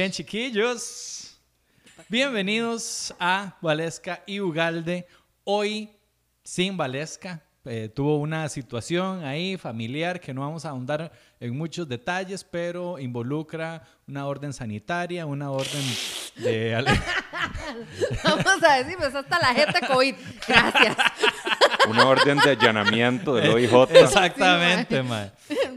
Bien, chiquillos. Bienvenidos a Valesca y Ugalde. Hoy sin Valesca. Eh, tuvo una situación ahí familiar que no vamos a ahondar en muchos detalles, pero involucra una orden sanitaria, una orden de... vamos a decir, pues hasta la gente COVID. Gracias. Una orden de allanamiento del OIJ. Exactamente, ma.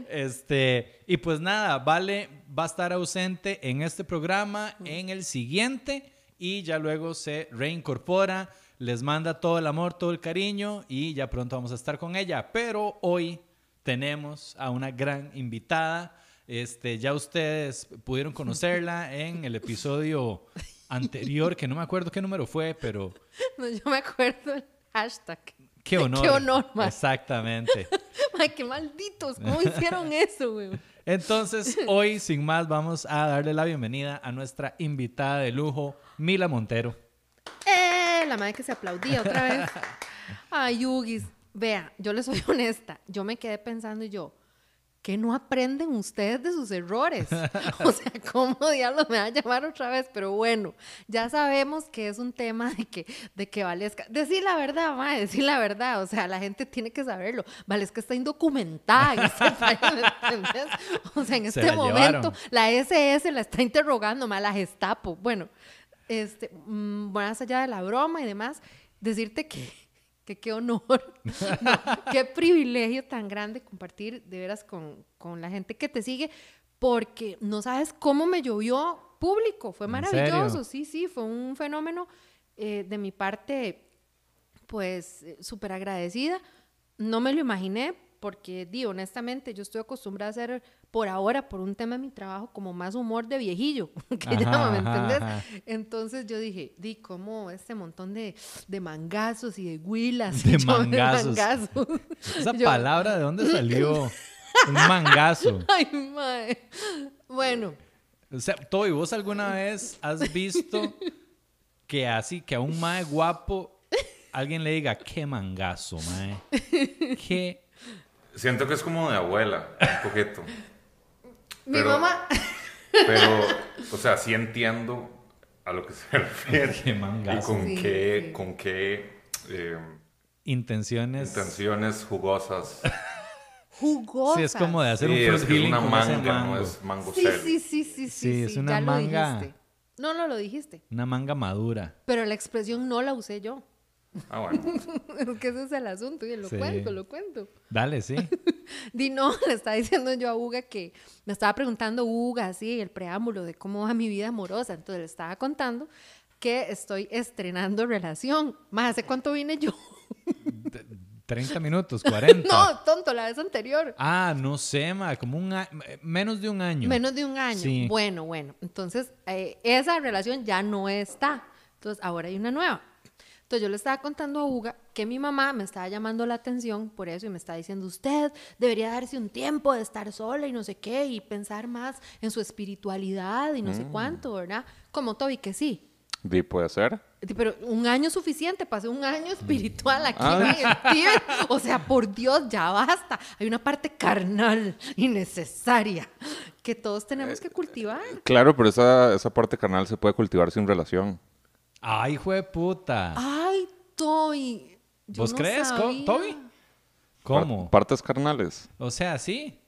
Este, y pues nada, Vale va a estar ausente en este programa, en el siguiente, y ya luego se reincorpora, les manda todo el amor, todo el cariño, y ya pronto vamos a estar con ella. Pero hoy tenemos a una gran invitada. Este, ya ustedes pudieron conocerla en el episodio anterior, que no me acuerdo qué número fue, pero... No, yo me acuerdo el hashtag. Qué honor. Qué honor, ma. Exactamente. Ay, qué malditos. ¿Cómo hicieron eso, güey? Entonces, hoy, sin más, vamos a darle la bienvenida a nuestra invitada de lujo, Mila Montero. ¡Eh! La madre que se aplaudía otra vez. Ay, Yugis. Vea, yo le soy honesta. Yo me quedé pensando y yo, ¿qué no aprenden ustedes de sus errores? O sea, ¿cómo diablos me va a llamar otra vez? Pero bueno, ya sabemos que es un tema de que, de que Valesca... Decir la verdad, madre, decir la verdad. O sea, la gente tiene que saberlo. Valesca está indocumentada en este país, ¿entendés? O sea, en Se este la momento llevaron. la SS la está interrogando, más la Gestapo. Bueno, este, mm, más allá de la broma y demás, decirte que, que qué honor, no, qué privilegio tan grande compartir de veras con, con la gente que te sigue, porque no sabes cómo me llovió público, fue ¿En maravilloso, sí, sí, fue un fenómeno eh, de mi parte, pues eh, súper agradecida. No me lo imaginé porque, di, honestamente, yo estoy acostumbrada a hacer por ahora, por un tema de mi trabajo, como más humor de viejillo, que Ajá, llama, ¿me entendés? ajá. Entonces yo dije, di, como este montón de, de mangazos y de huilas. De y mangazos. mangazos. Esa Yo- palabra, ¿de dónde salió? Un mangazo. Ay, mae. Bueno, O sea, Toby, ¿vos alguna vez has visto que así, que a un mae guapo, alguien le diga, qué mangazo, mae? Qué... Siento que es como de abuela, un poquito. mi Pero- mamá... Pero, o sea, sí entiendo a lo que se refiere. Qué Y con Sí, qué, sí. con qué eh, Intenciones... intenciones jugosas. Jugosa. Sí, es como de hacer Sí, un es, fruit es una manga, mango. no es mango Sí, sí, sí, sí, sí, Sí, es sí, una ya lo manga. dijiste. No, no lo dijiste. Una manga madura. Pero la expresión no la usé yo. Ah, bueno. Es que ese es el asunto. Y lo Sí. cuento, lo cuento. Dale, sí. Di no, le estaba diciendo yo a Uga que me estaba preguntando Uga, así, el preámbulo de cómo va mi vida amorosa. Entonces le estaba contando que estoy estrenando relación. Más, ¿hace cuánto vine yo? 30 minutos, 40. No, tonto, la vez anterior. Ah, no sé, ma, como un a- menos de un año. Menos de un año. Sí. Bueno, bueno. Entonces, eh, esa relación ya no está. Entonces, ahora hay una nueva. Entonces, yo le estaba contando a Uga que mi mamá me estaba llamando la atención por eso y me estaba diciendo, usted debería darse un tiempo de estar sola y no sé qué y pensar más en su espiritualidad y no sé cuánto, ¿verdad? Como Toby, que sí. Di, puede ser. Pero un año suficiente, pasé un año espiritual aquí Ah. en el Tíbet. O sea, por Dios, ya basta. Hay una parte carnal y necesaria que todos tenemos que cultivar. Claro, pero esa, esa parte carnal se puede cultivar sin relación. Ay, hijo de puta. Ay, Toy. yo ¿Vos no crees, sabía. Toby? ¿Cómo? Par- partes carnales. O sea, sí.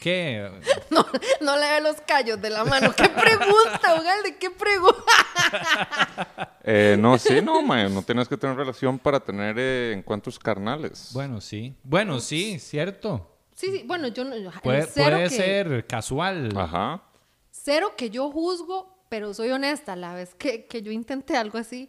¿Qué? No, no le ve los callos de la mano. ¿Qué pregunta, Ugalde? ¿Qué pregunta? Eh, no, sí, no, mae, no tienes que tener relación para tener eh, encuentros carnales. Bueno, sí. Bueno, sí, cierto. Sí, sí, bueno, yo no. Puede, cero puede que- ser casual. Ajá. Cero que yo juzgo, pero soy honesta. La vez que, que yo intenté algo así,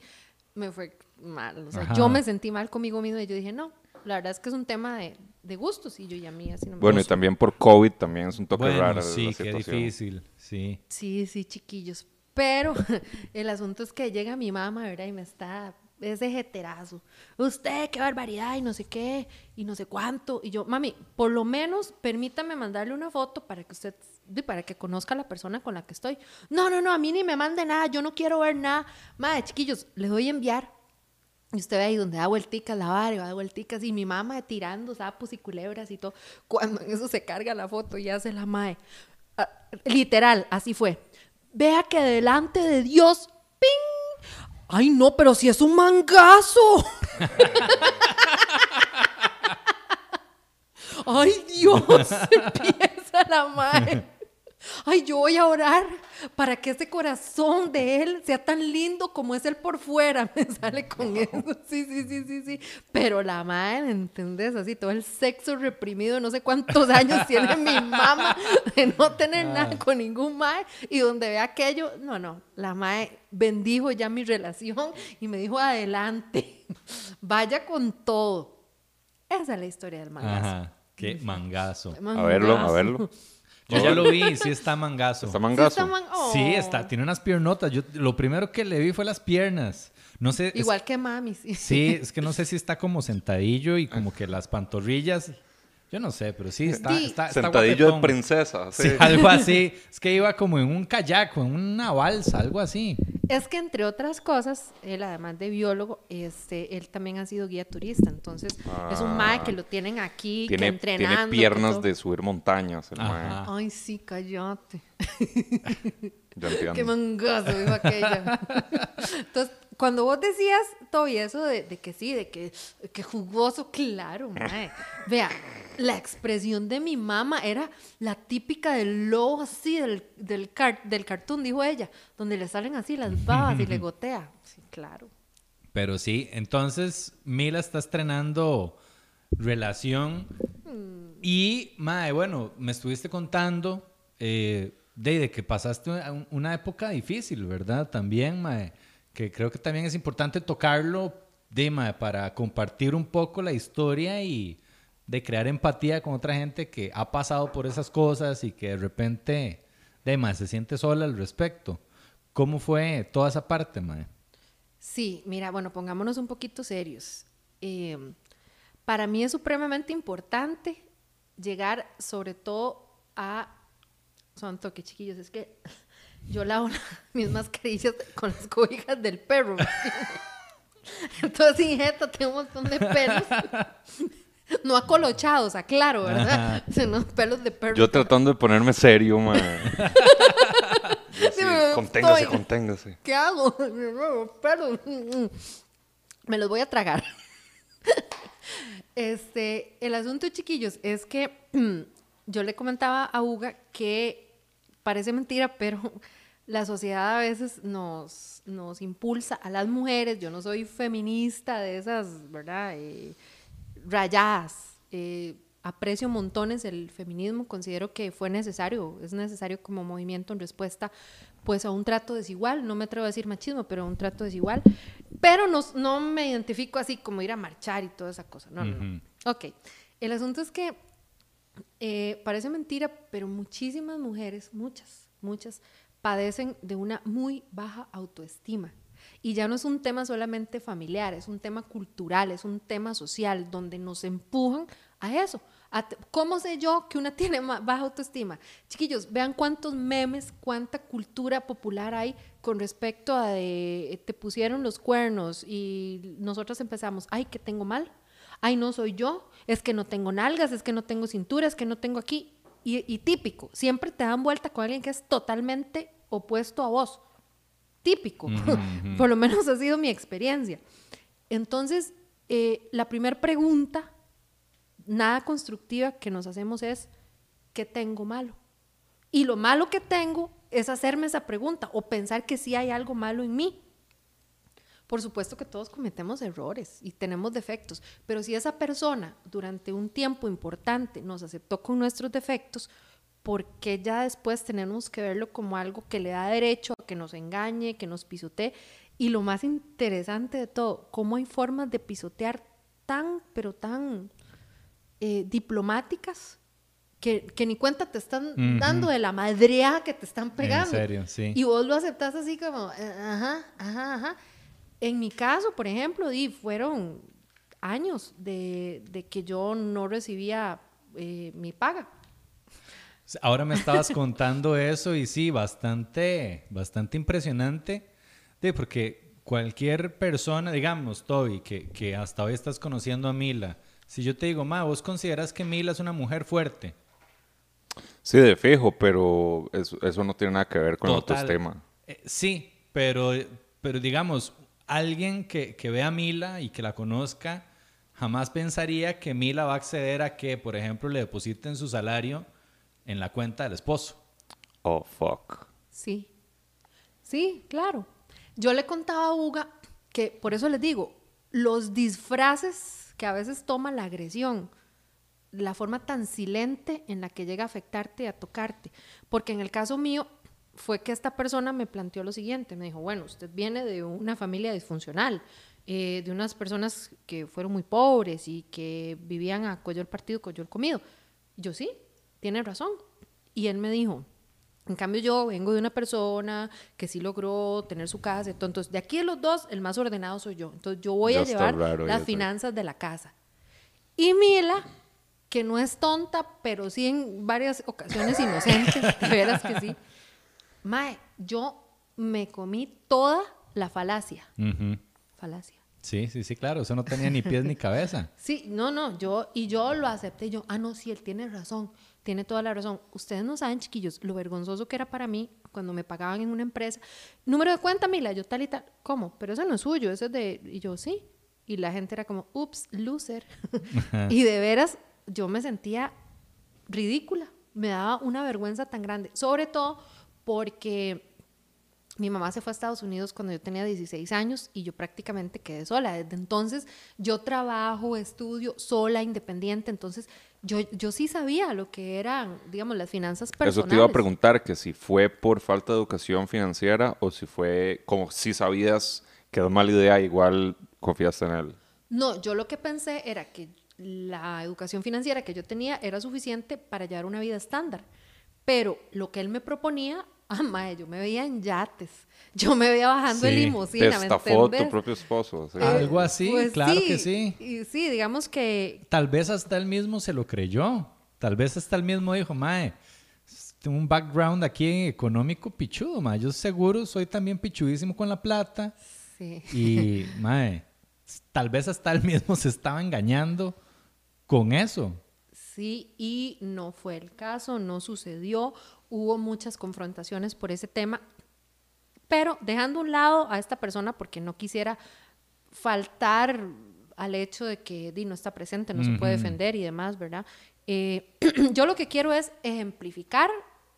me fue mal. O sea, Ajá. yo me sentí mal conmigo misma y yo dije, no, la verdad es que es un tema de, de gustos y yo y a mí así no me Bueno, y también por COVID también es un toque Bueno, raro sí, la qué situación. difícil. Sí. Sí, sí, chiquillos. Pero el asunto es que llega mi mamá, ¿verdad? Y me está, ese jeterazo. Usted, qué barbaridad, y no sé qué, y no sé cuánto. Y yo, mami, por lo menos permítame mandarle una foto para que usted, para que conozca a la persona con la que estoy. No, no, no, a mí ni me mande nada, yo no quiero ver nada. Madre, chiquillos, le doy a enviar. Y usted ve ahí donde da vuelticas la vara, da vuelticas, y mi mamá tirando sapos y culebras y todo. Cuando en eso se carga la foto y hace la mae. Ah, literal, así fue. Vea que delante de Dios, ¡ping! Ay, no, pero si es un mangazo. Ay, Dios, empieza la mae. Ay, yo voy a orar para que ese corazón de él sea tan lindo como es él por fuera. Me sale con eso. Sí, sí, sí, sí, sí. Pero la madre, ¿entendés? Así, todo el sexo reprimido, no sé cuántos años tiene mi mamá de no tener nada con ningún mae. Y donde ve aquello, no, no. La mae bendijo ya mi relación y me dijo, adelante, vaya con todo. Esa es la historia del mangazo. Ajá. Qué mangazo. A verlo, a Mangazo. verlo. Yo ya lo vi, sí está mangazo. Está Sí, mangazo. está man- Sí, Oh. está, tiene unas piernotas. Yo lo primero que le vi fue las piernas. No sé. es- Igual que mami, sí. sí, es que no sé si está como sentadillo y como que las pantorrillas. Yo no sé, pero sí está. Sí. está, está Sentadillo de princesa. Sí, Sí. algo así. Es que iba como en un kayak, o en una balsa, algo así. Es que entre otras cosas, él además de biólogo, este, él también ha sido guía turista, entonces es un mae que lo tienen aquí, que Tiene, entrenando. tiene piernas de subir montañas, el mae. Ay, sí, cállate. Ya entiendo. Qué mangazo, dijo aquella. Entonces, cuando vos decías, Toby, eso de, de que sí, de que, que jugoso, claro, mae. Vea, la expresión de mi mamá era la típica del lobo así, del, del, car- del cartoon, dijo ella, donde le salen así las babas y le gotea. Sí, claro. Pero sí, entonces Mila está estrenando Relación. Y, mae, bueno, me estuviste contando eh, de, de que pasaste un- una época difícil, ¿verdad? También, mae, que creo que también es importante tocarlo, de, mae, para compartir un poco la historia y de crear empatía con otra gente que ha pasado por esas cosas y que de repente, de, mae, se siente sola al respecto. ¿Cómo fue toda esa parte, mae? Sí, mira, bueno, pongámonos un poquito serios. Eh, para mí es supremamente importante llegar sobre todo a... Son toque, chiquillos, es que yo lavo la- mis mascarillas con las cobijas del perro. Entonces, injeta, tengo un montón de pelos. No acolochados, aclaro, ¿verdad? Sino pelos de perro. Yo tratando de ponerme serio, Sí, me- conténgase, estoy- conténgase. ¿Qué hago? Pero me los voy a tragar. Este, el asunto, chiquillos, es que yo le comentaba a Uga que parece mentira, pero la sociedad a veces nos, nos impulsa a las mujeres. Yo no soy feminista de esas, ¿verdad? Eh, rayadas. Eh, aprecio montones el feminismo, considero que fue necesario, es necesario como movimiento en respuesta pues a un trato desigual, no me atrevo a decir machismo, pero a un trato desigual, pero no, no me identifico así como ir a marchar y toda esa cosa, no, no, no. Ok, el asunto es que eh, parece mentira, pero muchísimas mujeres, muchas, muchas, padecen de una muy baja autoestima. Y ya no es un tema solamente familiar, es un tema cultural, es un tema social, donde nos empujan a eso. ¿Cómo sé yo que una tiene baja autoestima? Chiquillos, vean cuántos memes, cuánta cultura popular hay con respecto a de, te pusieron los cuernos y nosotros empezamos, ay, que tengo mal, ay, no soy yo, es que no tengo nalgas, es que no tengo cintura, es que no tengo aquí. y, y típico, siempre te dan vuelta con alguien que es totalmente opuesto a vos. Típico. Por lo menos ha sido mi experiencia. Entonces, eh, la primera pregunta, nada constructiva que nos hacemos es, ¿qué tengo malo? Y lo malo que tengo es hacerme esa pregunta o pensar que sí hay algo malo en mí. Por supuesto que todos cometemos errores y tenemos defectos, pero si esa persona durante un tiempo importante nos aceptó con nuestros defectos, ¿por qué ya después tenemos que verlo como algo que le da derecho a que nos engañe, que nos pisotee? Y lo más interesante de todo, cómo hay formas de pisotear tan, pero tan eh, diplomáticas que, que, ni cuenta te están dando de la madrea que te están pegando. En serio, sí. Y vos lo aceptas así como, eh, ajá, ajá, ajá. En mi caso, por ejemplo, di, fueron años de, de, que yo no recibía eh, mi paga. Ahora me estabas contando eso y sí, bastante, bastante impresionante porque cualquier persona, digamos, Toby, que, que, hasta hoy estás conociendo a Mila, si yo te digo, ma, vos consideras que Mila es una mujer fuerte. Sí, de fijo, pero eso, eso no tiene nada que ver con el autoestima. Eh, sí, pero, pero digamos, alguien que, que vea a Mila y que la conozca, jamás pensaría que Mila va a acceder a que, por ejemplo, le depositen su salario en la cuenta del esposo. Oh, fuck. Sí. Sí, claro. Yo le contaba a Uga que, por eso les digo, los disfraces que a veces toma la agresión, la forma tan silente en la que llega a afectarte y a tocarte. Porque en el caso mío fue que esta persona me planteó lo siguiente, me dijo, bueno, usted viene de una familia disfuncional, eh, de unas personas que fueron muy pobres y que vivían a cuello el partido, cuello el comido. Yo sí, tiene razón. Y él me dijo, en cambio, yo vengo de una persona que sí logró tener su casa. Entonces, de aquí de los dos, el más ordenado soy yo. Entonces, yo voy a llevar las finanzas de la casa. Y Mila, que no es tonta, pero sí en varias ocasiones inocente, de veras que sí. Mae, yo me comí toda la falacia. Falacia. Sí, sí, sí, claro. Eso no tenía ni pies ni cabeza. Sí, no, no. Yo, y yo lo acepté. Yo, ah, no, sí, él tiene razón tiene toda la razón. Ustedes no saben, chiquillos, lo vergonzoso que era para mí cuando me pagaban en una empresa. Número de cuenta, Mila, yo tal y tal. ¿Cómo? Pero eso no es suyo, eso es de... Y yo, sí. Y la gente era como, ups, loser. y de veras, yo me sentía ridícula. Me daba una vergüenza tan grande. Sobre todo porque mi mamá se fue a Estados Unidos cuando yo tenía 16 años y yo prácticamente quedé sola. Desde entonces yo trabajo, estudio sola, independiente. Entonces yo, yo sí sabía lo que eran, digamos, las finanzas personales. Eso te iba a preguntar, que si fue por falta de educación financiera o si fue como si sabías que era mala idea, igual confiaste en él. No, yo lo que pensé era que la educación financiera que yo tenía era suficiente para llevar una vida estándar. Pero lo que él me proponía ah, mae, yo me veía en yates, yo me veía bajando en limusina, Te estafó tu propio esposo. Algo así, pues claro que sí. Y sí, digamos que... Tal vez hasta él mismo se lo creyó, tal vez hasta él mismo dijo, mae, tengo un background aquí económico pichudo, mae, yo seguro soy también pichudísimo con la plata. Sí. Y, mae, tal vez hasta él mismo se estaba engañando con eso. Sí, y no fue el caso, no sucedió hubo muchas confrontaciones por ese tema, pero dejando un lado a esta persona porque no quisiera faltar al hecho de que Di no está presente, no se puede defender y demás, ¿verdad? Eh, yo lo que quiero es ejemplificar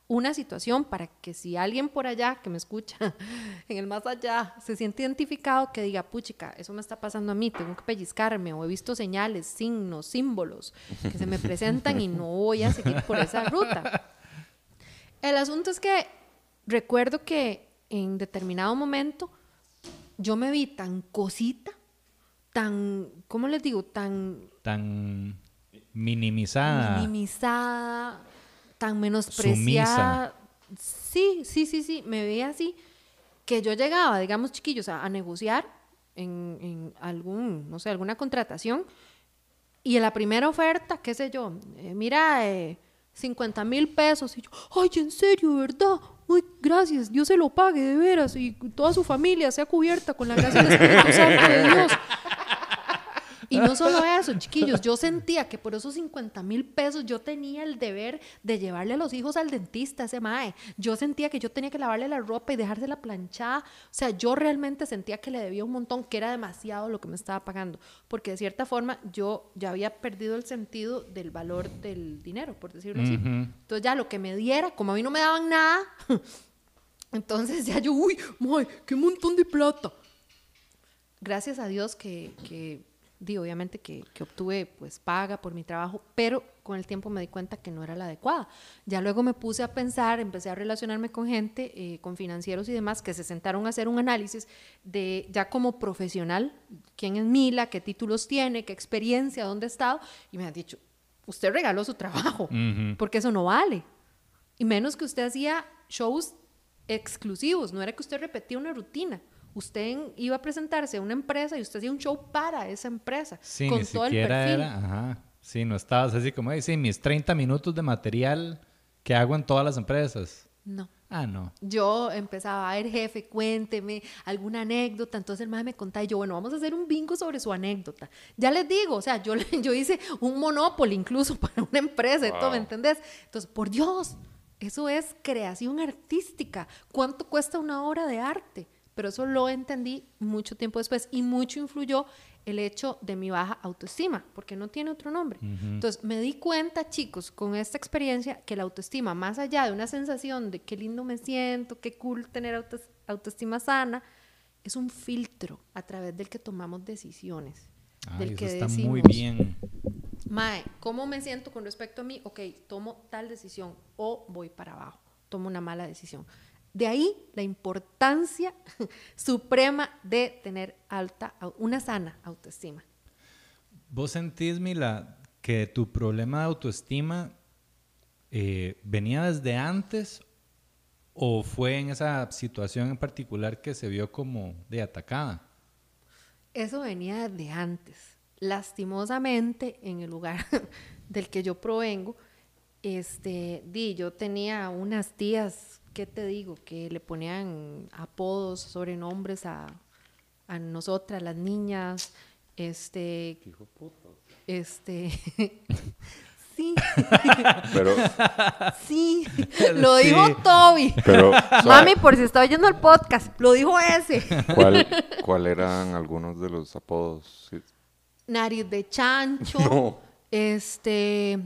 una situación para que si alguien por allá que me escucha en el más allá se siente identificado, que diga, puchica, eso me está pasando a mí, tengo que pellizcarme o he visto señales, signos, símbolos que se me presentan y no voy a seguir por esa ruta. El asunto es que recuerdo que en determinado momento yo me vi tan cosita, tan, ¿cómo les digo? Tan... Tan minimizada. Minimizada, tan menospreciada. Sí, sí, sí, sí, me veía así. Que yo llegaba, digamos, chiquillos, a, negociar en, algún, no sé, alguna contratación. Y en la primera oferta, qué sé yo, eh, mira, eh, 50 mil pesos. Y yo, ay, en serio, ¿verdad? Uy, gracias, Dios se lo pague, de veras. Y toda su familia sea cubierta con la gracia del Espíritu Santo de Dios. Y no solo eso, chiquillos, yo sentía que por esos 50 mil pesos yo tenía el deber de llevarle a los hijos al dentista, ese mae. Yo sentía que yo tenía que lavarle la ropa y dejársela planchada. O sea, yo realmente sentía que le debía un montón, que era demasiado lo que me estaba pagando. Porque de cierta forma yo ya había perdido el sentido del valor del dinero, por decirlo así. Entonces ya lo que me diera, como a mí no me daban nada, entonces ya yo, uy, mae, qué montón de plata. Gracias a Dios que, que di, obviamente que, que, obtuve pues paga por mi trabajo, pero con el tiempo me di cuenta que no era la adecuada. Ya luego me puse a pensar, empecé a relacionarme con gente, eh, con financieros y demás, que se sentaron a hacer un análisis de ya como profesional, quién es Mila, qué títulos tiene, qué experiencia, dónde ha estado, y me han dicho, usted regaló su trabajo, porque eso no vale. Y menos que usted hacía shows exclusivos, no era que usted repetía una rutina usted iba a presentarse a una empresa y usted hacía un show para esa empresa. Sí, con todo el perfil. Era, ajá. Sí, no estabas así como, sí, mis 30 minutos de material que hago en todas las empresas. No. Ah, no. Yo empezaba a ver, jefe, cuénteme alguna anécdota. Entonces el madre me contaba y yo, bueno, vamos a hacer un bingo sobre su anécdota. Ya les digo, o sea, yo, yo hice un Monopoly incluso para una empresa, wow. ¿me entendés? Entonces, por Dios, eso es creación artística. ¿Cuánto cuesta una obra de arte? Pero eso lo entendí mucho tiempo después y mucho influyó el hecho de mi baja autoestima, porque no tiene otro nombre. Uh -huh. Entonces me di cuenta, chicos, con esta experiencia, que la autoestima, más allá de una sensación de qué lindo me siento, qué cool tener auto autoestima sana, es un filtro a través del que tomamos decisiones. Ay, del eso que está decimos, muy bien. Mae, ¿cómo me siento con respecto a mí? Ok, tomo tal decisión o voy para abajo, tomo una mala decisión. De ahí la importancia suprema de tener alta, una sana autoestima. ¿Vos sentís, Mila, que tu problema de autoestima eh, venía desde antes o fue en esa situación en particular que se vio como de atacada? Eso venía desde antes. Lastimosamente, en el lugar del que yo provengo, este, di, yo tenía unas tías ¿qué te digo? Que le ponían apodos, sobrenombres a, a nosotras, las niñas, este... Hijo puta. Este... sí. Pero, Sí, lo dijo Sí. Toby. pero, Mami, por si está oyendo el podcast, lo dijo ese. ¿cuál, ¿cuál eran algunos de los apodos? Sí. Nariz de chancho. No. Este,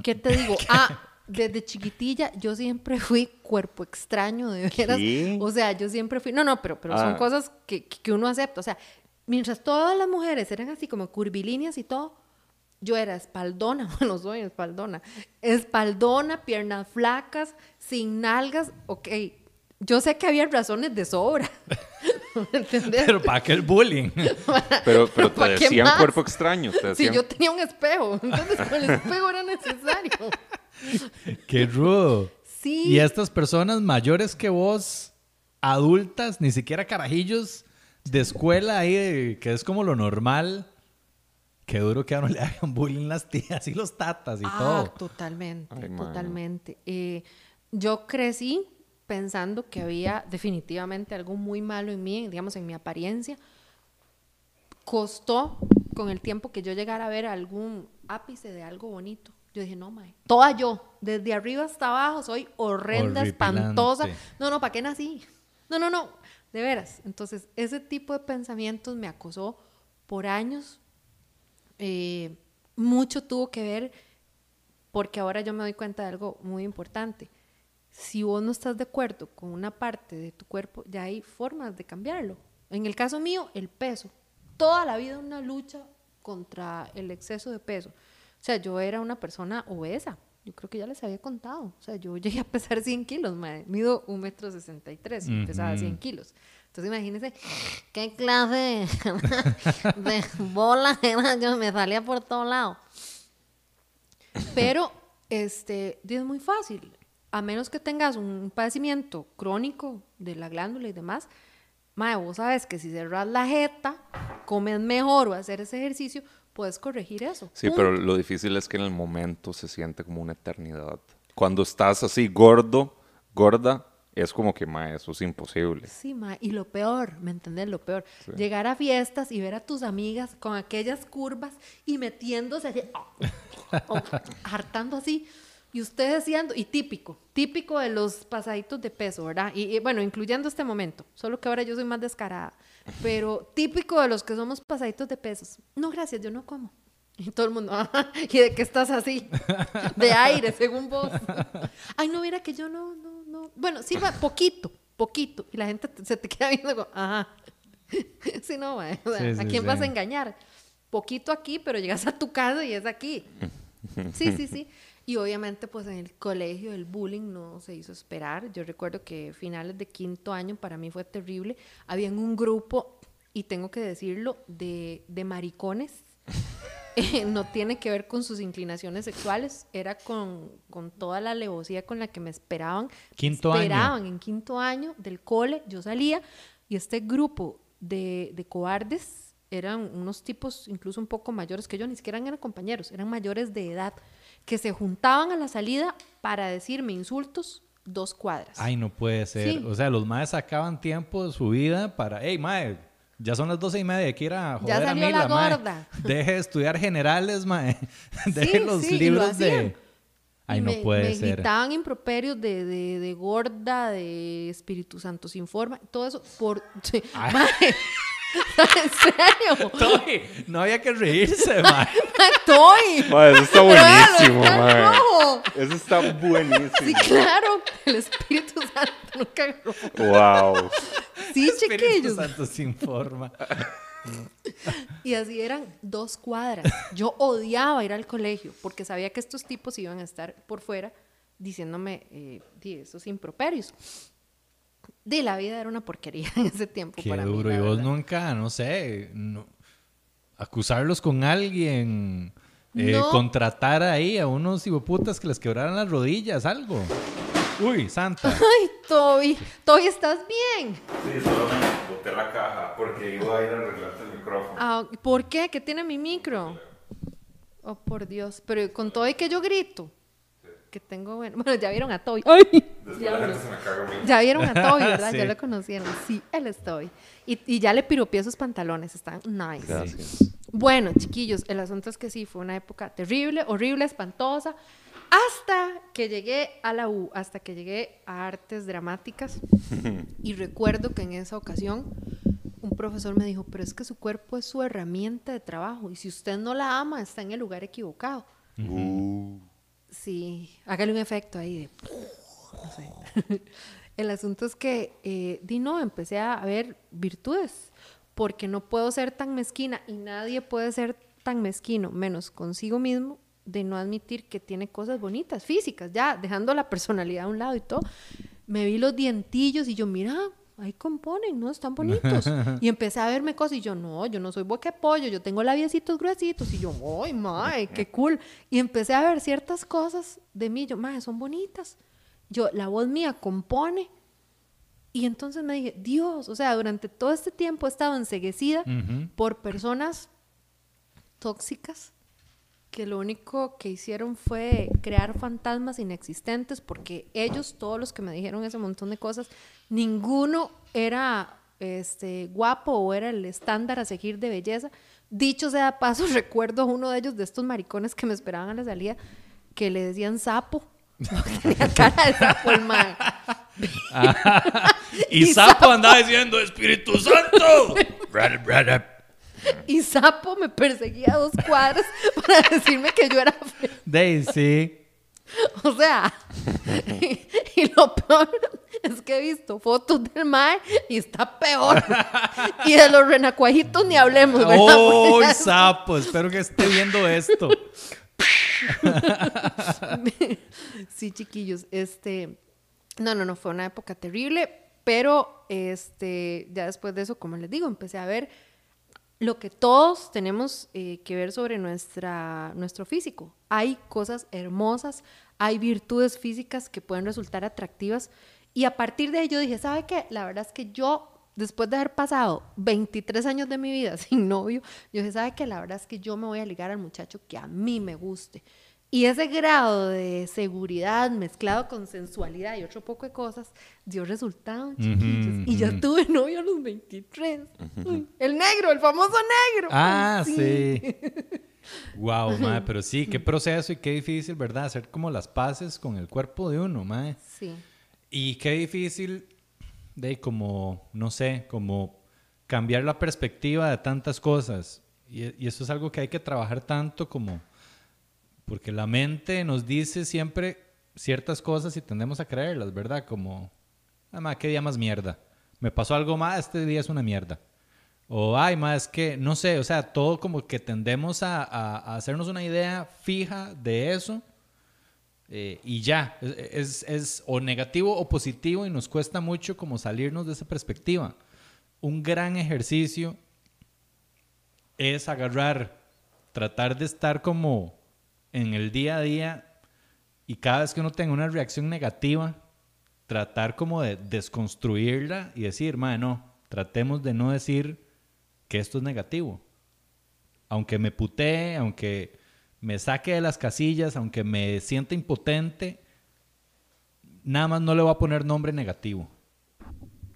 ¿qué te digo? Ah, desde chiquitilla yo siempre fui cuerpo extraño, de veras. ¿Qué? O sea, yo siempre fui, no, no, pero, pero son Ah. cosas que, que uno acepta. O sea, mientras todas las mujeres eran así como curvilíneas y todo, yo era espaldona, bueno, soy espaldona, espaldona, piernas flacas, sin nalgas, ok. Yo sé que había razones de sobra. ¿Me entendés? Pero para qué el bullying. Pero, pero te ¿Pa' qué decían cuerpo extraño. Te Si decían, yo tenía un espejo, entonces con el espejo era necesario. qué rudo. Sí. Y estas personas mayores que vos, adultas, ni siquiera carajillos de escuela ahí, de- que es como lo normal. Qué duro que a uno le hagan bullying las tías y los tatas y Ah, todo. totalmente, Ay, totalmente. Eh, yo crecí pensando que había definitivamente algo muy malo en mí, digamos, en mi apariencia. Costó con el tiempo que yo llegara a ver algún ápice de algo bonito. Yo dije, no, mae. Toda yo, desde arriba hasta abajo, soy horrenda, espantosa. No, no, ¿para qué nací? No, no, no, de veras. Entonces, ese tipo de pensamientos me acosó por años. Eh, mucho tuvo que ver porque ahora yo me doy cuenta de algo muy importante. Si vos no estás de acuerdo con una parte de tu cuerpo, ya hay formas de cambiarlo. En el caso mío, el peso. Toda la vida una lucha contra el exceso de peso. O sea, yo era una persona obesa. Yo creo que ya les había contado. O sea, yo llegué a pesar 100 kilos, mae. Mido un metro sesenta y tres y pesaba Ujú. 100 kilos. Entonces imagínense qué clase de, bola era yo. Me salía por todo lado. Pero este, es muy fácil. A menos que tengas un padecimiento crónico de la glándula y demás, mae, vos sabes que si cerras la jeta, comes mejor o hacer ese ejercicio, puedes corregir eso. Sí, Punto. pero lo difícil es que en el momento se siente como una eternidad. Cuando estás así gordo, gorda, es como que, ma, eso es imposible. Sí, ma, y lo peor, ¿me entendés? Lo peor, llegar a fiestas y ver a tus amigas con aquellas curvas y metiéndose allí, o hartando así, y ustedes siendo, y típico, típico de los pasaditos de peso, ¿verdad? Y, y, bueno, incluyendo este momento, solo que ahora yo soy más descarada, pero típico de los que somos pasaditos de pesos. No, gracias, yo no como. Y todo el mundo, "Ah, ¿y de qué estás así? De aire, según vos. Ay, no, mira que yo no, no, no. Bueno, sí, va, poquito, poquito. Y la gente te- se te queda viendo como, ajá. Sí, no, o sea, Sí, ¿a quién sí. vas a engañar? Poquito aquí, pero llegas a tu casa y es aquí. Sí, sí, sí. Y obviamente, pues en el colegio el bullying no se hizo esperar. Yo recuerdo que finales de quinto año para mí fue terrible. Habían un grupo, y tengo que decirlo, de, de maricones. Eh, no tiene que ver con sus inclinaciones sexuales, era con, con toda la alevosía con la que me esperaban. Quinto año. esperaban en quinto año del cole, yo salía y este grupo de, de cobardes eran unos tipos incluso un poco mayores que yo, ni siquiera eran compañeros, eran mayores de edad, que se juntaban a la salida para decirme insultos dos cuadras. Ay, no puede ser. Sí. O sea, los maes sacaban tiempo de su vida para, hey, mae, ya son las doce y media, hay que ir a Ya joder a salió Mila, la mae. gorda. Deje de estudiar generales, mae. Deje Sí, los sí, y lo libros de... Ay, no puede me ser. gritaban improperios de, de, de gorda, de Espíritu Santo sin forma, todo eso por... mae, ¿En serio? Toy, no había que reírse, mae. ¡Estoy! Ma, eso está buenísimo, rojo! Eso está buenísimo. Sí, claro, el Espíritu Santo nunca agarró. Wow. Sí, Espíritu chiquillos. Santo sin forma. Y así eran dos cuadras. Yo odiaba ir al colegio porque sabía que estos tipos iban a estar por fuera diciéndome eh, improperios. De la vida era una porquería en ese tiempo Qué para mí. duro. la y vos verdad. nunca, no sé, no- acusarlos con alguien, eh, No. contratar ahí a unos hipoputas que les quebraran las rodillas, algo. Uy, santa. Ay, Toby, Toby, ¿estás bien? Sí, solo me boté la caja porque iba a ir a arreglarte el micrófono. Ah, ¿Por qué? ¿Qué tiene mi micro? Oh, por Dios. Pero con Toby que yo grito. Que tengo, bueno, bueno, ya vieron a Toby. ¡Ay! Después Ya, la gente se me caga a mí. ya vieron a Toby, ¿verdad? Sí. Ya lo conocieron. Sí, él es Toby. Y, y ya le piropié sus pantalones, están nice. Gracias. Bueno, chiquillos, el asunto es que sí, fue una época terrible, horrible, espantosa, hasta que llegué a la U, hasta que llegué a artes dramáticas. y recuerdo que en esa ocasión un profesor me dijo, pero es que su cuerpo es su herramienta de trabajo y si usted no la ama, está en el lugar equivocado. Uh, Sí, hágale un efecto ahí de... No sé. El asunto es que, eh, di no, empecé a ver virtudes, porque no puedo ser tan mezquina y nadie puede ser tan mezquino, menos consigo mismo, de no admitir que tiene cosas bonitas, físicas, ya dejando la personalidad a un lado y todo. Me vi los dientillos y yo, mira, ahí componen, ¿no? Están bonitos. Y empecé a verme cosas y yo, no, yo no soy boque pollo, yo tengo labiecitos gruesitos. Y yo, ¡ay, mae, qué cool! Y empecé a ver ciertas cosas de mí, yo, mae, son bonitas. Yo, la voz mía compone. Y entonces me dije, Dios, o sea, durante todo este tiempo he estado enseguecida por personas tóxicas que lo único que hicieron fue crear fantasmas inexistentes porque ellos, todos los que me dijeron ese montón de cosas, ninguno era este, guapo o era el estándar a seguir de belleza. Dicho sea paso, recuerdo a uno de ellos, de estos maricones que me esperaban a la salida, que le decían sapo. Tenía cara de sapo el man. y Sapo andaba diciendo, Espíritu Santo. Brad, brad. Y sapo me perseguía a dos cuadras para decirme que yo era fea. Daisy. O sea, y, lo peor es que he visto fotos del mae y está peor. Y de los renacuajitos ni hablemos, ¿verdad? ¡Oh, Sapo! Espero que esté viendo esto. sí, chiquillos, este, no, no, no, fue una época terrible, pero este, ya después de eso, como les digo, empecé a ver lo que todos tenemos eh, que ver sobre nuestra, nuestro físico. Hay cosas hermosas, hay virtudes físicas que pueden resultar atractivas y a partir de ello dije, ¿sabe qué? La verdad es que yo, después de haber pasado 23 años de mi vida sin novio, yo dije, ¿sabe qué? La verdad es que yo me voy a ligar al muchacho que a mí me guste. Y ese grado de seguridad mezclado con sensualidad y otro poco de cosas dio resultado, chiquillos. Y yo tuve novio a los 23. Uy, el negro, el famoso negro. Ah, Ay, sí. Wow, mae, pero sí, qué proceso y qué difícil, ¿verdad? Hacer como las paces con el cuerpo de uno, mae. Sí. Y qué difícil de como, no sé, como cambiar la perspectiva de tantas cosas. Y, eso es algo que hay que trabajar tanto como, porque la mente nos dice siempre ciertas cosas y tendemos a creerlas, ¿verdad? Como, ah, ma, qué día más mierda. Me pasó algo más, este día es una mierda. O, ay, más que, no sé, o sea, todo como que tendemos a hacernos una idea fija de eso eh, y ya, es, es- es o negativo o positivo y nos cuesta mucho como salirnos de esa perspectiva. Un gran ejercicio es agarrar, tratar de estar como en el día a día y cada vez que uno tenga una reacción negativa, tratar como de desconstruirla y decir, no, tratemos de no decir que esto es negativo. Aunque me putee, aunque me saque de las casillas, aunque me sienta impotente, nada más no le voy a poner nombre negativo.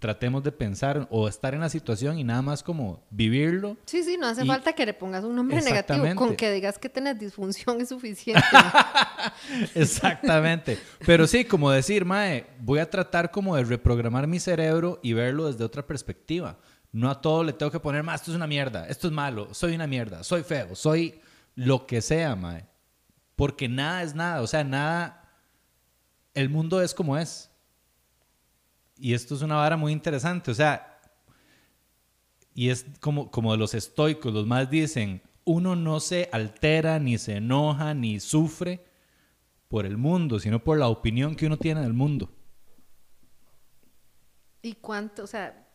Tratemos de pensar o estar en la situación y nada más como vivirlo. Sí, sí, no hace Y- falta que le pongas un nombre negativo. Con que digas que tenés disfunción es suficiente. Exactamente. Pero sí, como decir, Mae, voy a tratar como de reprogramar mi cerebro y verlo desde otra perspectiva. No a todo le tengo que poner, más esto es una mierda, esto es malo, soy una mierda, soy feo, soy lo que sea, Mae. Porque nada es nada, o sea, nada, el mundo es como es. Y esto es una vara muy interesante, o sea, y es como, como los estoicos, los más dicen, uno no se altera, ni se enoja, ni sufre por el mundo, sino por la opinión que uno tiene del mundo. y cuánto, o sea,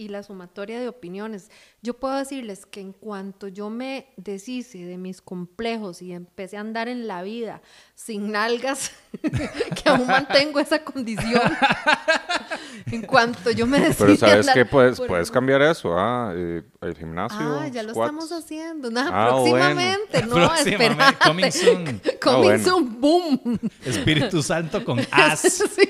y la sumatoria de opiniones. Yo puedo decirles que en cuanto yo me deshice de mis complejos y empecé a andar en la vida sin nalgas, que aún mantengo esa condición, en cuanto yo me deshice Pero sabes que puedes, puedes cambiar eso, ah, eh, el gimnasio. Ah, ya lo squats. estamos haciendo. Nada, Ah, próximamente, no, espera. coming soon. Coming bueno. soon, boom. Espíritu Santo con as. Sí,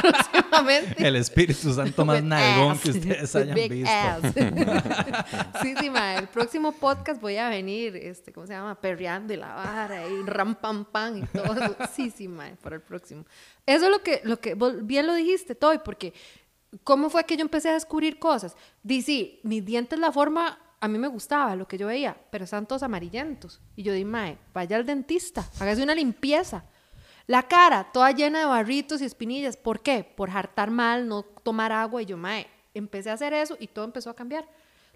próximamente. El Espíritu Santo más nalgón que ustedes hayan big visto. sí, sí, ma, el próximo podcast voy a venir, este, ¿cómo se llama? Perreando y la vara y ram pam pam y todo eso. Sí, sí, ma, para el próximo. Eso es lo que, lo que bien lo dijiste, Toy, porque ¿cómo fue que yo empecé a descubrir cosas? Dice, mis dientes, la forma, a mí me gustaba lo que yo veía, pero estaban todos amarillentos. Y yo dije, mae, vaya al dentista, hágase una limpieza. La cara, toda llena de barritos y espinillas. ¿Por qué? Por hartar mal, no tomar agua. Y yo, mae, empecé a hacer eso y todo empezó a cambiar.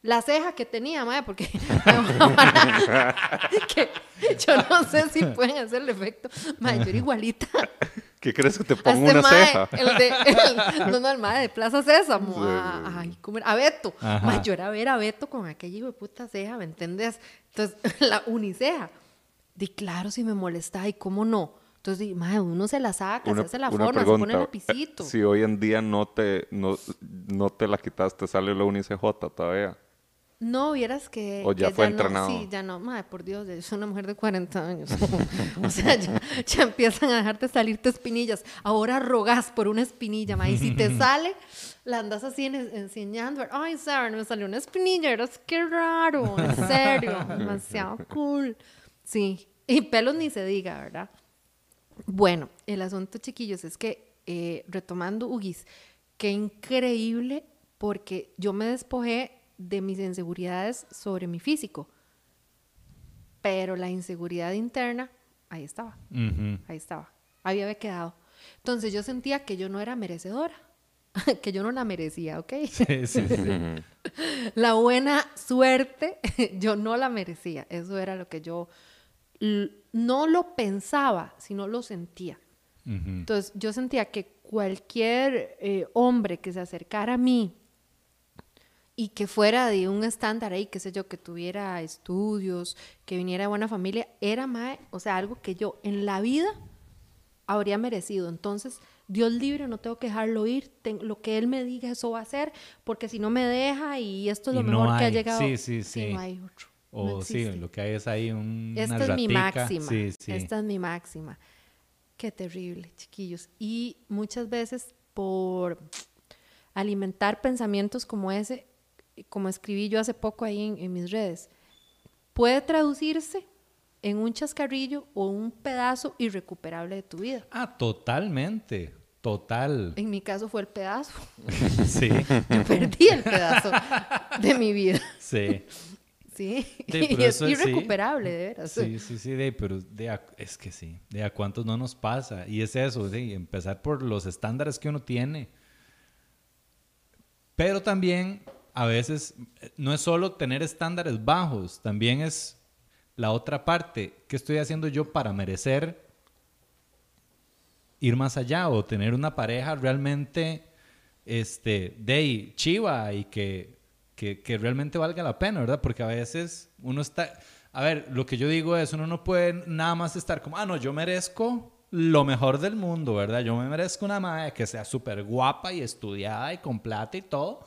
La ceja que tenía, mae, porque que yo no sé si pueden hacer el efecto. Mae, yo era igualita. ¿Qué crees que te pongo este una mae, ceja? El de, el- no, no, el mae de Plaza Sésamo. a- ay, ¿cómo era? A Beto. Mae, yo era a ver a Beto con aquella hijo de puta ceja, ¿me entendés? Entonces, la uniceja. Di, claro, si me molesta, y cómo no. Entonces, di, mae, uno se la saca, se hace la forma, se pone el lapicito. Si hoy en día no te, no, no te la quitaste, sale la UNICJ todavía. No, vieras que. O ya que fue no, entrenado. sí, ya no. Madre, por Dios, yo soy una mujer de 40 años. o sea, ya, ya empiezan a dejarte salirte espinillas. Ahora rogas por una espinilla, ma. Y si te sale, la andas así en- enseñando. Ay, Sarah, me salió una espinilla. Eras qué raro. En serio. Demasiado cool. Sí. Y pelos ni se diga, ¿verdad? Bueno, el asunto, chiquillos, es que, eh, retomando Ugis, qué increíble porque yo me despojé de mis inseguridades sobre mi físico, pero la inseguridad interna, ahí estaba, ahí estaba, ahí había quedado. Entonces yo sentía que yo no era merecedora, que yo no la merecía, ¿ok? Sí, sí, sí. la buena suerte, yo no la merecía. Eso era lo que yo no lo pensaba, sino lo sentía. Entonces yo sentía que cualquier eh, hombre que se acercara a mí y que fuera de un estándar ahí, qué sé yo, que tuviera estudios, que viniera de buena familia, era mae, o sea, algo que yo en la vida habría merecido. Entonces, Dios libre, no tengo que dejarlo ir, ten- lo que Él me diga, eso va a ser, porque si no me deja y esto es lo no mejor que ha hay. llegado. Sí, sí, sí. no hay otro. O No sí, lo que hay es ahí un, Esta es mi máxima. Sí, sí. Esta es mi máxima. Qué terrible, chiquillos. Y muchas veces por alimentar pensamientos como ese, como escribí yo hace poco ahí en, en mis redes, puede traducirse en un chascarrillo o un pedazo irrecuperable de tu vida. Ah, totalmente. Total. En mi caso fue el pedazo. Sí, Yo perdí el pedazo de mi vida. sí. Sí. Y es sí. irrecuperable, de veras. Sí, sí, sí, de, pero de a- es que sí, de a cuántos no nos pasa. Y es eso, de empezar por los estándares que uno tiene. Pero también a veces eh, no es solo tener estándares bajos, también es la otra parte. ¿Qué estoy haciendo yo para merecer ir más allá o tener una pareja realmente este, de chiva y que, que, que realmente valga la pena, ¿verdad? Porque a veces uno está... A ver, lo que yo digo es, uno no puede nada más estar como, ah, no, yo merezco lo mejor del mundo, ¿verdad? Yo me merezco una madre que sea súper guapa y estudiada y con plata y todo,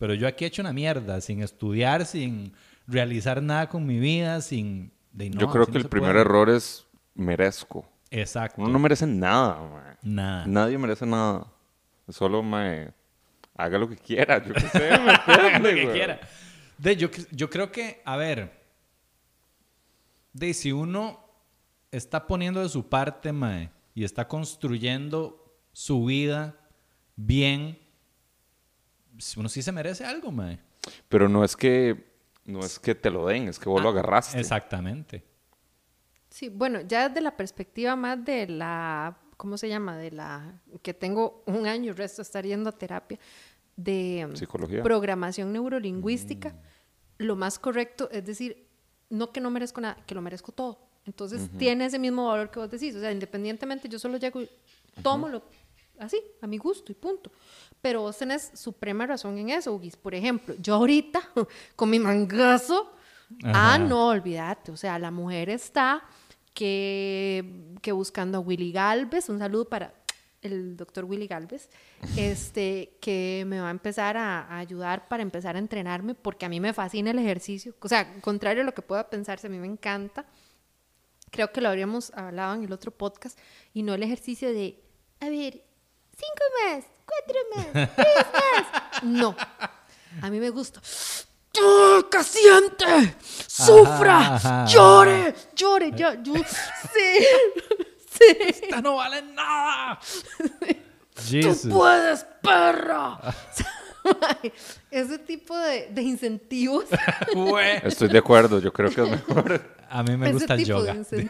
pero yo aquí he hecho una mierda, sin estudiar, sin realizar nada con mi vida, sin... de no, Yo creo que no el primer puede. error es merezco. Exacto. Uno no merece nada, mae. Nada. Nadie merece nada. Solo, mae, haga lo que quiera. Yo qué sé, ¿me Haga lo que quiera. De, yo, yo creo que, a ver, de si uno está poniendo de su parte, mae, y está construyendo su vida bien, uno sí se merece algo, mae. Pero no es que no es que te lo den, es que vos lo Ah, agarraste. Exactamente. Sí, bueno, ya desde la perspectiva más de la, ¿cómo se llama? De la, que tengo un año y resto de estar yendo a terapia, de mm, Psicología. programación neurolingüística, lo más correcto es decir, no que no merezco nada, que lo merezco todo. Entonces tiene ese mismo valor que vos decís, o sea, independientemente yo solo llego y tomo lo así, a mi gusto y punto. Pero vos tenés suprema razón en eso, Ugis. Por ejemplo, yo ahorita, con mi mangazo, Ajá. ah, no, olvídate, o sea, la mujer está que, que buscando a Willy Galvez, un saludo para el doctor Willy Galvez, este, que me va a empezar a, a ayudar para empezar a entrenarme, porque a mí me fascina el ejercicio, o sea, contrario a lo que pueda pensarse, a mí me encanta. Creo que lo habríamos hablado en el otro podcast, y no el ejercicio de, a ver, cinco más, cuatro más, tres más. No, a mí me gusta. ¡Oh, ¡Que siente! ¡Sufra! Ajá, ajá. ¡Llore! ¡Llore! Ya, yo, sí, sí. ¡Esta no vale nada! ¡Tú puedes, perra! Ese tipo de, de incentivos. Estoy de acuerdo, yo creo que es mejor. A mí me ese gusta el yoga. sí.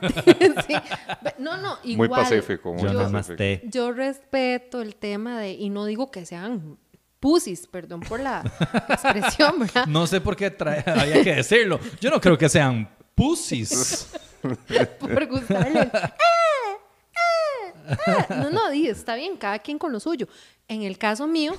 No, no, Muy igual. pacífico, muy Yo pacífico. Yo respeto el tema de, y no digo que sean pusis, perdón por la expresión, ¿verdad? No sé por qué trae- había que decirlo. Yo no creo que sean pussies. por gustarle. "Ah, ah, ah". No, no, di, está bien, cada quien con lo suyo. En el caso mío,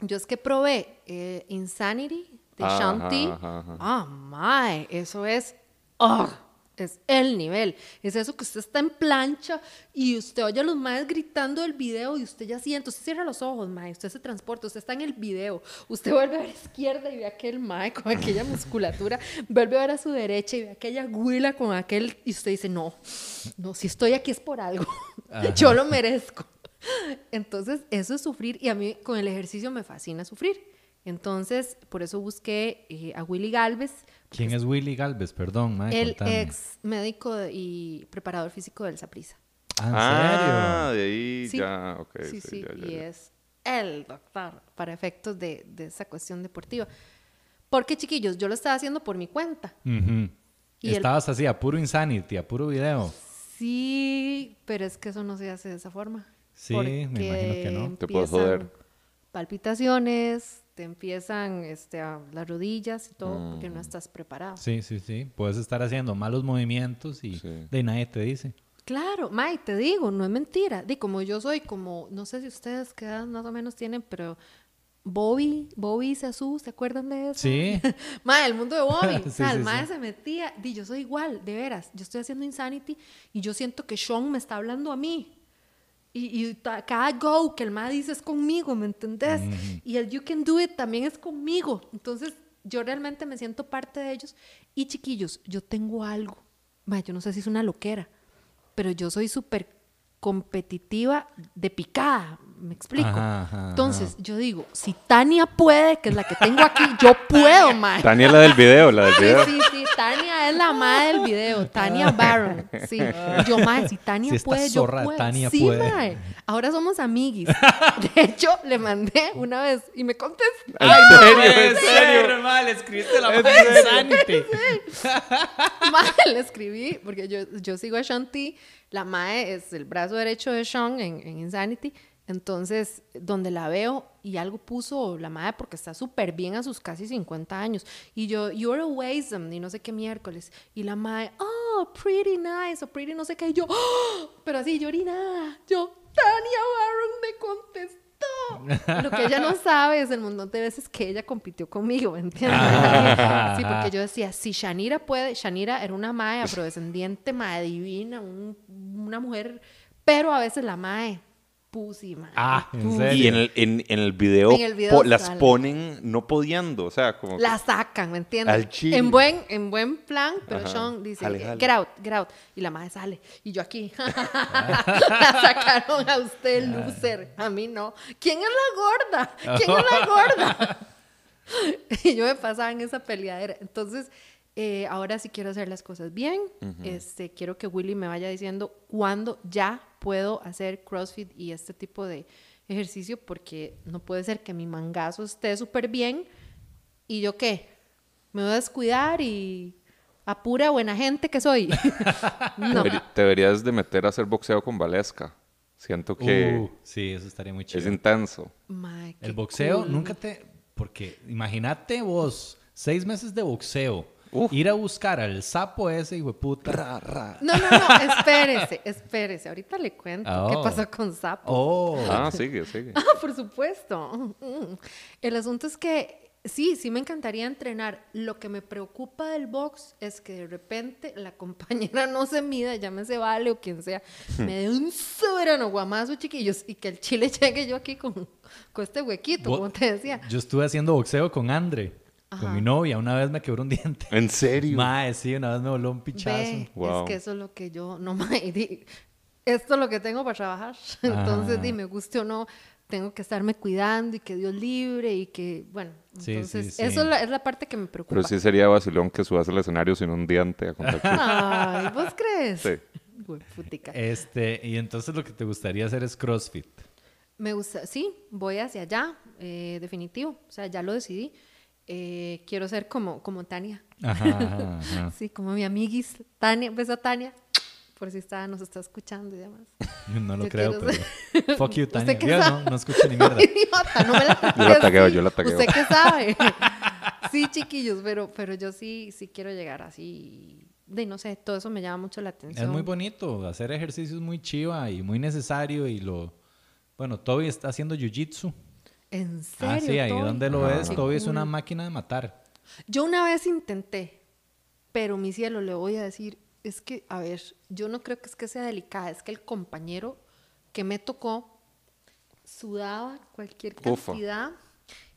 yo es que probé eh, Insanity de Shanti. Ah, my, eso es, ah, es el nivel. Es eso que usted está en plancha y usted oye a los maes gritando del video y usted ya siente, usted cierra los ojos, mae, usted se transporta, usted está en el video, usted vuelve a ver a izquierda y ve a aquel mae con aquella musculatura, vuelve a ver a su derecha y ve a aquella güila con aquel, y usted dice, no, no, si estoy aquí es por algo, yo lo merezco. Entonces, eso es sufrir y a mí con el ejercicio me fascina sufrir. Entonces, por eso busqué eh, a Willy Galvez, ¿Quién es Willy Galvez? Perdón, mae, el contame. ex médico y preparador físico del Saprissa. Ah, ¿en Ah, de ahí Sí. ya, ok. sí, sí, ya, ya, y ya. es el doctor para efectos de, de esa cuestión deportiva. Porque, chiquillos, yo lo estaba haciendo por mi cuenta. serio? Ujú. Y el- Estabas así, a puro insanity, a puro video. Sí, pero es que eso no se hace de esa forma. Sí, me imagino que no. Te puedes empiezan joder. Palpitaciones, te empiezan este, a- las rodillas y todo, Mm. porque no estás preparado. Sí, sí, sí. Puedes estar haciendo malos movimientos y Sí. de nadie te dice. Claro, May, te digo, no es mentira. Di, como yo soy, como, no sé si ustedes qué edad más o menos tienen, pero Bobby, Bobby y Sasu, ¿se acuerdan de eso? Sí. Mae, el mundo de Bobby. Sí, o sea, el sí, mae sí. se metía. Di, yo soy igual, de veras. Yo estoy haciendo Insanity y yo siento que Sean me está hablando a mí. Y, cada go que el mae dice es conmigo, ¿me entendés? Y el You Can Do It también es conmigo. Entonces, yo realmente me siento parte de ellos. Y chiquillos, yo tengo algo. Ma, yo no sé si es una loquera, pero yo soy súper competitiva de picada, me explico. Ajá, ajá, Entonces, yo digo, si Tania puede, que es la que tengo aquí, yo puedo, mae. Tania es la del video, la del Sí, video. sí, sí, Tania es la madre del video, Tania Barron, sí. Yo, mae, si Tania Si puede, yo zorra de puedo. Tania sí, puede. mae. Ahora somos amiguis. De hecho, le mandé una vez y me contestó. ¿En serio? ¿En serio? ser, mal, escribiste la madre. Mae, le escribí, porque yo, yo sigo a Shanti, la Mae es el brazo derecho de Sean en, en Insanity, entonces, donde la veo y algo puso la Mae porque está súper bien a sus casi 50 años, y yo, you're a wisdom, y no sé qué miércoles, y la Mae, oh, pretty nice, o pretty no sé qué, y yo, "Oh", pero así, yo nada, yo, Tania Barron me contestó. Lo que ella no sabe es el montón de veces que ella compitió conmigo, ¿me entiendes? Sí, porque yo decía, si Shanira puede, Shanira era una mae afrodescendiente, mae divina, un- una mujer, pero a veces la mae, pussy. Ah, ¿en pussy. serio? Y en el, en, en el video, En el video po- las ponen no pudiendo, o sea, como... La sacan, ¿me entiendes? Al chile. En buen, en buen plan, pero Ajá. Sean dice, Jale, jale. get out, get out. Y la madre sale. Y yo aquí, la sacaron a usted, loser. A mí no. ¿Quién es la gorda? ¿Quién es la gorda? y yo me pasaba en esa peleadera. Entonces, eh, ahora sí quiero hacer las cosas bien. este, quiero que Willy me vaya diciendo cuándo ya puedo hacer CrossFit y este tipo de ejercicio, porque no puede ser que mi mangazo esté súper bien y yo qué, me voy a descuidar y a pura buena gente que soy. no. Te deberías de meter a hacer boxeo con Valesca. Siento que Uh, sí, eso estaría muy es chido. intenso. Mae, qué El boxeo cool. nunca te... Porque imagínate vos, seis meses de boxeo, Uf. ir a buscar al sapo ese, hijo de puta. No, no, no, espérese, espérese. Ahorita le cuento qué Oh. pasó con Sapo. Oh. Ah, sigue, sigue. Ah, por supuesto. El asunto es que sí, sí me encantaría entrenar. Lo que me preocupa del box es que de repente la compañera no se mida, llámese Vale o quien sea, me dé un soberano guamazo, chiquillos, y que el chile llegue yo aquí con, con este huequito, Bo- como te decía. Yo estuve haciendo boxeo con Andre, Ajá. con mi novia. Una vez me quebró un diente. ¿En serio? Mae, sí, una vez me voló un pichazo. Ve, Wow. es que eso es lo que yo, no me, di- esto es lo que tengo para trabajar. Entonces, Ah. di, me guste o no, tengo que estarme cuidando y que Dios libre y que, bueno, Sí, entonces, sí, sí. eso es la, es la parte que me preocupa. Pero sí sería vacilón que subas al escenario sin un diente a contar chistes. Ay, ¿vos crees? Sí. Hueputica. Este, y entonces lo que te gustaría hacer es CrossFit. Me gusta, sí, voy hacia allá, eh, definitivo. O sea, ya lo decidí. Eh, quiero ser como, como Tania. Ajá, ajá. Sí, como mi amiguis Tania. Beso a Tania, por si está, nos está escuchando y demás. No lo Yo creo, pero... Fuck you, ¿Usted Tania. qué Yo sabe? no, no escucho ni mierda. Idiota, no me la Yo la tagueo, yo la tagueo. ¿Usted qué sabe? sí, chiquillos, pero, pero yo sí, sí quiero llegar así. De no sé, todo eso me llama mucho la atención. Es muy bonito, hacer ejercicio es muy chiva y muy necesario y lo... Bueno, Toby está haciendo jiu-jitsu. ¿En serio? Ah, sí, ahí Toby? donde lo Ah, ves, qué Toby es una máquina de matar. Yo una vez intenté, pero mi cielo, le voy a decir, es que, a ver, yo no creo que es que sea delicada, es que el compañero que me tocó sudaba cualquier Ufa. cantidad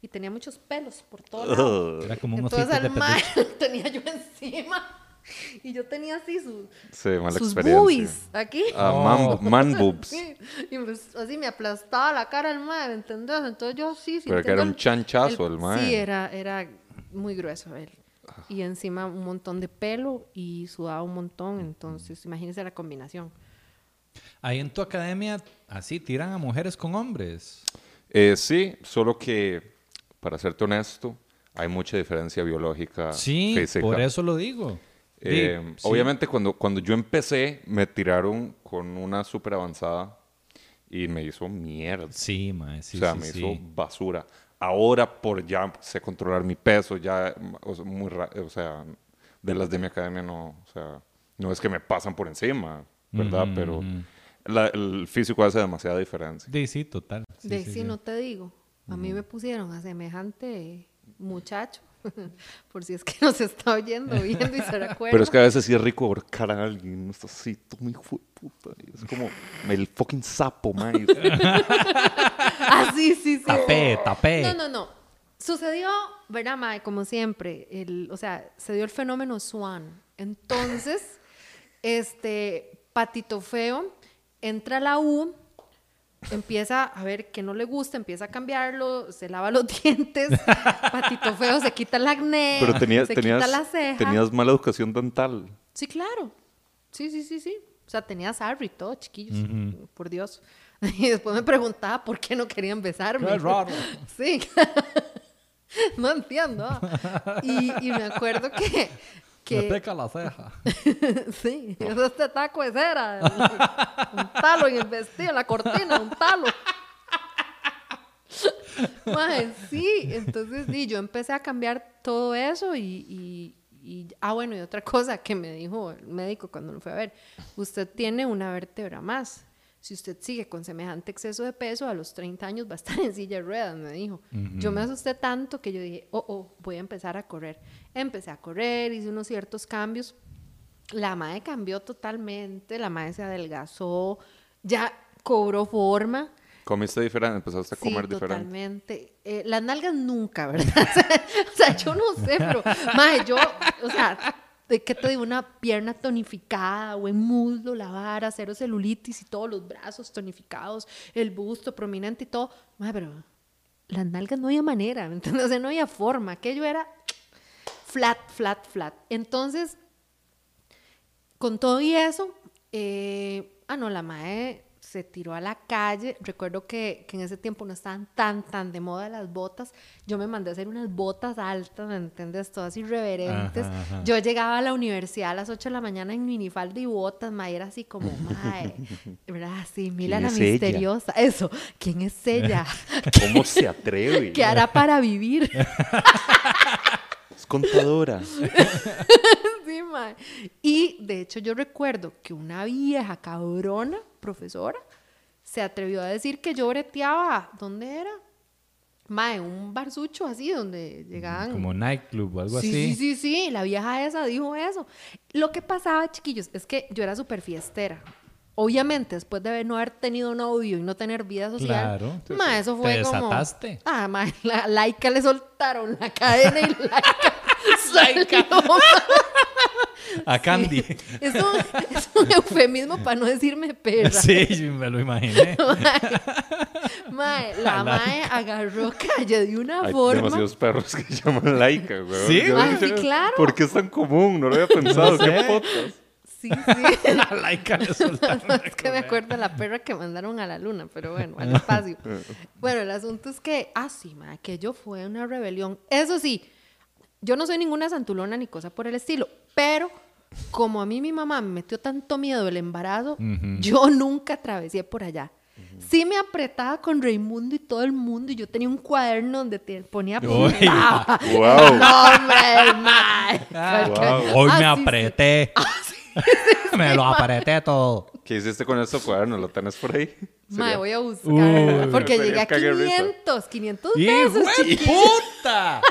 y tenía muchos pelos por todo lado. Era como un Entonces al lo tenía yo encima y yo tenía así sus, Sí, mala sus experiencia. boobies aquí. Ah, Oh. man, man boobs. Sí, y pues, así me aplastaba la cara el mae, ¿me entendés? Entonces yo sí, sí. Pero que era un chanchazo el mae. Sí, era, era muy grueso él. Y encima un montón de pelo y sudaba un montón, entonces imagínense la combinación. Ahí en tu academia, así, tiran a mujeres con hombres. Eh, sí, solo que, para serte honesto, hay mucha diferencia biológica Sí, física. por eso lo digo. Eh, sí. Obviamente, cuando, cuando yo empecé, me tiraron con una súper avanzada y me hizo mierda. Sí, mae, sí, o sea, sí, me sí. hizo basura. Ahora, por ya sé controlar mi peso, ya, o sea, muy ra- o sea, de las de mi academia no, o sea, no es que me pasan por encima, ¿verdad? Pero la- el físico hace demasiada diferencia. Di, sí, total. Sí, de sí, sí, sí. no te digo. A mí me pusieron a semejante muchacho, por si es que nos está oyendo, viendo y se recuerda. Pero es que a veces sí es rico ahorcar a alguien, no está así, todo hijo de puta. Es como el fucking sapo, man. Ah, sí, sí, sí. Tapé, tapé. No, no, no. Sucedió, ¿verdad, Mae? Como siempre, el, o sea, se dio el fenómeno Swan. Entonces, este, Patito Feo entra a la U, empieza a ver que no le gusta, empieza a cambiarlo, se lava los dientes, Patito Feo se quita el acné, Pero tenías, se tenías, quita la ceja. tenías mala educación dental. Sí, claro. Sí, sí, sí, sí. O sea, tenía sarri y todo, chiquillos. Por Dios. Y después me preguntaba por qué no querían besarme. Qué raro. Sí. no entiendo. Y, y me acuerdo que... Me que peca la ceja. sí, es este taco de cera. Un talo en el vestido, en la cortina, un talo. Sí, entonces sí, yo empecé a cambiar todo eso y, y- y- ah, bueno, y otra cosa que me dijo el médico cuando lo fue a ver, usted tiene una vértebra más. Si usted sigue con semejante exceso de peso, a los 30 años va a estar en silla de ruedas, me dijo. Yo me asusté tanto que yo dije, oh, oh, voy a empezar a correr. Empecé a correr, hice unos ciertos cambios. La madre cambió totalmente, la madre se adelgazó, ya cobró forma. Comiste diferente, empezaste a Sí, comer diferente. totalmente. Eh, las nalgas nunca, ¿verdad? o sea, yo no sé, pero, mae, yo, o sea, ¿de qué te digo? Una pierna tonificada, buen muslo, la vara, cero celulitis y todos los brazos tonificados, el busto prominente y todo. Mae, pero las nalgas no había manera, sea, no había forma. Aquello era flat, flat, flat. Entonces, con todo y eso, eh, ah, no, la mae se tiró a la calle. Recuerdo que, que en ese tiempo no estaban tan, tan de moda las botas. Yo me mandé a hacer unas botas altas, ¿me entiendes? Todas irreverentes. Ajá, ajá. Yo llegaba a la universidad a las 8 de la mañana en minifalda y botas, mae, era así como, mae, ¿verdad? Sí, Mila ¿Quién la es ella? misteriosa. Eso, ¿quién es ella? ¿Cómo se atreve? ¿Qué hará para vivir? Es contadora. Sí. Y de hecho yo recuerdo que una vieja cabrona, profesora, se atrevió a decir que yo breteaba, ¿dónde era? Mae, un barsucho así donde llegaban... Como nightclub o algo sí, así. sí, sí, sí, la vieja esa dijo eso. Lo que pasaba, chiquillos, es que yo era súper fiestera. Obviamente, después de no haber tenido novio y no tener vida social, Claro. ma, eso Te fue como... desataste. Ah, ma, la laica le soltaron la cadena y laica salió. A Candy. Es un, es un eufemismo para no decirme perra. sí, me lo imaginé. Mae, la mae agarró calle de una Hay forma. demasiados perros que llaman laica, güey. Sí, Yo Ah, dije, sí, claro. ¿Por qué es tan común? No lo había pensado. Sí, sí. La laica le soltaron No, es que me acuerdo de la perra que mandaron a la luna, pero bueno, al espacio. Bueno, el asunto es que, ah, sí, mae, aquello fue una rebelión. Eso sí, yo no soy ninguna santulona ni cosa por el estilo, pero como a mí mi mamá me metió tanto miedo el embarazo, yo nunca atravesé por allá. Sí me apretaba con Raimundo y todo el mundo y yo tenía un cuaderno donde te ponía. Wow. No, hombre, mae. Wow. Hoy Ah, me sí, sí. apreté. me lo apreté todo. ¿Qué hiciste con este cuaderno? ¿Lo tenés por ahí? Sería- voy a buscar. Uy. porque llegué a cague risa. 500, 500 ¡Y pesos, puta!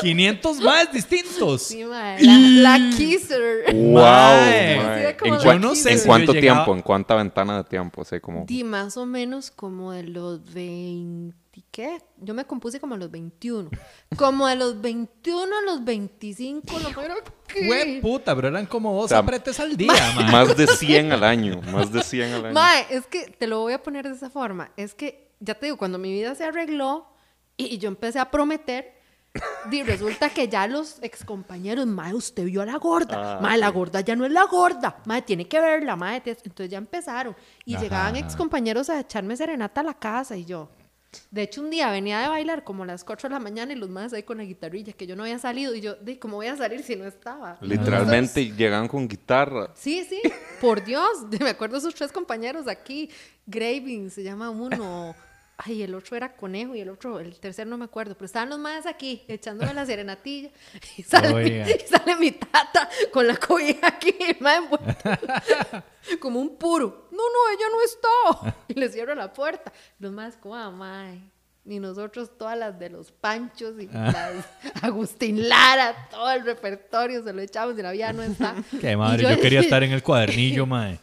500 más distintos. Sí, mae, la, la Kisser. Wow, Mae. como ¿En, la cuán- Yo no sé ¿En si cuánto yo llegaba- tiempo? ¿En cuánta ventana de tiempo? Así como... Di más o menos como de los 20, ¿qué? Yo me compuse como a los 21. Como de los 21 a los 25, no pero Fue ¿qué? puta, pero eran como dos sea, apretes al día. Más de 100 al año. Más de 100 al año. Mae, es que te lo voy a poner de esa forma. Es que, ya te digo, cuando mi vida se arregló y yo empecé a prometer, di, resulta que ya los excompañeros, mae, usted vio a la gorda. Ah, mae, la gorda ya no es la gorda. Mae, tiene que verla, mae. Entonces ya empezaron. Y Ajá, llegaban excompañeros a echarme serenata a la casa y yo. De hecho, un día venía de bailar como a las 4 de la mañana y los más ahí con la guitarrilla, que yo no había salido. Y yo, di, ¿cómo voy a salir si no estaba? Literalmente llegaban con guitarra. Sí, sí, por Dios. Me acuerdo sus tres compañeros aquí. Graving se llama uno. Ay, el otro era conejo y el otro, el tercero no me acuerdo, pero estaban los más aquí echándome la serenatilla. Y sale, mi, Oiga. y sale mi tata con la cobija aquí, más como un puro. No, no, ella no está. Y le cierro la puerta. Los más, como, ah, mae. Ni nosotros, todas las de los Panchos y Ah. las Agustín Lara, todo el repertorio se lo echamos y la vida no está. Qué Y madre, yo, quería estar en el cuadernillo, mae.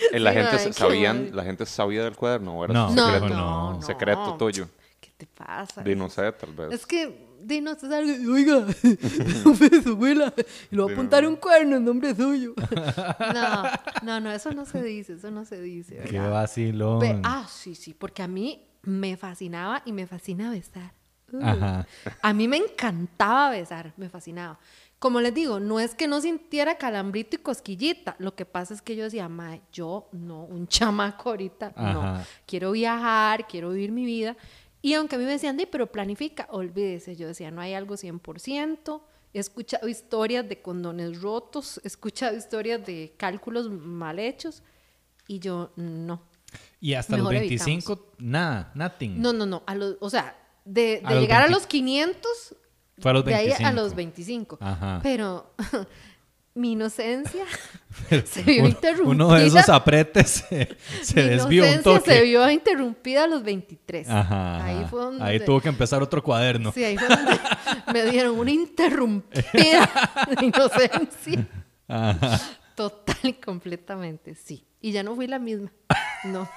La Sí, gente qué sabían, la gente sabía del cuaderno. ¿o era No, No, secreto, no, no, no. no. secreto tuyo. ¿Qué te pasa? No sé, tal vez. Es que, di, no, y, oiga, no fue de su abuela, y le va a apuntar un cuerno en nombre suyo. no, no, no, eso no se dice, eso no se dice, Qué ¿verdad? vacilón. Ve- ah, sí, sí, porque a mí me fascinaba y me fascina besar. Uh. Ajá. A mí me encantaba besar, me fascinaba. Como les digo, no es que no sintiera calambrito y cosquillita. Lo que pasa es que yo decía, mae, yo no, un chamaco ahorita, no. Ajá. Quiero viajar, quiero vivir mi vida. Y aunque a mí me decían, "Di, pero planifica, olvídese. Yo decía, no hay algo 100%. He escuchado historias de condones rotos, he escuchado historias de cálculos mal hechos. Y yo, no. Y hasta Mejor los evitamos. 25, nada, nothing. No, no, no. A los, o sea, de, de A llegar 20 a los 500, Fue a los de ahí 25. a los 25. Ajá. Pero mi inocencia se vio interrumpida. Uno de esos apretes se, se mi desvió un toque. se vio interrumpida a los 23. Ajá, Ahí fue donde... Ahí tuvo que empezar otro cuaderno. Sí, ahí fue donde me dieron una interrumpida de inocencia. Ajá. Total y completamente, sí. Y ya no fui la misma. No.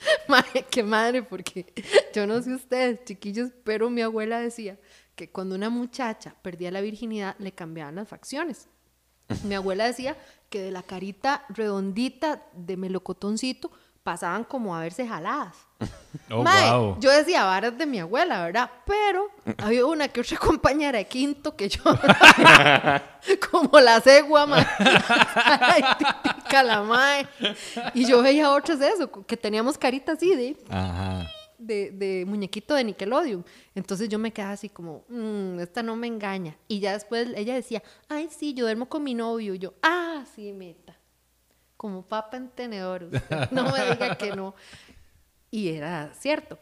Madre, qué madre, porque yo no sé ustedes, chiquillos, pero mi abuela decía que cuando una muchacha perdía la virginidad le cambiaban las facciones. Mi abuela decía que de la carita redondita de melocotoncito pasaban como a verse jaladas. Oh, Mae, wow. Yo decía varas de mi abuela, ¿verdad? Pero había una que otra compañera de quinto que yo. como la cegua, mae. Ay, típica la mae. Y yo veía otras de eso, que teníamos caritas así de, Ajá. de, de muñequito de Nickelodeon. Entonces yo me quedaba así como, "Mm, esta no me engaña. Y ya después ella decía, ay, sí, yo duermo con mi novio. Y yo, ah, sí, meta. Como papa en tenedor. usted No me diga que no. Y era cierto.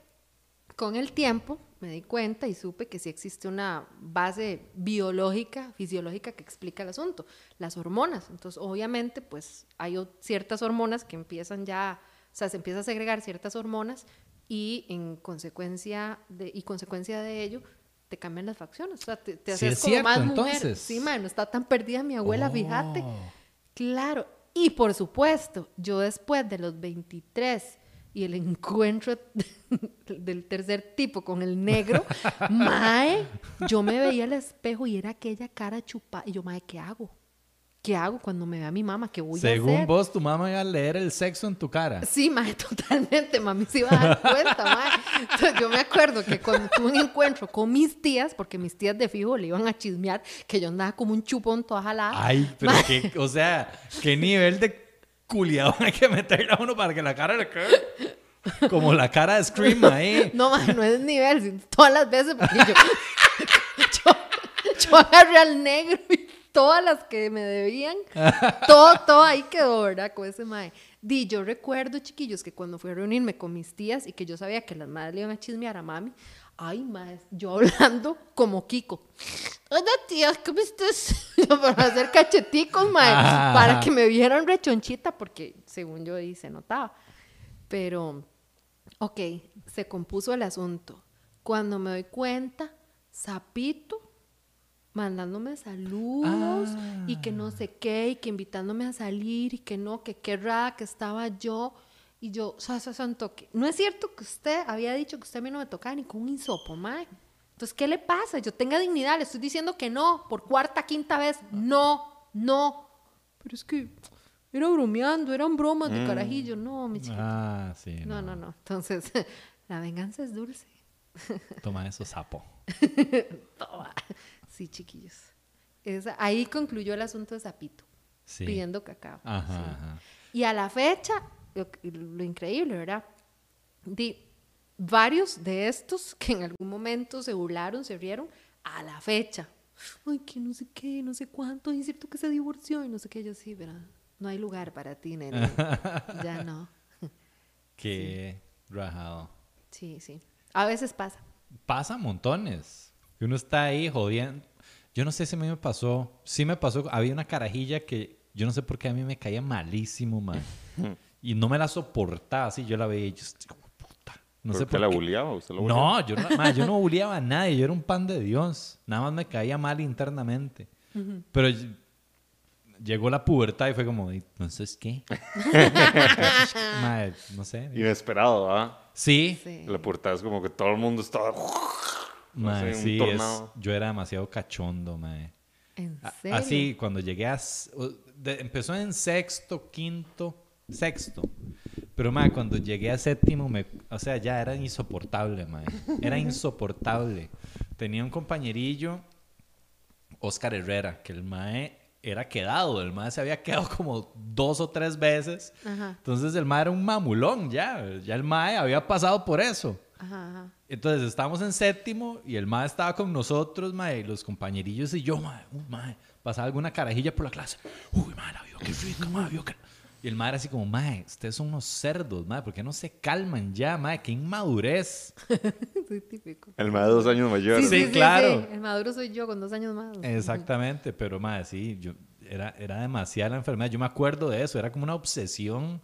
Con el tiempo me di cuenta y supe que sí existe una base biológica, fisiológica que explica el asunto, las hormonas. Entonces, obviamente, pues hay ciertas hormonas que empiezan ya, o sea, se empieza a segregar ciertas hormonas y en consecuencia de, y consecuencia de ello te cambian las facciones, o sea, te, te Sí, haces es como cierto, más mujer. entonces. Sí, man, no está tan perdida mi abuela, fíjate. Oh. Claro, y por supuesto, yo después de los 23 y el encuentro del tercer tipo con el negro, mae, yo me veía al espejo y era aquella cara chupada. Y yo, mae, ¿qué hago? ¿Qué hago cuando me vea mi mamá? ¿Qué voy a Según hacer? vos, tu mamá iba a leer el sexo en tu cara. Sí, mae, totalmente, mami se iba a dar cuenta, mae. Entonces, yo me acuerdo que cuando tuve un encuentro con mis tías, porque mis tías de fijo le iban a chismear que yo andaba como un chupón toda jalada. Ay, pero qué, o sea, qué nivel de culiado hay que meterle a uno para que la cara le quede como la cara de Scream ahí. No, man, no es nivel, todas las veces porque yo, yo, yo agarré al negro y todas las que me debían, todo, todo ahí quedó, ¿verdad? Con ese mae. Di, yo recuerdo, chiquillos, que cuando fui a reunirme con mis tías y que yo sabía que las madres le iban a chismear a mami, ay, mae, yo hablando como Kiko. Hola, tías, ¿cómo estás? Para hacer cacheticos, mae, Ah. para que me vieran rechonchita, porque según yo ahí se notaba. Pero, ok, se compuso el asunto. Cuando me doy cuenta, Zapito mandándome saludos y que no sé qué, y que invitándome a salir y que no, que qué rara que estaba yo. Y yo, sa, sa, santo, que no es cierto que usted había dicho que usted a mí no me tocaba ni con un hisopo, mae. Entonces, ¿qué le pasa? Yo tenga dignidad, le estoy diciendo que no, por cuarta, quinta vez, no, no. Pero es que era bromeando, eran bromas de carajillo, no, mi chiquito. Ah, sí. No, no, no. Entonces, la venganza es dulce. Toma eso, sapo. Toma. Sí, chiquillos. Esa- ahí concluyó el asunto de Zapito, Sí. pidiendo cacao. Ajá, Sí. ajá. Y a la fecha, lo, lo increíble, ¿verdad? Di, varios de estos que en algún momento se burlaron, se rieron, a la fecha. Ay, que no sé qué, no sé cuánto, y es cierto que se divorció y no sé qué. Yo sí, ¿verdad? No hay lugar para ti, nene. ya no. Qué rajado. Sí, sí. A veces pasa. Pasa montones. Que uno está ahí jodiendo. Yo no sé si a mí me pasó. Sí me pasó. Había una carajilla que yo no sé por qué a mí me caía malísimo, man. y no me la soportaba así. Yo la veía y yo, "Hijo de puta. No sé ¿Por la qué. bulleaba? ¿Usted la bulleaba? No, yo no, ma, yo no bulleaba a nadie, yo era un pan de Dios. Nada más me caía mal internamente. Pero llegó la pubertad y fue como, "¿Y entonces qué? No sé. Inesperado, ¿ah? Sí, Sí. La puerta es como que todo el mundo estaba... mae, un sí, es- yo era demasiado cachondo, mae. ¿En A- serio? Así, cuando llegué a... de- empezó en sexto, quinto, sexto. Pero, mae, cuando llegué a séptimo, me, o sea, ya era insoportable, mae. Era insoportable. Tenía un compañerillo, Oscar Herrera, que el mae era quedado. El mae se había quedado como dos o tres veces. Ajá, Entonces, el mae era un mamulón, ya. Ya el mae había pasado por eso. Ajá, ajá. Entonces estábamos en séptimo y el mae estaba con nosotros, mae, y los compañerillos y yo, mae, uy, mae, pasaba alguna carajilla por la clase. Uy, mae, la vio, qué rica, mae, vio que... Y el mae era así como, mae, ustedes son unos cerdos, mae, ¿por qué no se calman ya, mae? Qué inmadurez. Soy típico. El de dos años mayor. Sí, claro. El maduro soy yo con dos años más. Exactamente, pero mae, sí, yo, era, era demasiada la enfermedad. Yo me acuerdo de eso, era como una obsesión.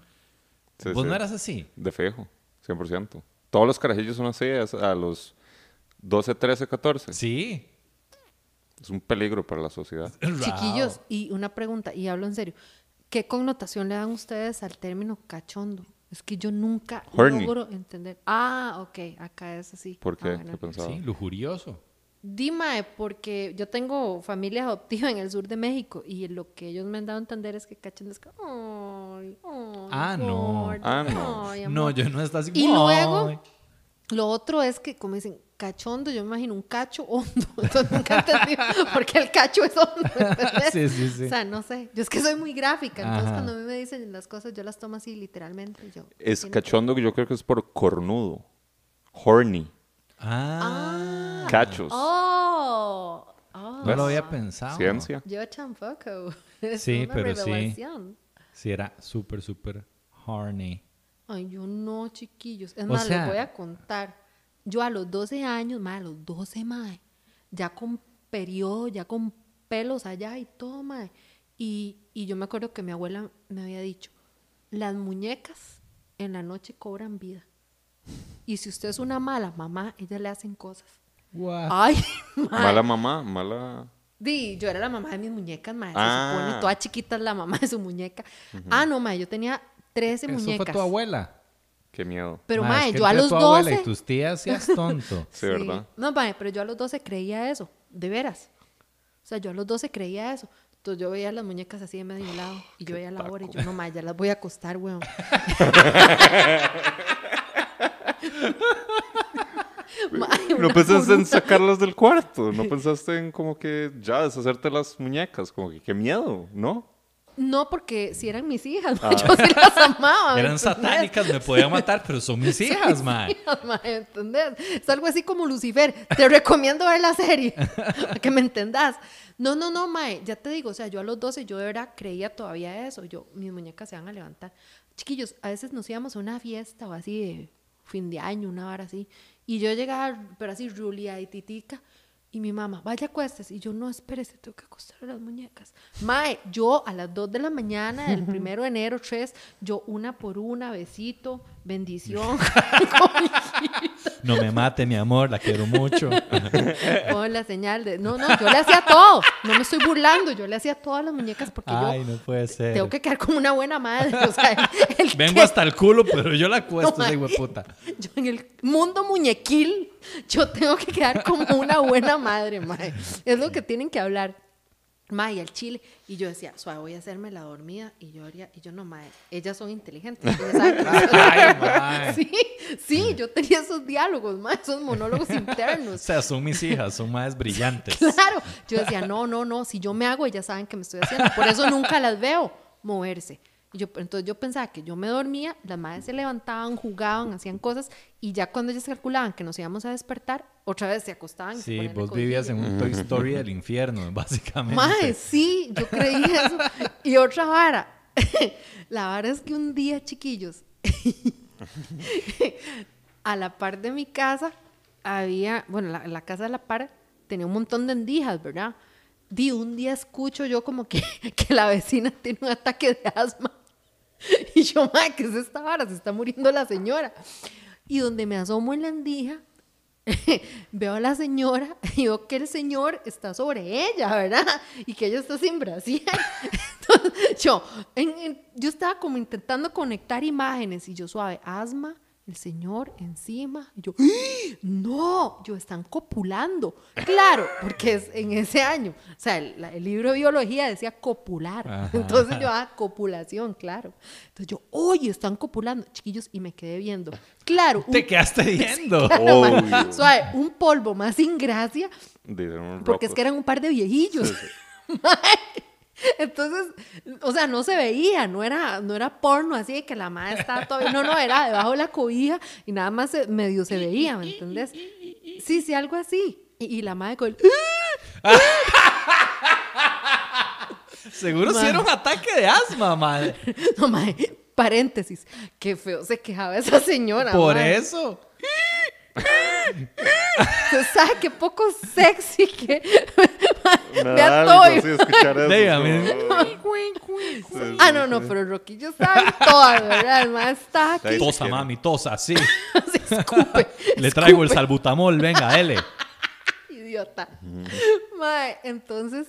Sí, ¿Vos sí. no eras así? De fijo, 100%. Todos los carajillos son así es a los 12, 13, 14. Sí. Es un peligro para la sociedad. Chiquillos, y una pregunta, y hablo en serio. ¿Qué connotación le dan ustedes al término cachondo? Es que yo nunca Horny. logro entender. Ah, ok, acá es así. ¿Por qué? Ah, bueno. ¿Qué pensaba? Sí, lujurioso. Dime, porque yo tengo familia adoptiva en el sur de México y lo que ellos me han dado a entender es que cachondo es como, ay, ay, Ah, no. gordo, Ah, no. ay, No, amor". yo no estaba así Y como, luego, lo otro es que, como dicen, cachondo, yo me imagino un cacho hondo. Entonces nunca entendí por qué el cacho es hondo. ¿entendés? Sí, sí, sí. O sea, no sé. Yo es que soy muy gráfica. Entonces, Ajá. cuando a mí me dicen las cosas, yo las tomo así literalmente. Yo, Es cachondo que yo creo que es por cornudo. Horny. Ah. Cachos. ¡Oh! oh. No lo había pensado. Ciencia. Yo tampoco. Es Sí, una pero sí. revelación. Sí, era súper, súper horny. Ay, yo no, chiquillos. Es O más, sea- les voy a contar. Yo a los 12 años, mae, a los 12, mae, ya con periodo, ya con pelos allá y todo, mae. Y, y yo me acuerdo que mi abuela me había dicho, las muñecas en la noche cobran vida. Y si usted es una mala mamá, ellas le hacen cosas. What? Ay. Mala mamá, mala. Di, yo era la mamá de mis muñecas, mae. Se Ah. supone, toda chiquita es la mamá de su muñeca. Ah, no, mae, yo tenía 13 Eso muñecas. fue tu abuela. Qué miedo. Pero, Ma, mae, es que yo a los tu abuela 12... y tus tías seas tonto. Sí, ¿verdad? No, mae, pero yo a los 12 creía eso, de veras. O sea, yo a los 12 creía eso. Entonces yo veía las muñecas así de medio lado y yo veía la hora y yo, no, mae, ya las voy a acostar, weón. No pensaste en sacarlas del cuarto. No pensaste en como que ya deshacerte las muñecas. Como que qué miedo, ¿no? No, porque si eran mis hijas, Ah. yo sí las amaba. Eran ¿entendés? satánicas, me podían matar, pero son mis hijas, mae. hijas, mae, ¿entendés? Es algo así como Lucifer. Te recomiendo ver la serie, para que me entendás. No, no, no, mae, ya te digo, o sea, yo a los 12, yo de verdad creía todavía eso. Yo, mis muñecas se van a levantar. Chiquillos, a veces nos íbamos a una fiesta o así de fin de año, una hora así, y yo llegaba, pero así, rulia y titica, y mi mamá, vaya acuestes. Y yo, no, espérese, tengo que acostar a las muñecas. Mae, yo a las 2 de la mañana, el primero de enero, 3, yo una por una, besito, bendición. No me mate, mi amor, la quiero mucho. Con la señal de. No, no, yo le hacía todo. No me estoy burlando. Yo le hacía todas las muñecas porque Ay, yo no puede ser. tengo que quedar como una buena madre. O sea, el Vengo que- hasta el culo, pero yo la acuesto, No, esa hueputa. Yo en el mundo muñequil, yo tengo que quedar como una buena madre, mae. Es lo que tienen que hablar. Mae, al chile. Y yo decía, suave, voy a hacerme la dormida. Y yo haría, y yo no, mae, ellas son inteligentes. ellas saben que no soy- Ay, mae. Sí, sí, yo tenía esos diálogos, mae, esos monólogos O internos. sea, son mis hijas, son más brillantes. Claro, yo decía, no, no, no, si yo me hago, ellas saben que me estoy haciendo. Por eso nunca las veo moverse. Y yo, entonces yo pensaba que yo me dormía, las madres se levantaban, jugaban, hacían cosas, y ya cuando ellas calculaban que nos íbamos a despertar, otra vez se acostaban. se Sí, vos vivías en un Toy Story del infierno, básicamente. Mae, sí, yo creí eso. Y otra vara. La vara es que un día, chiquillos, a la par de mi casa había, bueno, la, la casa de la par tenía un montón de endijas, ¿verdad? Di un día escucho yo como que, que la vecina tiene un ataque de asma. Y yo, madre, ¿qué es esta vara? Se está muriendo la señora. Y donde me asomo en la endija, veo a la señora y veo que el señor está sobre ella, ¿verdad? Y que ella está sin brasier. yo, en- en- yo estaba como intentando conectar imágenes y yo suave, asma, el señor encima. Y yo, ¡Ah! no, yo están copulando. Claro, porque es en ese año. O sea, el, la- el libro de biología decía copular. Ajá. Entonces yo, ah, copulación, claro. Entonces yo, oye, están copulando, chiquillos, y me quedé viendo. Claro, un, Te quedaste viendo. claro, suave, un polvo más sin gracia porque es que eran un par de viejillos. Entonces, o sea, no se veía, no era, no era porno así de que la madre estaba todavía, no, no, era debajo de la cobija y nada más se- medio se veía, ¿me entendés? Sí, sí, algo así. Y, y la madre con el... Seguro si era un ataque de asma, madre. No, mae, paréntesis, qué feo se quejaba esa señora. Por mae. eso. Usted sabe qué poco sexy que... Me todo. escuchar eso. Dígame. como- Ah, no, no, pero Roquillo estaba toda, ¿verdad? El estaba aquí, Tosa, mami, tosa, sí. se escupe. Le traigo el escupe. salbutamol, venga, L. idiota. Mae, entonces,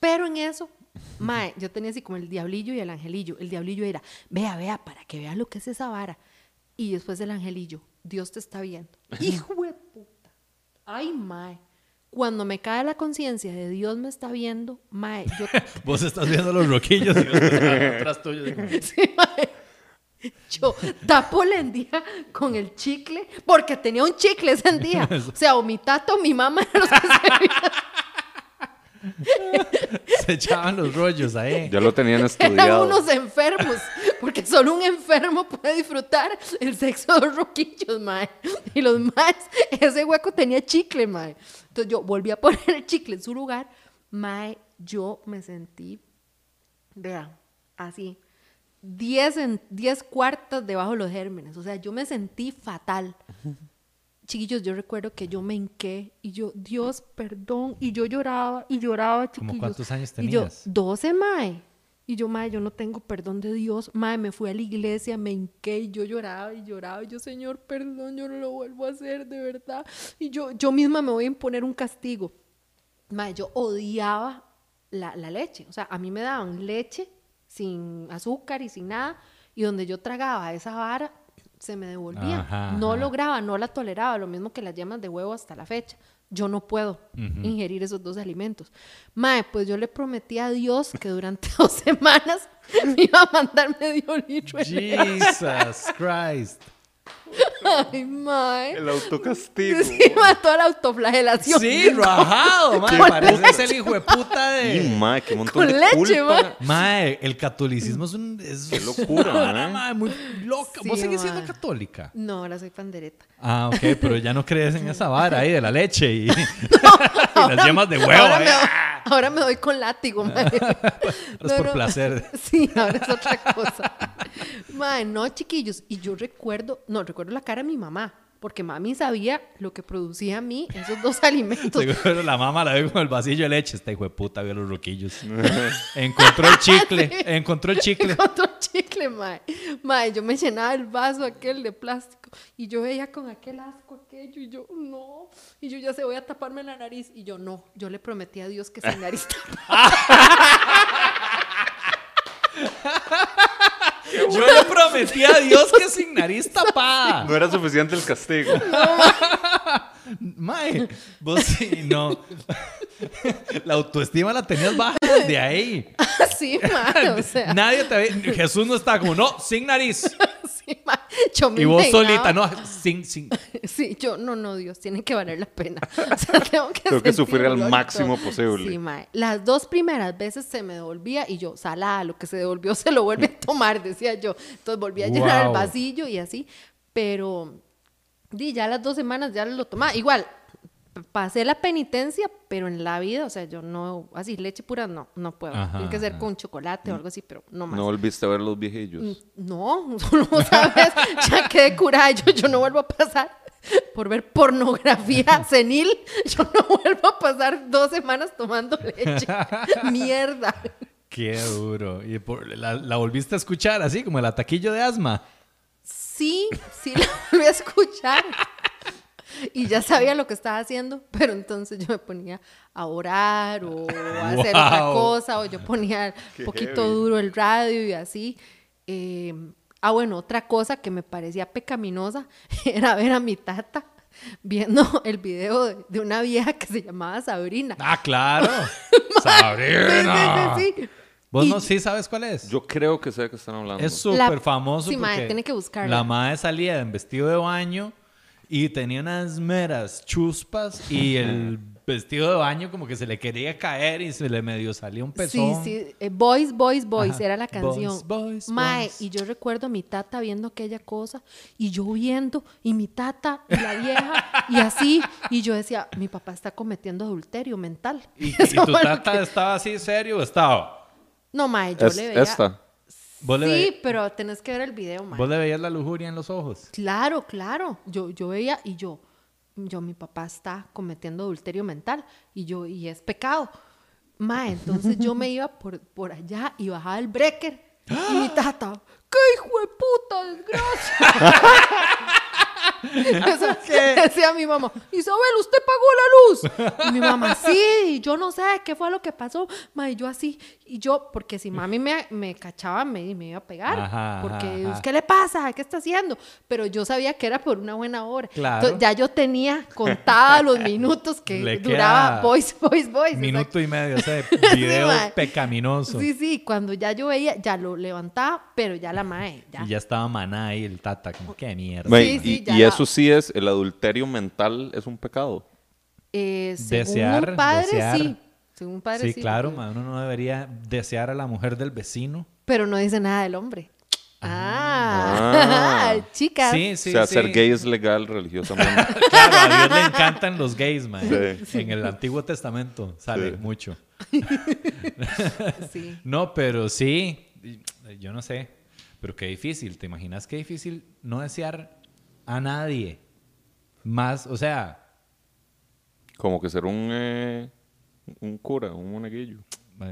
pero en eso, mae, yo tenía así como el diablillo y el angelillo. El diablillo era, vea, vea, para que vea lo que es esa vara. Y después el angelillo, Dios te está viendo. Hijo de puta. Ay, mae. Cuando me cae la conciencia de Dios me está viendo, mae, yo... Vos estás viendo los roquillos y están atrás tuyo. Sí, mae. Yo tapo la endija con el chicle, porque tenía un chicle ese día. O sea, o mi tato mi mamá los que se Se echaban los rollos ahí. Ya lo tenían Eran estudiado. unos enfermos, porque solo un enfermo puede disfrutar el sexo de los roquillos, mae. Y los más, ese hueco tenía chicle, mae. Entonces yo volví a poner el chicle en su lugar, mae, yo me sentí, vean, así, 10 en 10 cuartas debajo de los gérmenes, o sea, yo me sentí fatal. Chiquillos, yo recuerdo que yo me hinqué y yo, Dios, perdón, y yo lloraba y lloraba, ¿Cómo chiquillos. cuántos años Y yo, tenías? 12, mae. Y yo, mae, yo no tengo perdón de Dios. Mae, me fui a la iglesia, me hinqué y yo lloraba y lloraba. Y yo, Señor, perdón, yo no lo vuelvo a hacer, de verdad. Y yo, yo misma me voy a imponer un castigo. Mae, yo odiaba la, la leche. O sea, a mí me daban leche sin azúcar y sin nada. Y donde yo tragaba esa vara, se me devolvía. Ajá, no ajá. lograba, no la toleraba. Lo mismo que las yemas de huevo hasta la fecha. Yo no puedo ingerir esos dos alimentos. Mae, pues yo le prometí a Dios que durante dos semanas me iba a mandar medio litro. Jesus Christ. Ay, mae. El autocastigo. Sí, mae, toda la autoflagelación. Sí, rajado, mae. Pareces el hijo de puta de. mae, qué montón Con de leche, culpa. Mae, el catolicismo es un. Es Qué locura, mae. mae, muy loca. Sí, Vos seguís siendo católica. No, ahora soy pandereta. Ah, ok, pero ya no crees en esa vara ahí de la leche y, y las yemas de huevo. Ahora me, doy, ahora me doy con látigo, mae. Ahora es por placer. Sí, ahora es otra cosa. Mae, no, chiquillos. Y yo recuerdo, no, recuerdo la cara de mi mamá. Porque mami sabía lo que producía a mí esos dos alimentos. Seguro la mamá la ve con el vasillo de leche. Esta hijo de puta vio los roquillos. encontró el chicle. Sí. Encontró el chicle. Encontró chicle, mae. Mae, yo me llenaba el vaso aquel de plástico y yo veía con aquel asco aquello y yo, no. Y yo ya se voy a taparme la nariz y yo, no. Yo le prometí a Dios que sin nariz Yo le prometí a Dios que sin nariz tapada. No era suficiente el castigo. Mae, vos sí, no. La autoestima la tenías baja de ahí. así, mae. O sea, Nadie te ve. Jesús no estaba como, no, sin nariz. sí, mae. Yo me Y vos solita, no, sin, sin. Sí, yo, no, no, Dios, tiene que valer la pena. O sea, tengo que, Tengo que sentir sufrir al máximo posible. Sí, mae. Las dos primeras veces se me devolvía y yo, salada, lo que se devolvió se lo vuelve a tomar, decía yo. Entonces volví a llenar el vasillo y así. Pero, di, ya las dos semanas ya lo tomaba. Igual, pasé la penitencia, pero en la vida, o sea, yo no, así, leche pura no, no puedo. Ajá, Tiene que ser con chocolate o algo así, pero no más. No volviste a ver los viejillos. No, no sabes, ya quedé curada, yo, yo no vuelvo a pasar por ver pornografía senil, yo no vuelvo a pasar dos semanas tomando leche. Mierda. Qué duro. Y por- la, la volviste a escuchar así, como el ataquillo de asma. Sí, sí la volví a escuchar. y ya sabía lo que estaba haciendo, pero entonces yo me ponía a orar o a hacer otra cosa, o yo ponía un poquito heavy. duro el radio y así. Eh, ah, bueno, otra cosa que me parecía pecaminosa era ver a mi tata viendo el video de, de una vieja que se llamaba Sabrina. Ah, claro. Sí, Sabrina. sí, sí, sí. ¿Vos Y- no sí sabes cuál es? Yo creo que sé de qué están hablando. Es súper famoso Sí, mae, porque tiene que buscarla. la madre salía en vestido de baño y tenía unas meras chuspas y el vestido de baño como que se le quería caer y se le medio salía un Sí, pezón. sí, eh, Boys, Boys, Boys Ajá. era la canción. Boys, boys, Mae, boys. y yo recuerdo a mi tata viendo aquella cosa y yo viendo y mi tata y la vieja y así y yo decía, mi papá está cometiendo adulterio mental. ¿Y, tu tata que- estaba así serio o estaba? No, mae, yo Es- le veía. esta. ¿Vos le, Sí, ve- pero tenés que ver el video, mae. vos le veías la lujuria en los ojos? Claro, claro. Yo, yo veía y yo, yo, mi papá está cometiendo adulterio mental y yo, y es pecado. Ma, entonces yo me iba por, por allá y bajaba el breaker y mi tata, ¡qué hijo de puta desgracia! Eso decía mi mamá, Isabel, ¿usted pagó la luz? Y mi mamá, sí, yo no sé qué fue lo que pasó. Ma, y yo así, y yo, porque si mami me, me cachaba, me, me iba a pegar. Ajá, porque, ajá. ¿qué le pasa? ¿Qué está haciendo? Pero yo sabía que era por una buena hora. Claro. Entonces, ya yo tenía contados los minutos que Le duraba Voice, Voice, Voice. Minuto y medio ese Sí, video pecaminoso. Sí, sí, cuando ya yo veía, ya lo levantaba, pero ya la mae, ya. Y ya estaba maná ahí el tata, como qué mierda. Sí, sí, ya y eso sí es, el adulterio mental es un pecado. Eh, según Desear, un padre, desear. sí. Según un padre, sí, sí. claro, porque- uno no debería desear a la mujer del vecino. Pero no dice nada del hombre. Ah. Ah, chicas. Sí, sí, o sea, sí. ser gay es legal religiosamente. Claro, a Dios le encantan los gays, man. Sí. En el Antiguo Testamento sale Sí. mucho. sí. No, pero sí, yo no sé, pero qué difícil. ¿Te imaginas qué difícil no desear a nadie? Más, o sea, Como que ser un, eh, un cura, un monaguillo.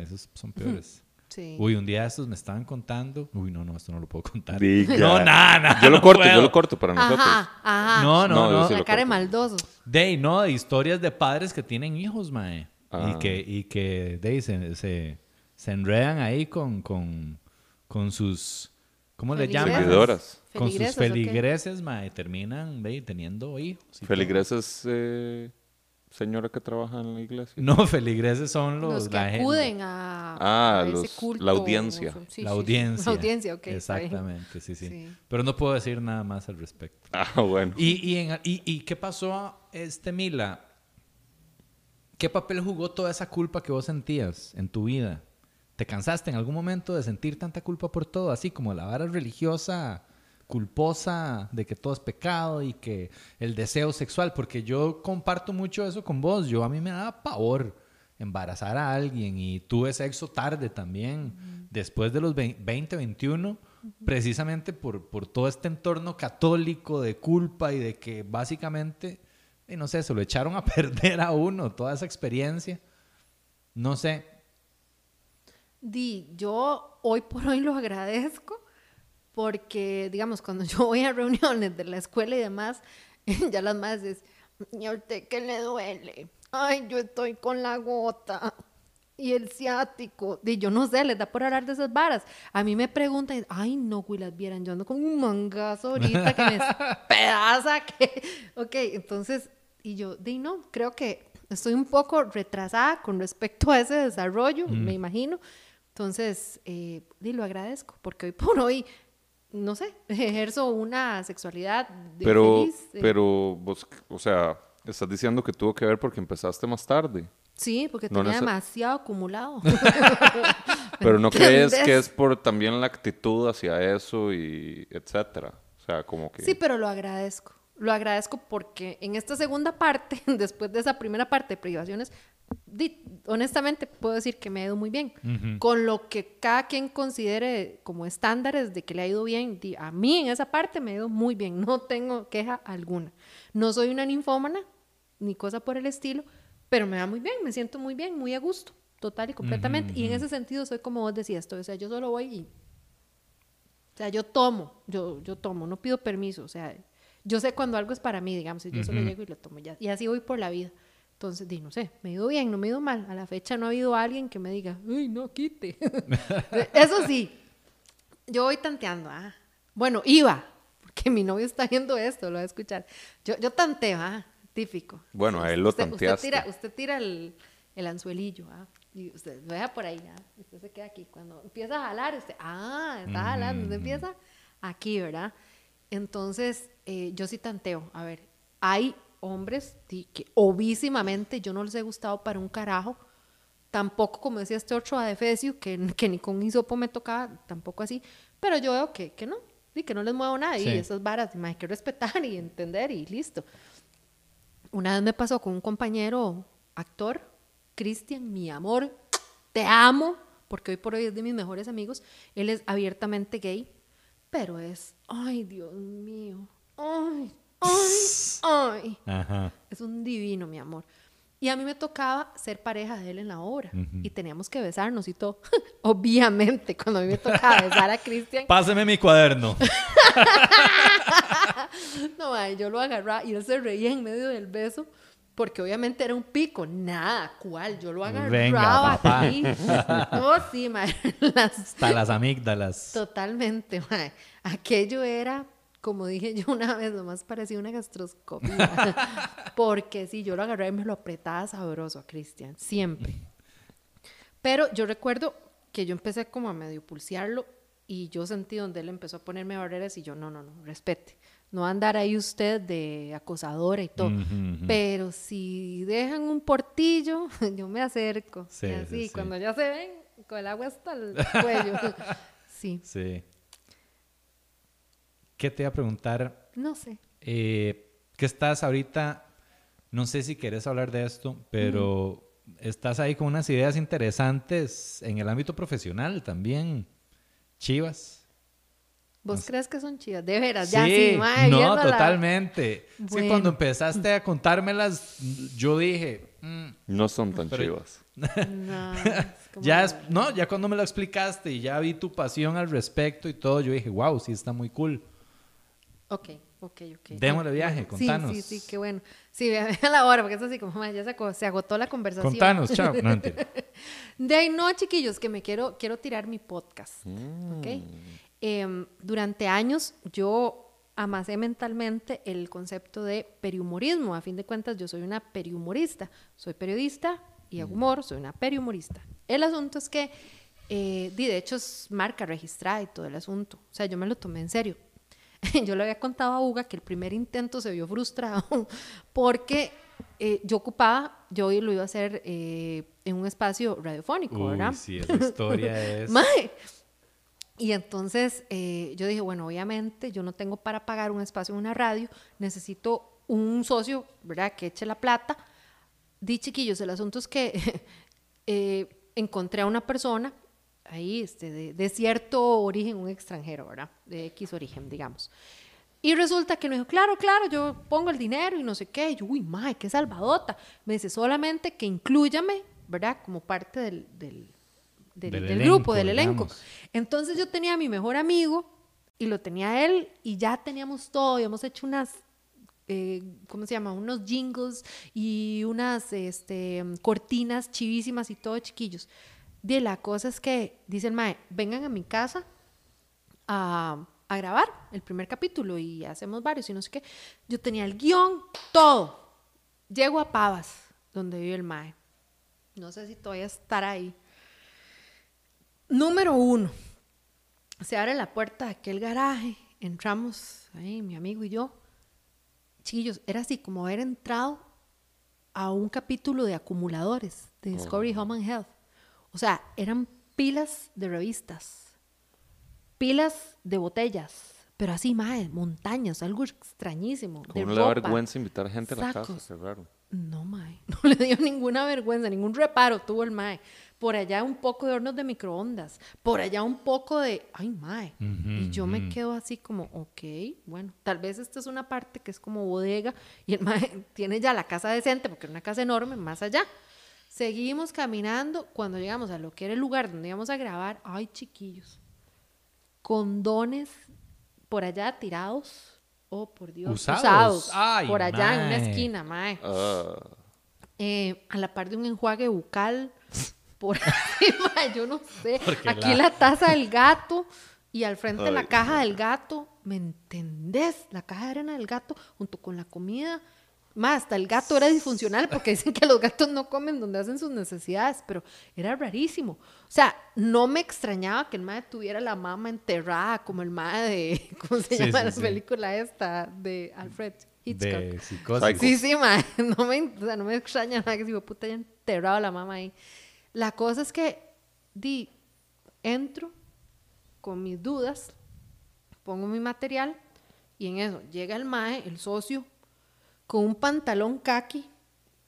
esos son peores. Sí. Uy, un día de estos me estaban contando. Uy, no, no, esto no lo puedo contar. Diga. No, nada, nada. Yo lo no corto, yo lo corto para nosotros. Ajá, ajá. No, no, No, no. sí La lo cara de corto. maldoso. De, no, de historias de padres que tienen hijos, mae. Ah. Y que, y que de, se, se, se enredan ahí con, con, con sus, ¿cómo le llaman? Seguidoras. Con sus ¿Feligreses mae. Terminan ve, teniendo hijos. Feligreses, eh, señora que trabaja en la iglesia. No, feligreses son los, Los que la gente- acuden a, Ah, a ese los- culto. la audiencia. Sí, la sí. audiencia. La audiencia, ok. Exactamente, sí, sí, Sí. Pero no puedo decir nada más al respecto. Ah, bueno. ¿Y, y, en- y- y qué pasó, este Mila? ¿Qué papel jugó toda esa culpa que vos sentías en tu vida? ¿Te cansaste en algún momento de sentir tanta culpa por todo? Así como la vara religiosa culposa de que todo es pecado y que el deseo sexual, porque yo comparto mucho eso con vos. Yo a mí me daba pavor embarazar a alguien y tuve sexo tarde también, después de los 20, 21, precisamente por, por todo este entorno católico de culpa y de que básicamente, eh, no sé, se lo echaron a perder a uno, toda esa experiencia. No sé, Di, yo hoy por hoy lo agradezco porque, digamos, cuando yo voy a reuniones de la escuela y demás, ya las más es, ¿y a usted qué le duele? Ay, yo estoy con la gota y el ciático. Di, yo no sé, les da por hablar de esas varas. A mí me preguntan, ay, no, güey, las vieran, yo ando con un mangazo ahorita que me pedaza. Que... Ok, entonces, y yo, di, no, creo que estoy un poco retrasada con respecto a ese desarrollo, me imagino. Entonces, eh, di, lo agradezco, porque hoy por hoy, no sé, ejerzo una sexualidad de Pero, feliz. eh, pero vos, o sea, estás diciendo que tuvo que ver porque empezaste más tarde. Sí, porque no tenía demasiado acumulado. Pero no crees que es por también la actitud hacia eso y etcétera. O sea, como que... Sí, pero lo agradezco. Lo agradezco porque en esta segunda parte, después de esa primera parte de privaciones, honestamente puedo decir que me ha ido muy bien. Con lo que cada quien considere como estándares de que le ha ido bien, a mí en esa parte me ha ido muy bien. No tengo queja alguna. No soy una ninfómana ni cosa por el estilo, pero me va muy bien, me siento muy bien, muy a gusto, total y completamente. Y en ese sentido soy como vos decías, o sea, yo solo voy y o sea, yo tomo, yo, yo tomo, no pido permiso. O sea, yo sé cuando algo es para mí, digamos, y yo solo llego y lo tomo ya. Y así voy por la vida. Entonces, di, no sé, me he ido bien, no me he ido mal. A la fecha no ha habido alguien que me diga, uy, no, quite. Eso sí, yo voy tanteando. Ah. Bueno, iba, porque mi novio está viendo esto, lo va a escuchar. Yo, yo tanteo, ah, típico. Bueno, a él lo usted, tanteaste. Usted tira, usted tira el, el anzuelillo, ah, y usted vea por ahí, ah, usted se queda aquí. Cuando empieza a jalar, usted, ah, está jalando, usted empieza aquí, ¿verdad? Entonces, eh, yo sí tanteo. A ver, hay hombres que obvísimamente yo no les he gustado para un carajo. Tampoco, como decía este otro adefesio, que, que ni con hisopo me tocaba, tampoco así. Pero yo veo que, que no, y que no les muevo nada. Sí. Y esas varas, hay que respetar y entender y listo. Una vez me pasó con un compañero actor, Cristian, mi amor, te amo, porque hoy por hoy es de mis mejores amigos. Él es abiertamente gay, pero es, ay, Dios mío, ay, ay, ay. Ajá. Es un divino, mi amor. Y a mí me tocaba ser pareja de él en la obra. Y teníamos que besarnos y todo. Obviamente, cuando a mí me tocaba besar a Cristian, Páseme mi cuaderno. no, ay, yo lo agarraba y él se reía en medio del beso. Porque obviamente era un pico. Nada, ¿cuál? Yo lo agarraba Venga, aquí. No, sí, las- Hasta las amígdalas. Totalmente, mae. Aquello era, como dije yo una vez, nomás parecía una gastroscopia. Porque sí, yo lo agarré y me lo apretaba sabroso a Cristian, siempre. Pero yo recuerdo que yo empecé como a medio pulsearlo y yo sentí donde él empezó a ponerme barreras y yo, no, no, no, respete. No andar ahí usted de acosadora y todo. Pero si dejan un portillo, yo me acerco. Sí, y sí, así, sí. cuando ya se ven, con el agua hasta el cuello. sí, Sí. ¿Qué te iba a preguntar? no sé. Eh, que estás ahorita, no sé si quieres hablar de esto, pero estás ahí con unas ideas interesantes en el ámbito profesional también. Chivas. ¿Vos No crees que son chivas? De veras, ya sí, mae, no, viéndola. totalmente. Sí, Bueno. cuando empezaste a contármelas, yo dije, mm, No son tan Pero- chivas. No, ya es, no, ya cuando me lo explicaste y ya vi tu pasión al respecto y todo, yo dije, wow, sí está muy cool. Ok, ok, ok. Démosle viaje, contanos. Sí, sí, sí, qué bueno. Sí, vea, la hora, porque es así como, ya se, se agotó la conversación. Contanos, chao. No, mentira. De ahí no, chiquillos, que me quiero, quiero tirar mi podcast. ¿ok? Em, durante años yo amasé mentalmente el concepto de perihumorismo. A fin de cuentas, yo soy una perihumorista. Soy periodista y hago humor, soy una perihumorista. El asunto es que, eh, de hecho, es marca registrada y todo el asunto. O sea, yo me lo tomé en serio. Yo le había contado a Uga que el primer intento se vio frustrado porque eh, yo ocupaba, yo lo iba a hacer eh, en un espacio radiofónico, ¿verdad? Uy, sí, esa historia es... Y entonces eh, yo dije, bueno, obviamente yo no tengo para pagar un espacio en una radio, necesito un socio, ¿verdad?, que eche la plata. Di chiquillos, el asunto es que eh, encontré a una persona ahí, este, de, de cierto origen, un extranjero, ¿verdad?, de X origen, digamos. Y resulta que me dijo, claro, claro, yo pongo el dinero y no sé qué. Y yo, uy, mae, qué salvadota. Me dice, solamente que inclúyame, ¿verdad? Como parte del, del, del- Del del elenco, grupo, del elenco. digamos. Entonces yo tenía a mi mejor amigo y lo tenía él y ya teníamos todo. Habíamos hecho unas, eh, ¿cómo se llama? Unos jingles y unas este, cortinas chivísimas y todo, chiquillos. De la cosa es que, dice el mae, vengan a mi casa a, a grabar el primer capítulo y hacemos varios y no sé qué. Yo tenía el guion, todo. Llego a Pavas, donde vive el Mae. No sé si todavía estará ahí. Número uno. Se abre la puerta de aquel garaje. Entramos ahí, mi amigo y yo. Chillos, era así como haber entrado a un capítulo de acumuladores de Discovery Home and Health. O sea, eran pilas de revistas pilas de botellas, pero así, mae, montañas, algo extrañísimo. de ¿Cómo no le da vergüenza invitar gente a la casa? sacos. Qué raro. No, mae, no le dio ninguna vergüenza, ningún reparo tuvo el mae. Por allá un poco de hornos de microondas, por allá un poco de, ay, mae. y yo me quedo así como, ok, bueno, tal vez esta es una parte que es como bodega y el mae tiene ya la casa decente porque es una casa enorme más allá. Seguimos caminando, cuando llegamos a lo que era el lugar donde íbamos a grabar, ay, chiquillos, condones por allá tirados, oh, por Dios, Usados. usados, Ay, por allá en una esquina, mae. Ah, Eh, a la par de un enjuague bucal, por ahí, mae, yo no sé. Porque Aquí la- la... taza del gato y al frente la caja del gato, ¿me entendés? La caja de arena del gato junto con la comida. Más, hasta el gato era disfuncional porque dicen que los gatos no comen donde hacen sus necesidades, pero era rarísimo. O sea, no me extrañaba que el mae tuviera la mama enterrada como el mae de, ¿cómo se Sí, llama sí, la sí. película esta? De Alfred Hitchcock. De psicosis. Sí, sí, mae. No me, o sea, no me extraña nada que si puta haya enterrado a la mamá ahí. La cosa es que, di, entro con mis dudas, pongo mi material y en eso llega el mae, el socio, con un pantalón kaki,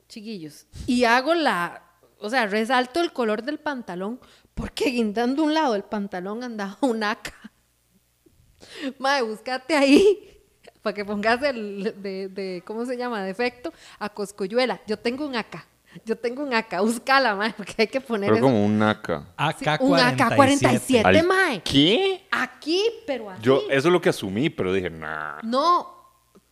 chiquillos, y hago la, o sea, resalto el color del pantalón porque guindando un lado del pantalón andaba un AK. Mae, búscate ahí para que pongas el de, de- ¿cómo se llama? Defecto a Coscoyuela. Yo tengo un AK. Yo tengo un AK. Búscala, mae, porque hay que poner pero eso. como un naca. Sí, AK-47. un AK-47, Al- mae. ¿Qué? Aquí, pero así. Yo, eso es lo que asumí, pero dije, nah. No,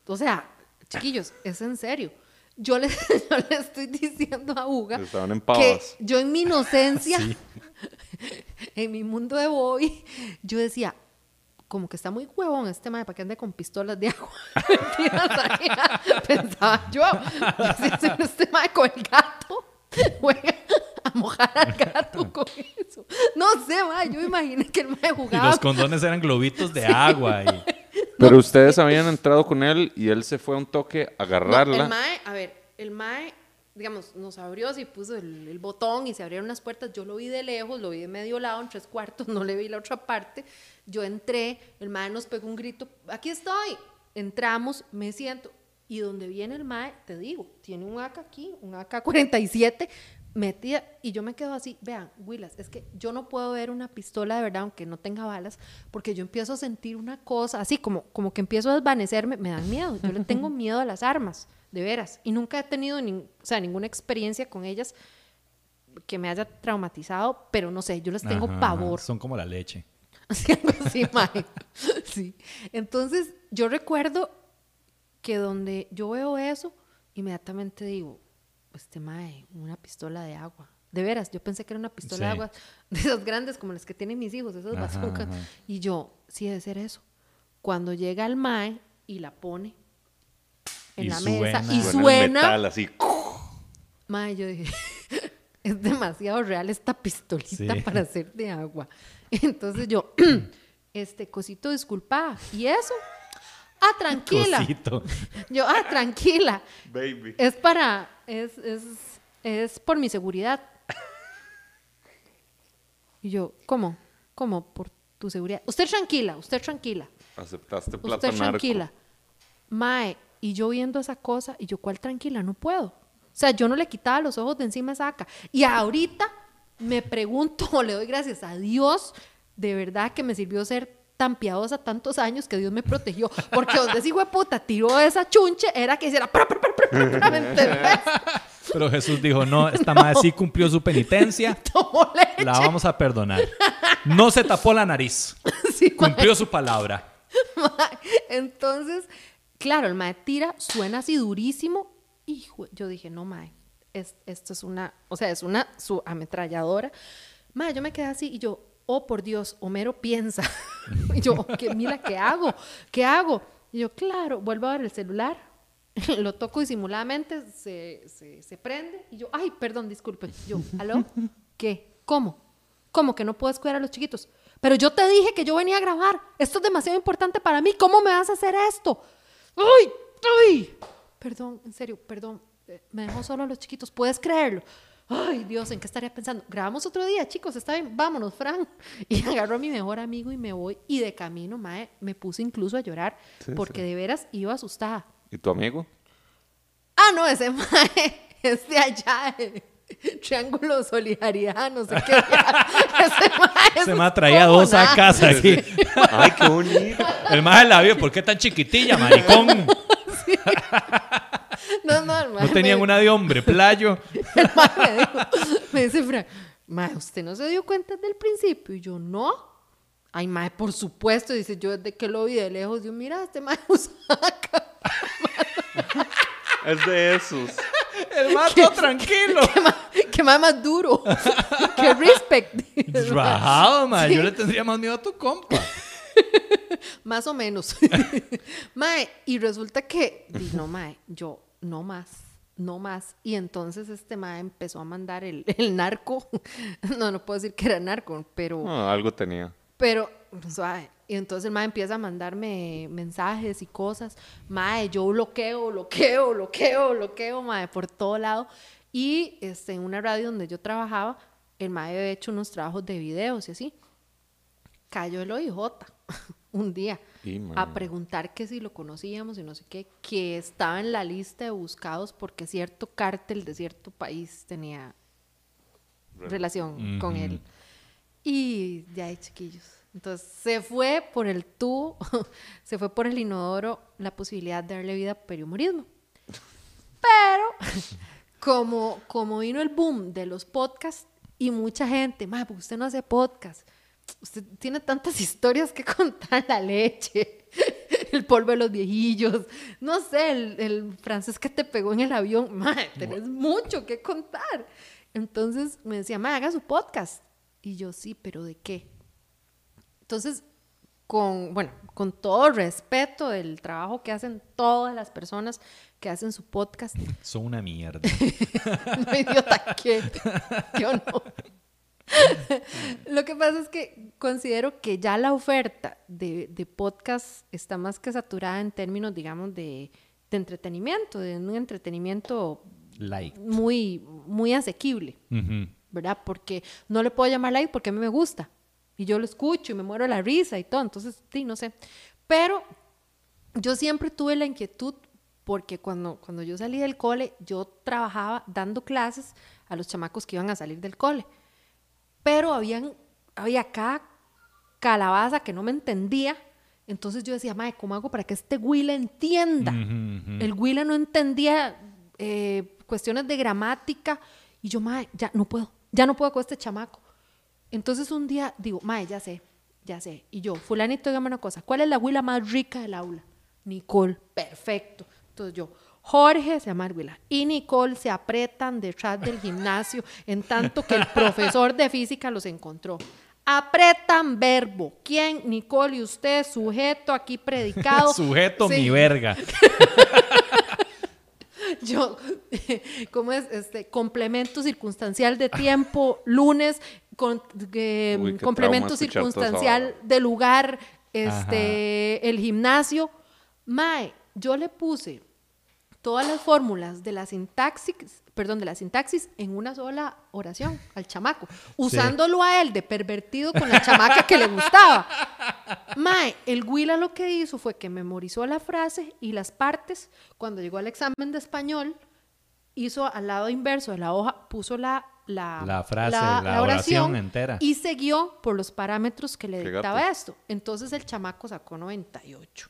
o sea, chiquillos, es en serio. Yo le, yo le estoy diciendo a Uga en que yo en mi inocencia, en mi mundo de boy, yo decía, como que está muy huevón este mae para que ande con pistolas de agua. Pensaba yo. Si este mae con el gato juega a mojar al gato con eso. No sé, mae, yo imaginé que el Y jugaba los condones eran globitos de agua. Y... Pero ustedes habían entrado con él y él se fue a un toque a No, agarrarla. el mae, a ver, el mae, digamos, nos abrió, sí puso el, el botón y se abrieron las puertas. Yo lo vi de lejos, lo vi de medio lado, en tres cuartos, no le vi la otra parte. Yo entré, el mae nos pegó un grito, aquí estoy. Entramos, me siento. Y donde viene el mae, te digo, tiene un AK aquí, un AK-47 metida. Y yo me quedo así, vean, Willas, es que yo no puedo ver una pistola de verdad, aunque no tenga balas, porque yo empiezo a sentir una cosa, así como, como que empiezo a desvanecerme, me dan miedo. Yo le tengo miedo a las armas, de veras. Y nunca he tenido nin- o sea, ninguna experiencia con ellas que me haya traumatizado, pero no sé, yo les tengo Ajá, pavor. Son como la leche. Mae. Sí. Entonces, yo recuerdo que donde yo veo eso, inmediatamente digo, este mae, una pistola de agua. De veras, yo pensé que era una pistola de agua de esas grandes como las que tienen mis hijos, esas Ajá, bazucas. ajá. Y yo, sí debe ser eso. Cuando llega el mae y la pone en Y la mesa y Suena suena, metal así. Mae, yo dije, es demasiado real esta pistolita Sí. para hacer de agua. Entonces yo, este cosito, disculpa. ¿Y eso? Ah, tranquila. Cosito. Yo, ah, tranquila. Baby. Es para, es, es, es por mi seguridad. Y yo, ¿cómo? ¿Cómo? Por tu seguridad. Usted tranquila, usted tranquila. Aceptaste plata Usted narco. tranquila. Mae, y yo viendo esa cosa, y yo, ¿cuál tranquila? No puedo. O sea, yo no le quitaba los ojos de encima a esa acá. Y ahorita me pregunto, o le doy gracias a Dios, de verdad que me sirvió ser tan piadosa tantos años que Dios me protegió. Porque donde ese hijo de puta tiró esa chunche, era que hiciera... Pero Jesús dijo, no, esta madre sí cumplió su penitencia, la vamos a perdonar. No se tapó la nariz, Sí, cumplió su palabra. Entonces, claro, el mae tira, suena así durísimo. Hijo, yo dije, no, mae, es- esto es una, o sea, es una su ametralladora. Mae, yo me quedé así y yo, oh, por Dios, Homero piensa. y yo, ¿qué, mira, ¿qué hago? ¿Qué hago? Y yo, claro, vuelvo a ver el celular, lo toco disimuladamente, se, se, se prende y yo, ay, perdón, disculpe. Yo, ¿aló? ¿Qué? ¿Cómo? ¿Cómo que no puedes cuidar a los chiquitos? Pero yo te dije que yo venía a grabar. Esto es demasiado importante para mí. ¿Cómo me vas a hacer esto? ¡Uy! ¡Uy! Perdón, en serio, perdón. Eh, Me dejó solo a los chiquitos. ¿Puedes creerlo? Ay, Dios, ¿en qué estaría pensando? Grabamos otro día, chicos, está bien, vámonos, Fran. Y agarro a mi mejor amigo y me voy. Y de camino, mae, me puse incluso a llorar Sí, porque de veras iba asustada. ¿Y tu amigo? Ah, no, ese mae es de allá, de Triángulo Solidaridad, no sé qué. ese mae Se me traía dos a casa aquí. Ay, qué bonito. El más la vio, ¿por qué tan chiquitilla, maricón? No, no, mae No tenían me- una de hombre, playo. el me, dijo- me dice Fran, mae, ¿usted no se dio cuenta desde el principio? Y yo, no. Ay, mae, por supuesto, dice, yo desde que lo vi de lejos, yo, mira, este mae usaca. Es de esos. El mato tranquilo. ¿Qué más duro. qué respect. Rajado, ma. Yo le tendría más miedo a tu compa. Más o menos. mae, y resulta que, di, no, mae, yo, no más, no más. Y entonces este mae empezó a mandar el, el narco. no, no puedo decir que era narco, pero... No, algo tenía. Pero, suave. Y entonces el mae empieza a mandarme mensajes y cosas. Mae, yo bloqueo, bloqueo, bloqueo, bloqueo, mae, por todo lado. Y este, en una radio donde yo trabajaba, el mae había hecho unos trabajos de videos y así. Cayó el OIJ un día a preguntar que si lo conocíamos y no sé qué, que estaba en la lista de buscados porque cierto cártel de cierto país tenía relación con él. Y de ahí, chiquillos. Entonces, se fue por el tubo, se fue por el inodoro la posibilidad de darle vida a perihumorismo. Pero, como, como vino el boom de los podcasts y mucha gente, madre, porque usted no hace podcast, usted tiene tantas historias que contar, la leche, el polvo de los viejillos, no sé, el, el francés que te pegó en el avión, madre, tenés mucho que contar. Entonces me decía, madre, haga su podcast. Y yo, sí, pero ¿de qué? Entonces, con, bueno, con todo respeto del trabajo que hacen todas las personas que hacen su podcast, Son una mierda. no idiota que yo no. Lo que pasa es que considero que ya la oferta de, de podcast está más que saturada en términos, digamos, de, de entretenimiento, de un entretenimiento Like. muy, muy asequible. Ujú. ¿verdad? Porque no le puedo llamar like porque a mí me gusta. Y yo lo escucho y me muero la risa y todo. Entonces, sí, no sé. Pero yo siempre tuve la inquietud porque cuando, cuando yo salí del cole, yo trabajaba dando clases a los chamacos que iban a salir del cole. Pero habían, había acá calabaza que no me entendía. Entonces yo decía, madre, ¿cómo hago para que este Willa entienda? El Willa no entendía eh, cuestiones de gramática. Y yo, madre, ya no puedo, ya no puedo con este chamaco. Entonces un día digo, madre, ya sé, ya sé. Y yo, fulanito, dígame una cosa, ¿cuál es la Willa más rica del aula? Nicole, perfecto. Entonces yo, Jorge se llama Willa y Nicole se apretan detrás del gimnasio en tanto que el profesor de física los encontró. Apretan verbo. ¿Quién? Nicole y usted, sujeto aquí predicado. Sujeto Sí. mi verga. Yo, ¿cómo es? Este, complemento circunstancial de tiempo, lunes, con, eh, Uy, complemento circunstancial de lugar, este, el gimnasio. Mae, yo le puse todas las fórmulas de la sintaxis, perdón, de la sintaxis en una sola oración al chamaco, usándolo a él de pervertido con la chamaca que le gustaba. Mae, el Willa lo que hizo fue que memorizó la frase y las partes. Cuando llegó al examen de español, hizo al lado inverso de la hoja, puso la, la, La frase, la oración entera. y siguió por los parámetros que le dictaba esto. Entonces el chamaco sacó 98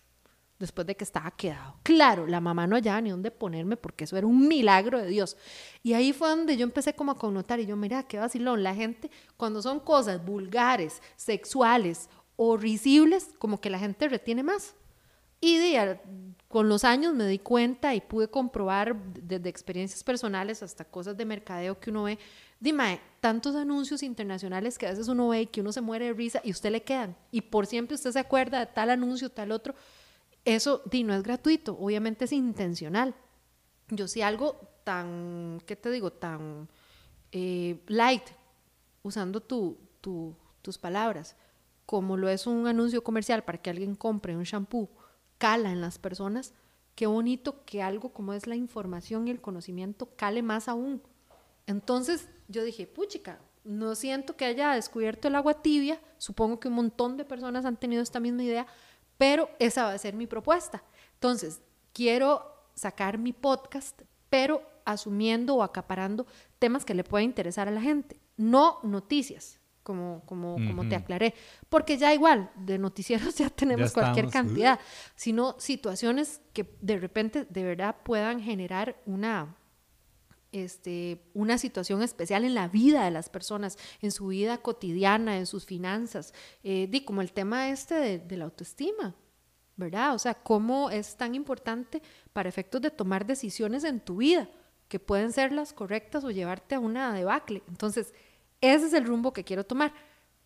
después de que estaba quedado. Claro, la mamá no hallaba ni dónde ponerme porque eso era un milagro de Dios. Y ahí fue donde yo empecé como a connotar y yo, mira, qué vacilón. La gente, cuando son cosas vulgares, sexuales o risibles, como que la gente retiene más. Y de, con los años me di cuenta y pude comprobar desde experiencias personales hasta cosas de mercadeo que uno ve. Dime, tantos anuncios internacionales que a veces uno ve y que uno se muere de risa y usted le quedan. Y por siempre usted se acuerda de tal anuncio, tal otro. Eso di, no es gratuito, obviamente es intencional. Yo si algo tan, ¿qué te digo? Tan eh, light, usando tu, tu- tus palabras, como lo es un anuncio comercial para que alguien compre un shampoo, cala en las personas, qué bonito que algo como es la información y el conocimiento cale más aún. Entonces yo dije, puchica, no siento que haya descubierto el agua tibia, supongo que un montón de personas han tenido esta misma idea, pero esa va a ser mi propuesta. Entonces, quiero sacar mi podcast, pero asumiendo o acaparando temas que le pueda interesar a la gente, no noticias, como, como, como te aclaré, porque ya igual, de noticieros ya tenemos cualquier cantidad, sino situaciones que de repente de verdad puedan generar una, este, una situación especial en la vida de las personas, en su vida cotidiana, en sus finanzas, eh, como el tema este de, de la autoestima, ¿verdad? O sea, cómo es tan importante para efectos de tomar decisiones en tu vida, que pueden ser las correctas o llevarte a una debacle. Entonces, ese es el rumbo que quiero tomar.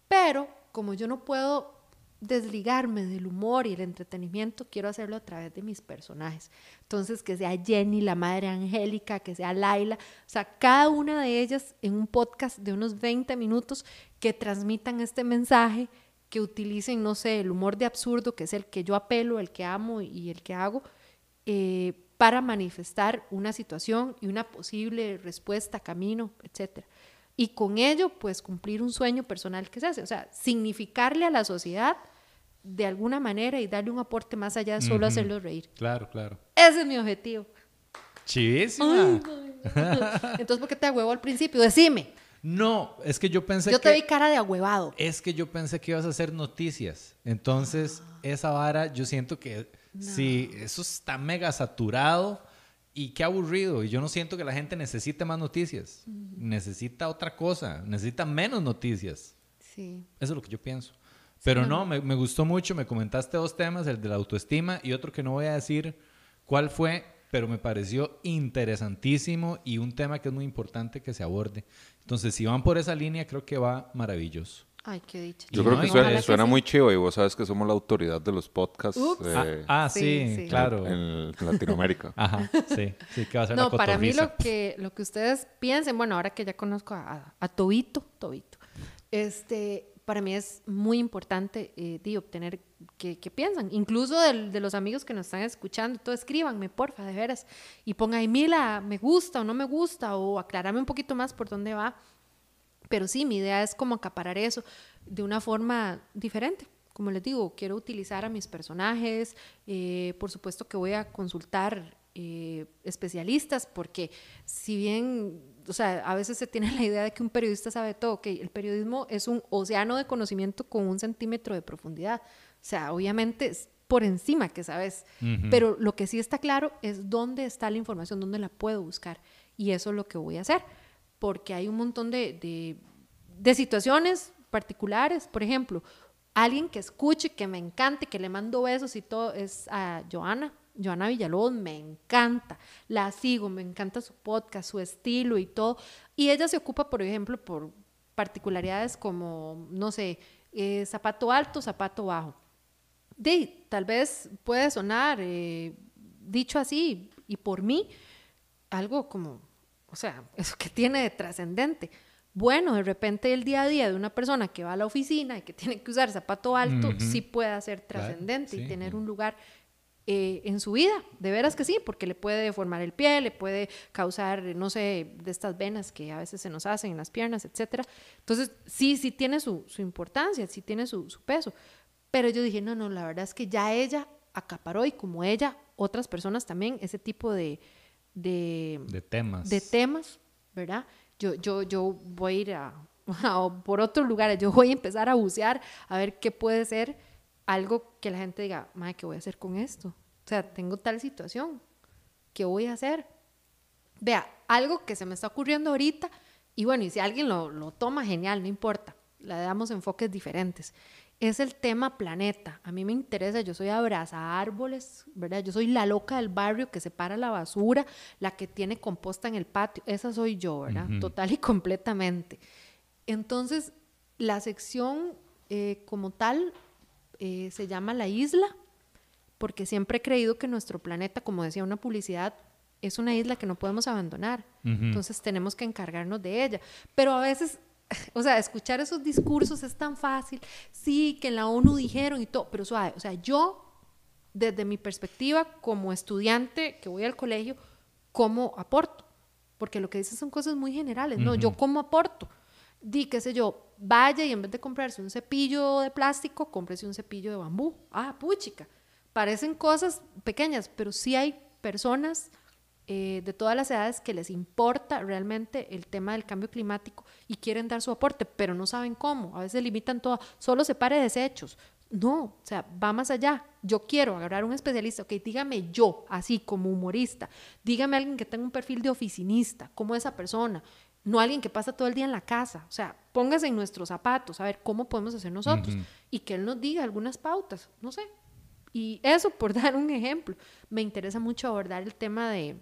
Pero como yo no puedo desligarme del humor y el entretenimiento, quiero hacerlo a través de mis personajes. Entonces, que sea Jenny, la madre angélica, que sea Laila, o sea, cada una de ellas en un podcast de unos 20 minutos que transmitan este mensaje, que utilicen, no sé, el humor de absurdo, que es el que yo apelo, el que amo y el que hago, eh, para manifestar una situación y una posible respuesta, camino, etcétera y con ello pues cumplir un sueño personal que se hace, o sea, significarle a la sociedad de alguna manera y darle un aporte más allá de solo hacerlo reír. Claro, claro. Ese es mi objetivo. Chivísima. Entonces, ¿por qué te agüevó al principio? Decime. No, es que yo pensé yo que... te vi cara de agüevado. Es que yo pensé que ibas a hacer noticias. Entonces, esa vara, yo siento que sí, eso está mega saturado y qué aburrido. Y yo no siento que la gente necesite más noticias. Necesita otra cosa. Necesita menos noticias. Sí. Eso es lo que yo pienso. Pero no, me, me, gustó mucho. Me comentaste dos temas, el de la autoestima y otro que no voy a decir cuál fue, pero me pareció interesantísimo y un tema que es muy importante que se aborde. Entonces, si van por esa línea, creo que va maravilloso. Ay, qué dicha. Yo Y creo no, que suena, que suena sí. muy chivo y vos sabes que somos la autoridad de los podcasts Ups. eh, Ah, ah, Sí, sí, sí. claro. en Latinoamérica. Ajá, sí, sí, que va a ser la No, para mí lo que, lo que ustedes piensen, bueno, ahora que ya conozco a, a, a Tobito, Tobito, este, para mí es muy importante eh, di, obtener que, que piensan, incluso de los amigos que nos están escuchando, todo escríbanme, porfa, de veras, y pongan ahí, Mila, me gusta o no me gusta, o aclarame un poquito más por dónde va. Pero sí, mi idea es como acaparar eso de una forma diferente. Como les digo, quiero utilizar a mis personajes, eh, por supuesto que voy a consultar eh, especialistas, porque si bien, o sea, a veces se tiene la idea de que un periodista sabe todo, que el periodismo es un océano de conocimiento con un centímetro de profundidad. O sea, obviamente es por encima que sabes, pero lo que sí está claro es dónde está la información, dónde la puedo buscar. Y eso es lo que voy a hacer, porque hay un montón de, de, situaciones particulares. Por ejemplo, alguien que escuche, que me encante, que le mando besos y todo, es a Joana. Joana Villalobos me encanta, la sigo, me encanta su podcast, su estilo y todo. Y ella se ocupa, por ejemplo, por particularidades como, no sé, eh, zapato alto, zapato bajo. De, tal vez puede sonar, eh, dicho así, y por mí, algo como, o sea, eso que tiene de trascendente. Bueno, de repente el día a día de una persona que va a la oficina y que tiene que usar zapato alto, sí puede ser Claro, trascendente sí. y tener un lugar eh, en su vida. De veras que sí, porque le puede deformar el pie, le puede causar, no sé, de estas venas que a veces se nos hacen en las piernas, etcétera. Entonces, sí, sí tiene su, su importancia, sí tiene su, su peso. Pero yo dije, no, no, la verdad es que ya ella acaparó y como ella, otras personas también, ese tipo de, de, De temas. de temas, ¿verdad? Yo, yo, yo voy a ir a, a- por otros lugares, yo voy a empezar a bucear a ver qué puede ser algo que la gente diga, madre, ¿qué voy a hacer con esto? O sea, tengo tal situación, ¿qué voy a hacer? Vea, algo que se me está ocurriendo ahorita, y bueno, y si alguien lo, lo toma, genial, no importa, le damos enfoques diferentes. Es el tema planeta. A mí me interesa, yo soy abraza árboles, ¿verdad? Yo soy la loca del barrio que separa la basura, la que tiene composta en el patio. Esa soy yo, ¿verdad? Total y completamente. Entonces, la sección eh, como tal eh, se llama La Isla, porque siempre he creído que nuestro planeta, como decía una publicidad, es una isla que no podemos abandonar. Entonces tenemos que encargarnos de ella. Pero a veces, o sea, escuchar esos discursos es tan fácil. Sí, que en la ONU dijeron y todo, pero suave. O sea, yo, desde mi perspectiva como estudiante que voy al colegio, ¿cómo aporto? Porque lo que dices son cosas muy generales. No, yo cómo aporto. Di, qué sé yo, vaya y en vez de comprarse un cepillo de plástico, cómprese un cepillo de bambú. Ah, puchica. Parecen cosas pequeñas, pero sí hay personas eh, de todas las edades que les importa realmente el tema del cambio climático y quieren dar su aporte, pero no saben cómo. A veces limitan todo, solo separe desechos. No, o sea, va más allá. Yo quiero agarrar un especialista, ok, dígame yo, así como humorista, dígame alguien que tenga un perfil de oficinista, como esa persona, no alguien que pasa todo el día en la casa. O sea, póngase en nuestros zapatos, a ver cómo podemos hacer nosotros y que él nos diga algunas pautas, no sé. Y eso por dar un ejemplo. Me interesa mucho abordar el tema de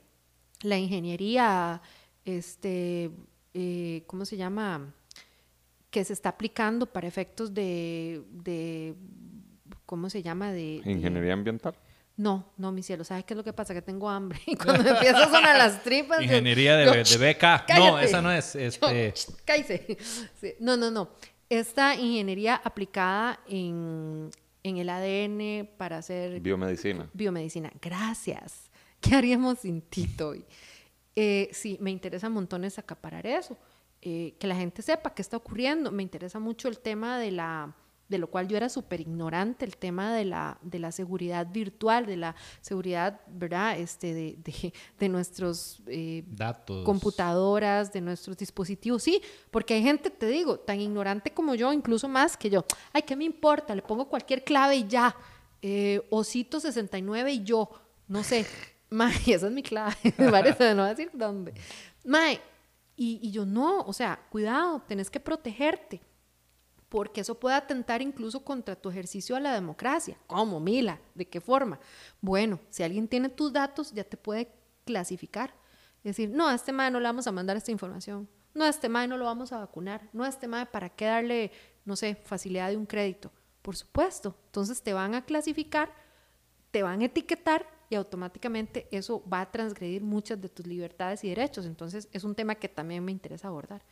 la ingeniería, este, eh, ¿cómo se llama? Que se está aplicando para efectos de, de ¿cómo se llama? De, de- Ingeniería ambiental. No, no, mi cielo, ¿sabes qué es lo que pasa? Que tengo hambre y cuando me empiezan a sonar las tripas... yo- Ingeniería de, yo, de BK. No, cállate. esa no es. Este. Sí, No, no, no. Esta ingeniería aplicada en, en el ADN para hacer Biomedicina. biomedicina. Gracias. ¿Qué haríamos sin Tito hoy? Eh, sí, me interesa montones acaparar eso. Eh, que la gente sepa qué está ocurriendo. Me interesa mucho el tema de la de lo cual yo era súper ignorante, el tema de la, de la seguridad virtual, de la seguridad, ¿verdad? Este, de, de, de nuestros eh, datos. computadoras, de nuestros dispositivos. Sí, porque hay gente, te digo, tan ignorante como yo, incluso más que yo. Ay, ¿qué me importa? Le pongo cualquier clave y ya. Eh, Osito 69 y yo. No sé. Mae, esa es mi clave. Parece, no voy a decir dónde. Mae, y, y yo no, o sea, cuidado, tenés que protegerte. Porque eso puede atentar incluso contra tu ejercicio a la democracia. ¿Cómo, Mila? ¿De qué forma? Bueno, si alguien tiene tus datos, ya te puede clasificar. Es decir, no, a este mae no le vamos a mandar esta información. No, a este mae no lo vamos a vacunar. No, a este mae, ¿para qué darle, no sé, facilidad de un crédito? Por supuesto. Entonces te van a clasificar, te van a etiquetar y automáticamente eso va a transgredir muchas de tus libertades y derechos. Entonces es un tema que también me interesa abordar.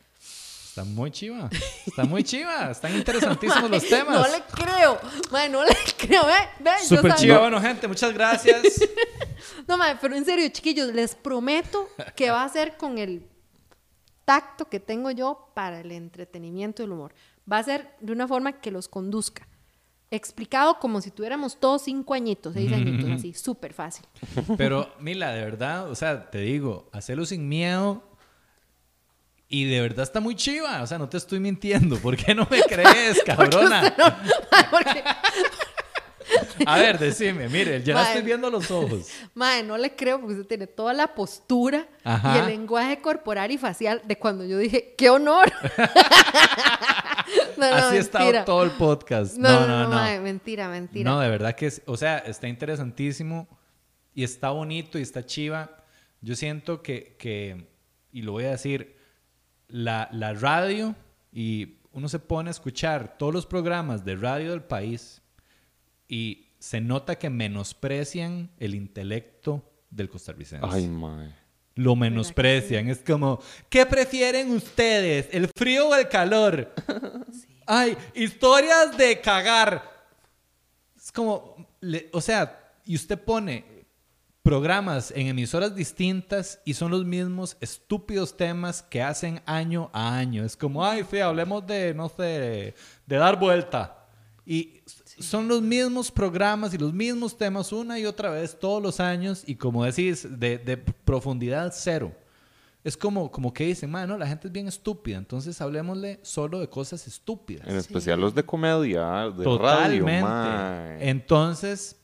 Está muy chiva. Está muy chiva. Están interesantísimos los temas. No le creo. Mae, no le creo. Ve, ve, yo Súper chiva. Bueno, gente, muchas gracias. No, mae, pero en serio, chiquillos, les prometo que va a ser con el tacto que tengo yo para el entretenimiento y el humor. Va a ser de una forma que los conduzca. Explicado como si tuviéramos todos cinco añitos, seis añitos, así, súper fácil. Pero, Mila, de verdad, o sea, te digo, hacerlo sin miedo. Y de verdad está muy chiva. O sea, no te estoy mintiendo. ¿Por qué no me crees, cabrona? No, mae, porque, A ver, decime, mire, ya la estoy viendo a los ojos. mae, no le creo porque usted tiene toda la postura Ajá. y el lenguaje corporal y facial de cuando yo dije, ¡qué honor! no, no, Así ha estado mentira. todo el podcast. No, No, no, mentira, mentira. No, de verdad que, es, o sea, está interesantísimo y está bonito y está chiva. Yo siento que, que y lo voy a decir, la, la radio y uno se pone a escuchar todos los programas de radio del país y se nota que menosprecian el intelecto del costarricense. Ay, mae. Lo menosprecian. Es como, ¿qué prefieren ustedes? ¿El frío o el calor? Ay, historias de cagar. Es como, le- o sea, y usted pone programas en emisoras distintas y son los mismos estúpidos temas que hacen año a año. Es como, ay, sí, hablemos de, no sé, de dar vuelta. Y son los mismos programas y los mismos temas una y otra vez todos los años y como decís, de, de profundidad cero. Es como, como que dicen, mano, la gente es bien estúpida, entonces hablemosle solo de cosas estúpidas. En especial los de comedia, de radio, Totalmente. mae. Entonces,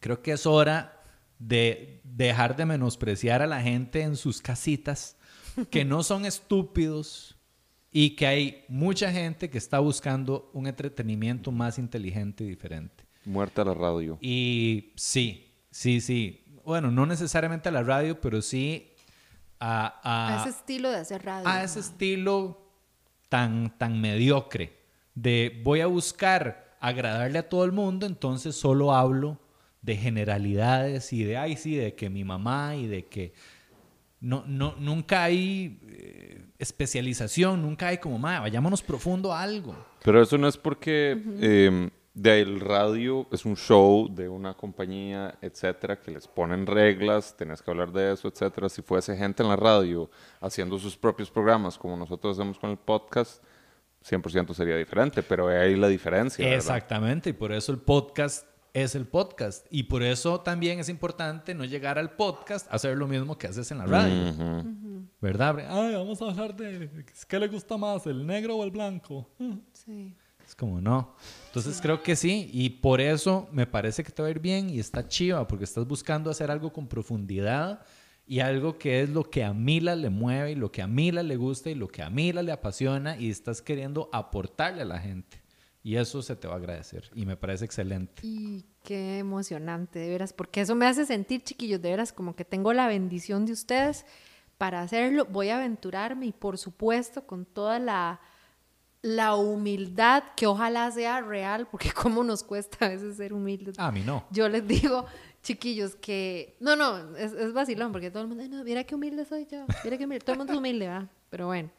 creo que es hora de dejar de menospreciar a la gente en sus casitas, que no son estúpidos y que hay mucha gente que está buscando un entretenimiento más inteligente y diferente. Muerte a la radio. Y sí, sí, sí. Bueno, no necesariamente a la radio, pero sí a, a- a ese estilo de hacer radio. a ese estilo tan, tan mediocre de voy a buscar agradarle a todo el mundo, entonces solo hablo de generalidades y de, ay, sí, de que mi mamá y de que no, no, nunca hay eh, especialización, nunca hay como, "Ma, vayámonos profundo a algo. Pero eso no es porque de ahí el radio es un show de una compañía, etcétera, que les ponen reglas, tenés que hablar de eso, etcétera. Si fuese gente en la radio haciendo sus propios programas, como nosotros hacemos con el podcast, 100% sería diferente, pero ahí hay la diferencia. ¿verdad? Exactamente, y por eso el podcast es el podcast. Y por eso también es importante no llegar al podcast a hacer lo mismo que haces en la radio. Ujú. ¿Verdad? Ay, vamos a hablar de qué le gusta más, el negro o el blanco. Sí. Es como no. Entonces creo que sí, y por eso me parece que te va a ir bien y está chiva, porque estás buscando hacer algo con profundidad y algo que es lo que a Mila le mueve y lo que a Mila le gusta y lo que a Mila le apasiona y estás queriendo aportarle a la gente. Y eso se te va a agradecer y me parece excelente. Y qué emocionante, de veras, porque eso me hace sentir, chiquillos, de veras, como que tengo la bendición de ustedes para hacerlo. Voy a aventurarme y por supuesto con toda la, la humildad que ojalá sea real, porque cómo nos cuesta a veces ser humildes. A mí no. Yo les digo, chiquillos, que no, no, es, es vacilón, porque todo el mundo, "Ay, no, mira qué humilde soy yo, mira qué humilde, todo el mundo es humilde, ¿va? Pero bueno.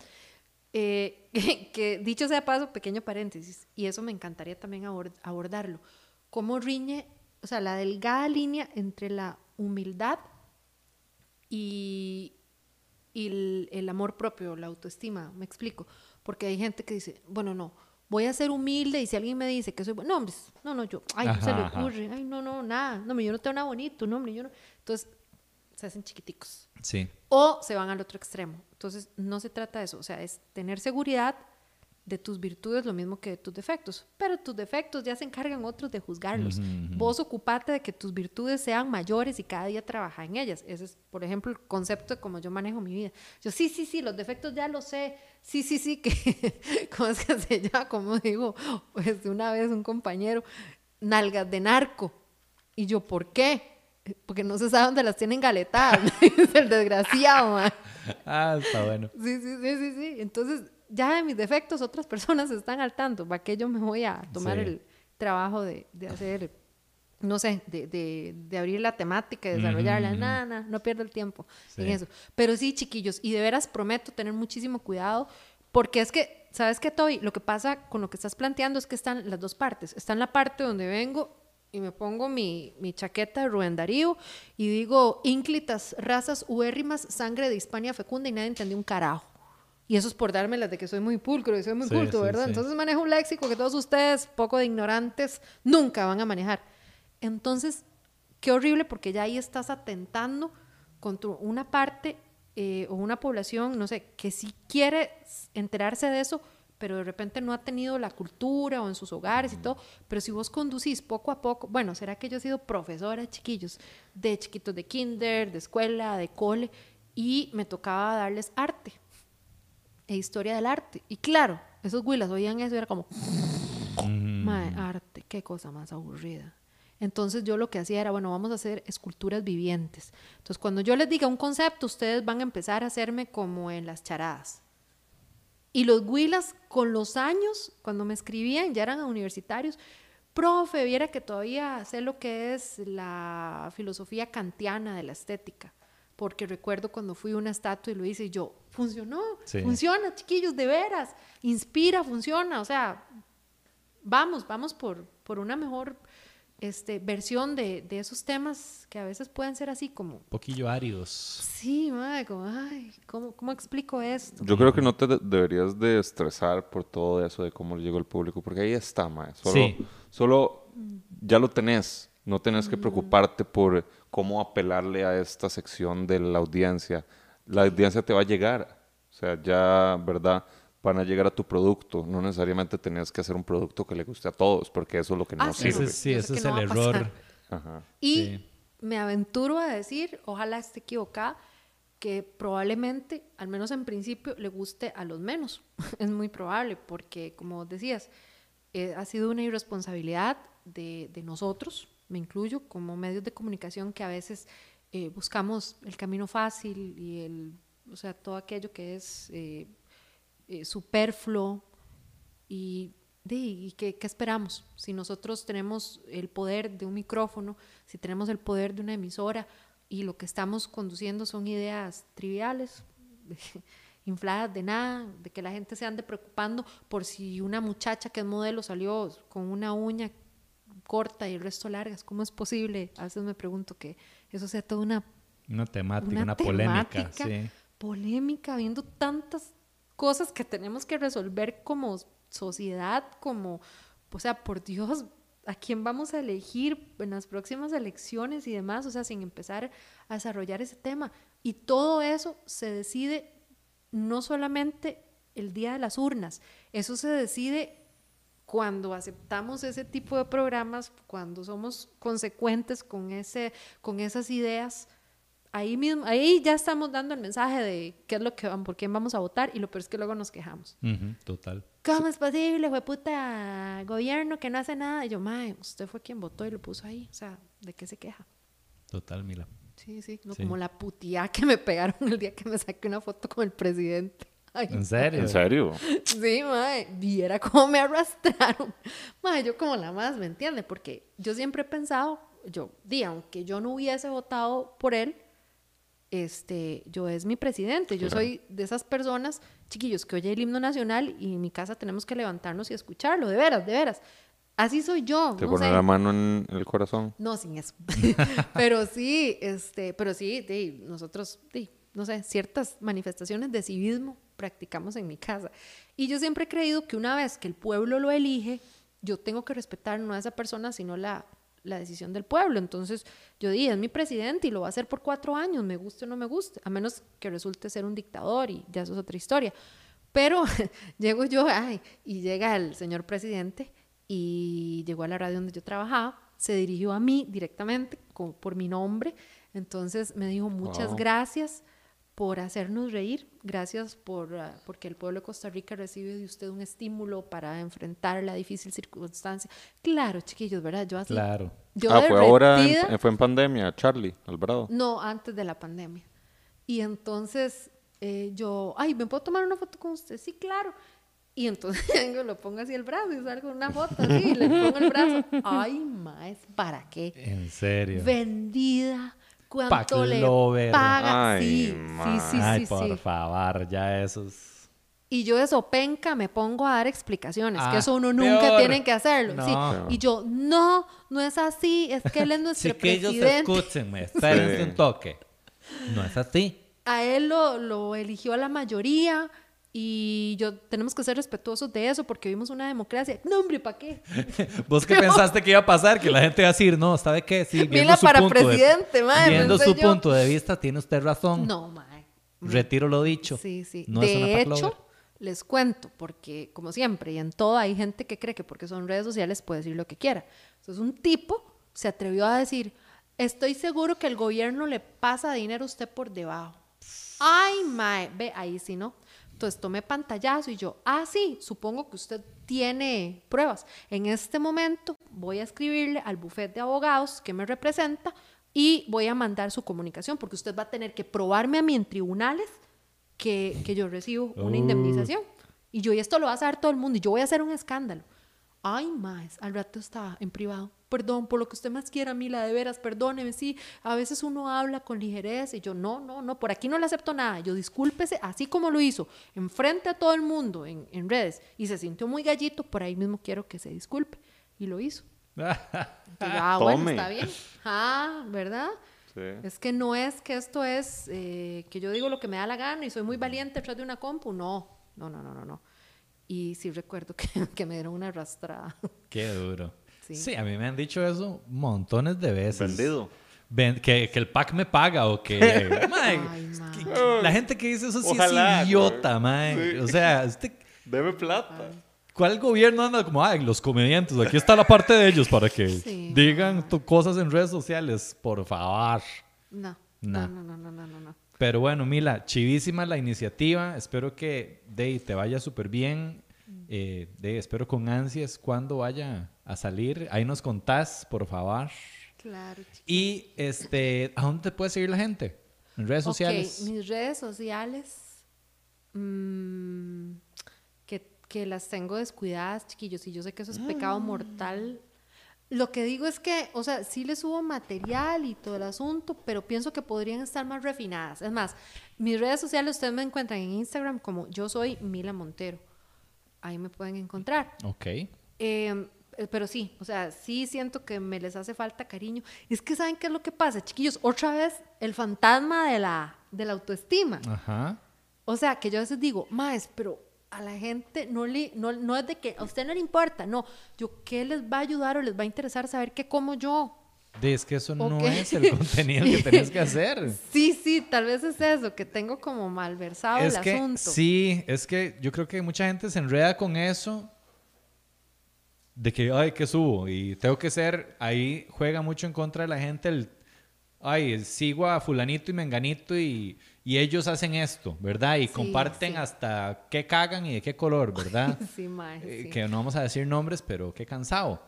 Eh, que, que dicho sea paso, pequeño paréntesis, y eso me encantaría también abor- abordarlo. ¿Cómo riñe, o sea, la delgada línea entre la humildad y, y el, el amor propio, la autoestima? Me explico. Porque hay gente que dice, bueno, no, voy a ser humilde y si alguien me dice que soy bueno, no, hombre, no, no, yo, ay, no se le Ajá, ajá. ocurre, ay, no, no, nada, no, yo no tengo nada bonito, no, hombre, yo no. Entonces, se hacen chiquiticos Sí. o se van al otro extremo. Entonces, no se trata de eso, o sea, es tener seguridad de tus virtudes lo mismo que de tus defectos, pero tus defectos ya se encargan otros de juzgarlos. Vos ocupate de que tus virtudes sean mayores y cada día trabaja en ellas. Ese es, por ejemplo, el concepto de cómo yo manejo mi vida. Yo, sí, sí, sí, los defectos ya los sé. Sí, sí, sí, que, ¿cómo es que se llama? Como digo, pues una vez un compañero, nalgas de narco. Y yo, ¿por qué? Porque no se sabe dónde las tienen galetadas. es el desgraciado, man. Ah, está bueno. Sí, sí, sí, sí, sí. Entonces, ya de mis defectos otras personas están al tanto. ¿Para qué yo me voy a tomar Sí. el trabajo de, de hacer, no sé, de, de- de abrir la temática desarrollarla? Ujú. Nada, nada, no pierdo el tiempo en eso. Pero sí, chiquillos, y de veras prometo tener muchísimo cuidado, porque es que, ¿sabes qué, Toby? Lo que pasa con lo que estás planteando es que están las dos partes. Está en la parte donde vengo y me pongo mi, mi chaqueta de Rubén Darío y digo ínclitas, razas uérrimas, sangre de Hispania fecunda y nadie entendió un carajo. Y eso es por dármelas de que soy muy pulcro y soy muy Sí, culto, sí, ¿verdad? sí. Entonces manejo un léxico que todos ustedes, poco de ignorantes, nunca van a manejar. Entonces, qué horrible porque ya ahí estás atentando contra una parte eh, o una población, no sé, que sí quiere enterarse de eso, pero de repente no ha tenido la cultura o en sus hogares y todo. Pero si vos conducís poco a poco, bueno, será que yo he sido profesora de chiquillos, de chiquitos de kinder, de escuela, de cole, y me tocaba darles arte e historia del arte. Y claro, esos güilas oían eso y era como, Mae, arte, qué cosa más aburrida. Entonces yo lo que hacía era, bueno, vamos a hacer esculturas vivientes. Entonces cuando yo les diga un concepto, ustedes van a empezar a hacerme como en las charadas. Y los güilas con los años, cuando me escribían, ya eran universitarios, profe, viera que todavía sé lo que es la filosofía kantiana de la estética. Porque recuerdo cuando fui a una estatua y lo hice y yo, funcionó, Sí. funciona, chiquillos, de veras, inspira, funciona, o sea, vamos, vamos por, por una mejor este, versión de, de esos temas que a veces pueden ser así como, Un poquillo áridos. sí, madre, como, ay, ¿cómo, cómo explico esto? Yo creo que no te de- deberías de estresar por todo eso de cómo le llegó al público, porque ahí está, mae. Solo, Sí. solo ya lo tenés. No tenés que preocuparte por cómo apelarle a esta sección de la audiencia. La audiencia te va a llegar. O sea, ya, ¿verdad? Van a llegar a tu producto. No necesariamente tenés que hacer un producto que le guste a todos, porque eso es lo que no Ah, sí, sirve. Ese, sí, ese que es no el error. Ajá. Y Sí. me aventuro a decir, ojalá esté equivocada, que probablemente, al menos en principio, le guste a los menos. es muy probable, porque como decías, eh, ha sido una irresponsabilidad de, de nosotros, me incluyo, como medios de comunicación que a veces eh, buscamos el camino fácil y el, o sea, todo aquello que es eh, eh, superfluo y, de, y ¿qué, qué esperamos? Si nosotros tenemos el poder de un micrófono, si tenemos el poder de una emisora y lo que estamos conduciendo son ideas triviales, infladas de nada, de que la gente se ande preocupando por si una muchacha que es modelo salió con una uña corta y el resto largas, ¿cómo es posible? A veces me pregunto que eso sea toda una Una temática, una, una polémica. Sí. polémica, viendo tantas cosas que tenemos que resolver como sociedad, como, o sea, por Dios, ¿a quién vamos a elegir en las próximas elecciones y demás? O sea, sin empezar a desarrollar ese tema. Y todo eso se decide no solamente el día de las urnas, eso se decide cuando aceptamos ese tipo de programas, cuando somos consecuentes con, ese, con esas ideas, ahí mismo, ahí ya estamos dando el mensaje de qué es lo que van, por quién vamos a votar y lo peor es que luego nos quejamos. Total. ¿Cómo es posible, fue puta gobierno que no hace nada? Y yo, mae, usted fue quien votó y lo puso ahí. O sea, ¿de qué se queja? Total, Mila. Sí, sí, no, Sí. como la putía que me pegaron el día que me saqué una foto con el presidente. Ay, ¿En serio? ¿En serio? Sí, mae, viera cómo me arrastraron. Mae, yo como la más, ¿me entiende? Porque yo siempre he pensado, yo, di, aunque yo no hubiese votado por él, este, yo es mi presidente. Yo soy de esas personas, chiquillos, que oye el himno nacional y en mi casa tenemos que levantarnos y escucharlo, de veras, de veras. Así soy yo. Te no la mano en el corazón. No, sin eso. pero sí, este, pero sí, nosotros, di, no sé, ciertas manifestaciones de civismo practicamos en mi casa. Y yo siempre he creído que una vez que el pueblo lo elige, yo tengo que respetar no a esa persona, sino la, la decisión del pueblo. Entonces, yo dije, es mi presidente y lo va a hacer por cuatro años, me guste o no me guste, a menos que resulte ser un dictador y ya eso es otra historia. Pero llego yo, ay, y llega el señor presidente y llegó a la radio donde yo trabajaba, se dirigió a mí directamente con- por mi nombre, entonces me dijo muchas Wow. gracias por hacernos reír, gracias por ah, porque el pueblo de Costa Rica recibe de usted un estímulo para enfrentar la difícil circunstancia. Claro, chiquillos, ¿verdad? Yo así, Claro. yo ah, fue ahora, en- fue en pandemia, Charlie Alvarado. No, antes de la pandemia. Y entonces eh, yo, ay, ¿me puedo tomar una foto con usted? Sí, claro. Y entonces vengo, lo pongo así el brazo y salgo una foto así, y le pongo el brazo. Ay, maes, ¿para qué? En serio. Vendida. ¿Cuánto le paga? Ay, sí, sí, sí, Ay, sí, por sí. favor, ya esos. Y yo de sopenca me pongo a dar explicaciones, que Ah, eso uno nunca peor. tiene que hacerlo. No. Sí. Y yo, no, no es así, es que él es nuestro Chiquillos, presidente. escúchenme. Espérense Sí. un toque. No es así. a él lo, lo eligió a la mayoría y yo tenemos que ser respetuosos de eso porque vivimos una democracia. No, hombre, ¿para qué? ¿Vos qué pensaste que iba a pasar? Que la gente iba a decir, no, ¿sabe qué? Sí, viendo Mila su para punto de- presidente, mae, Viendo pensé su yo. punto de vista, tiene usted razón. No, mae. Retiro lo dicho. Sí, sí. No es una de paclover. hecho, les cuento, porque como siempre, y en todo hay gente que cree que porque son redes sociales puede decir lo que quiera. Entonces, un tipo se atrevió a decir, estoy seguro que el gobierno le pasa dinero a usted por debajo. Ay, mae, ve, ahí sí, ¿no? Entonces tomé pantallazo y yo, ah, sí, supongo que usted tiene pruebas. En este momento voy a escribirle al bufete de abogados que me representa y voy a mandar su comunicación porque usted va a tener que probarme a mí en tribunales que, que yo recibo una Uh. indemnización. Y yo, y esto lo va a saber todo el mundo, y yo voy a hacer un escándalo. Ay, más, al rato estaba en privado. Perdón, por lo que usted más quiera, Mila, de veras, perdóneme, sí. A veces uno habla con ligereza y yo, no, no, no, por aquí no le acepto nada. Yo, discúlpese, así como lo hizo, enfrente a todo el mundo en, en redes, y se sintió muy gallito, por ahí mismo quiero que se disculpe. Y lo hizo. Ah, bueno, está bien. Ah, ¿verdad? Sí. Es que no es que esto es eh, que yo digo lo que me da la gana y soy muy valiente detrás de una compu. No, no, no, no, no. no. Y sí recuerdo que, que me dieron una arrastrada. Qué duro. Sí. Sí. a mí me han dicho eso montones de veces. Vendido. Ven- que, que el pack me paga o que... Mae, Ay, que- la gente que dice eso sí Ojalá, es idiota, mae. Sí. O sea, este- Deme plata. ¿cuál gobierno anda como, ay, los comediantes, aquí está la parte de ellos para que Sí, digan tu- cosas en redes sociales, por favor. No, Nah. no, no, no, no, no, no. Pero bueno, Mila, chivísima la iniciativa. Espero que Dey te vaya súper bien. Eh, Dey, espero con ansias cuando vaya a salir. Ahí nos contás, por favor. Claro. chica. Y este, ¿a dónde te puede seguir la gente? En redes Ok, sociales. mis redes sociales, mm, que, que las tengo descuidadas, chiquillos, y yo sé que eso es pecado mortal. Lo que digo es que, o sea, sí les subo material y todo el asunto, pero pienso que podrían estar más refinadas. Es más, mis redes sociales ustedes me encuentran en Instagram como yo soy Mila Montero. Ahí me pueden encontrar. Ok. Eh, eh, pero sí, o sea, sí siento que me les hace falta cariño. Es que ¿saben qué es lo que pasa, chiquillos? Otra vez el fantasma de la, de la autoestima. Ajá. O sea, que yo a veces digo, más, pero a la gente no, le, no, no es de que a usted no le importa, no. Yo, ¿qué les va a ayudar o les va a interesar saber qué como yo? Es que eso no es el contenido que tenés que hacer. Sí, sí, tal vez es eso, que tengo como malversado es el que asunto. sí, es que yo creo que mucha gente se enreda con eso de que, ay, ¿qué subo? Y tengo que ser, ahí juega mucho en contra de la gente el, ay, sigo a fulanito y menganito y, y ellos hacen esto, ¿verdad? Y Sí, comparten sí. hasta qué cagan y de qué color, ¿verdad? Sí, mae, Eh, sí. Que no vamos a decir nombres, pero qué cansado.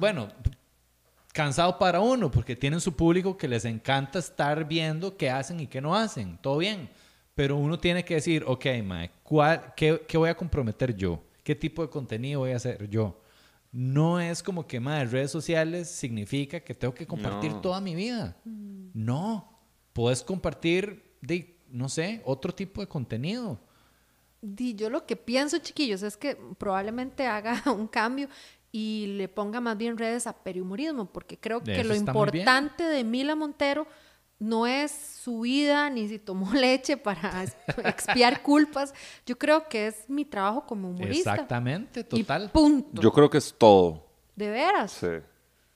Bueno, cansado para uno, porque tienen su público que les encanta estar viendo qué hacen y qué no hacen. Todo bien. Pero uno tiene que decir, ok, mae, ¿cuál, qué, qué voy a comprometer yo? ¿Qué tipo de contenido voy a hacer yo? No es como que, mae, redes sociales significa que tengo que compartir No. toda mi vida. Mm. No. Puedes compartir, de, no sé, otro tipo de contenido. Di, yo lo que pienso, chiquillos, es que probablemente haga un cambio y le ponga más bien redes a perihumorismo, porque creo que lo importante de Mila Montero no es su vida ni si tomó leche para expiar culpas. Yo creo que es mi trabajo como humorista. Exactamente, Y total. punto. Yo creo que es todo. De veras. Sí.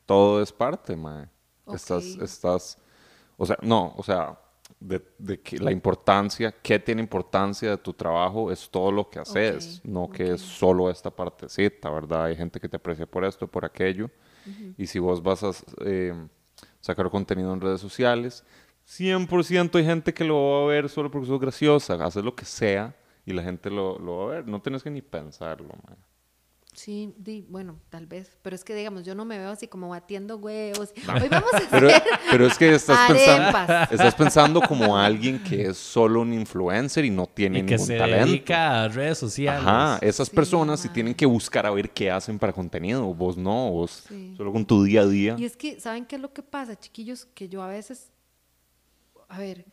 Todo es parte, mae. Ok. Estás, estás, o sea, no, o sea, de, de que la importancia, qué tiene importancia de tu trabajo es todo lo que haces, no que es solo esta partecita, ¿verdad? Hay gente que te aprecia por esto, por aquello, y si vos vas a eh, sacar contenido en redes sociales, 100% hay gente que lo va a ver solo porque sos graciosa, haces lo que sea y la gente lo, lo va a ver, no tienes que ni pensarlo, mae. Sí, di, bueno, tal vez. Pero es que, digamos, yo no me veo así como batiendo huevos. Hoy vamos a Pero, hacer pero es que estás pensando, estás pensando como alguien que es solo un influencer y no tiene Y que ningún se talento. dedica a redes sociales. Ajá, esas Sí, personas sí tienen que buscar a ver qué hacen para contenido. Vos no, vos Sí. solo con tu día a día. Y es que, ¿saben qué es lo que pasa, chiquillos? Que yo a veces, a ver,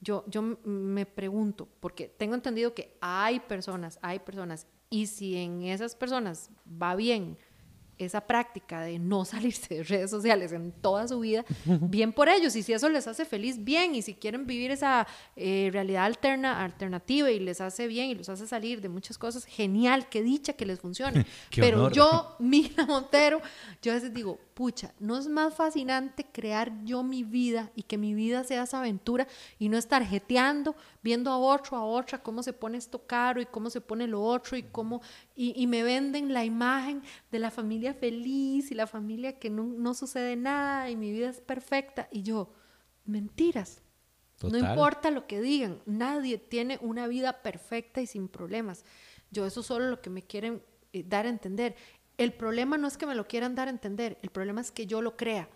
yo, yo me pregunto, porque tengo entendido que hay personas, hay personas, y si en esas personas va bien esa práctica de no salirse de redes sociales en toda su vida, bien por ellos, y si eso les hace feliz, bien, y si quieren vivir esa eh, realidad alterna, alternativa y les hace bien y los hace salir de muchas cosas, genial, qué dicha que les funcione. Pero honor. yo, Mila Montero, yo a veces digo, pucha, ¿no es más fascinante crear yo mi vida y que mi vida sea esa aventura y no estar jeteando, viendo a otro, a otra, cómo se pone esto caro y cómo se pone lo otro y cómo, y, y me venden la imagen de la familia feliz y la familia que no, no sucede nada y mi vida es perfecta y yo, mentiras. Total. No importa lo que digan, nadie tiene una vida perfecta y sin problemas. Yo eso es solo lo que me quieren eh, dar a entender. El problema no es que me lo quieran dar a entender, el problema es que yo lo crea,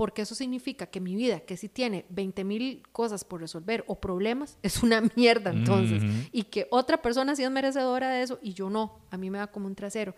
porque eso significa que mi vida, que si tiene 20 mil cosas por resolver o problemas, es una mierda entonces, y que otra persona sí es merecedora de eso y yo no, a mí me da como un trasero.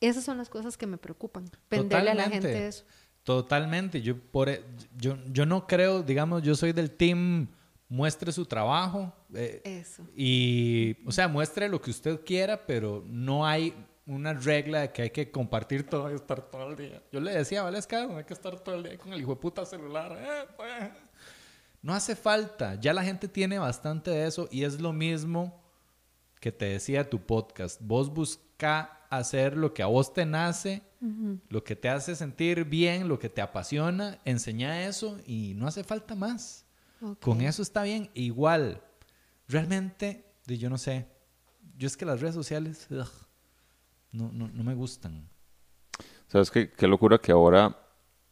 Esas son las cosas que me preocupan, venderle a la gente eso. Totalmente. Yo, por, e- yo, yo no creo, digamos, yo soy del team muestre su trabajo. eh, Eso. Y, o sea, muestre lo que usted quiera, pero no hay una regla de que hay que compartir todo y estar todo el día. Yo le decía a Valesca, no hay que estar todo el día con el hijo de puta celular. eh, pues. No hace falta. Ya la gente tiene bastante de eso y es lo mismo que te decía tu podcast. Vos busca hacer lo que a vos te nace, lo que te hace sentir bien, lo que te apasiona, enseña eso y no hace falta más. Con eso está bien. Igual, realmente, yo no sé. Yo es que las redes sociales ugh, no, no, no me gustan. ¿Sabes qué, qué locura que ahora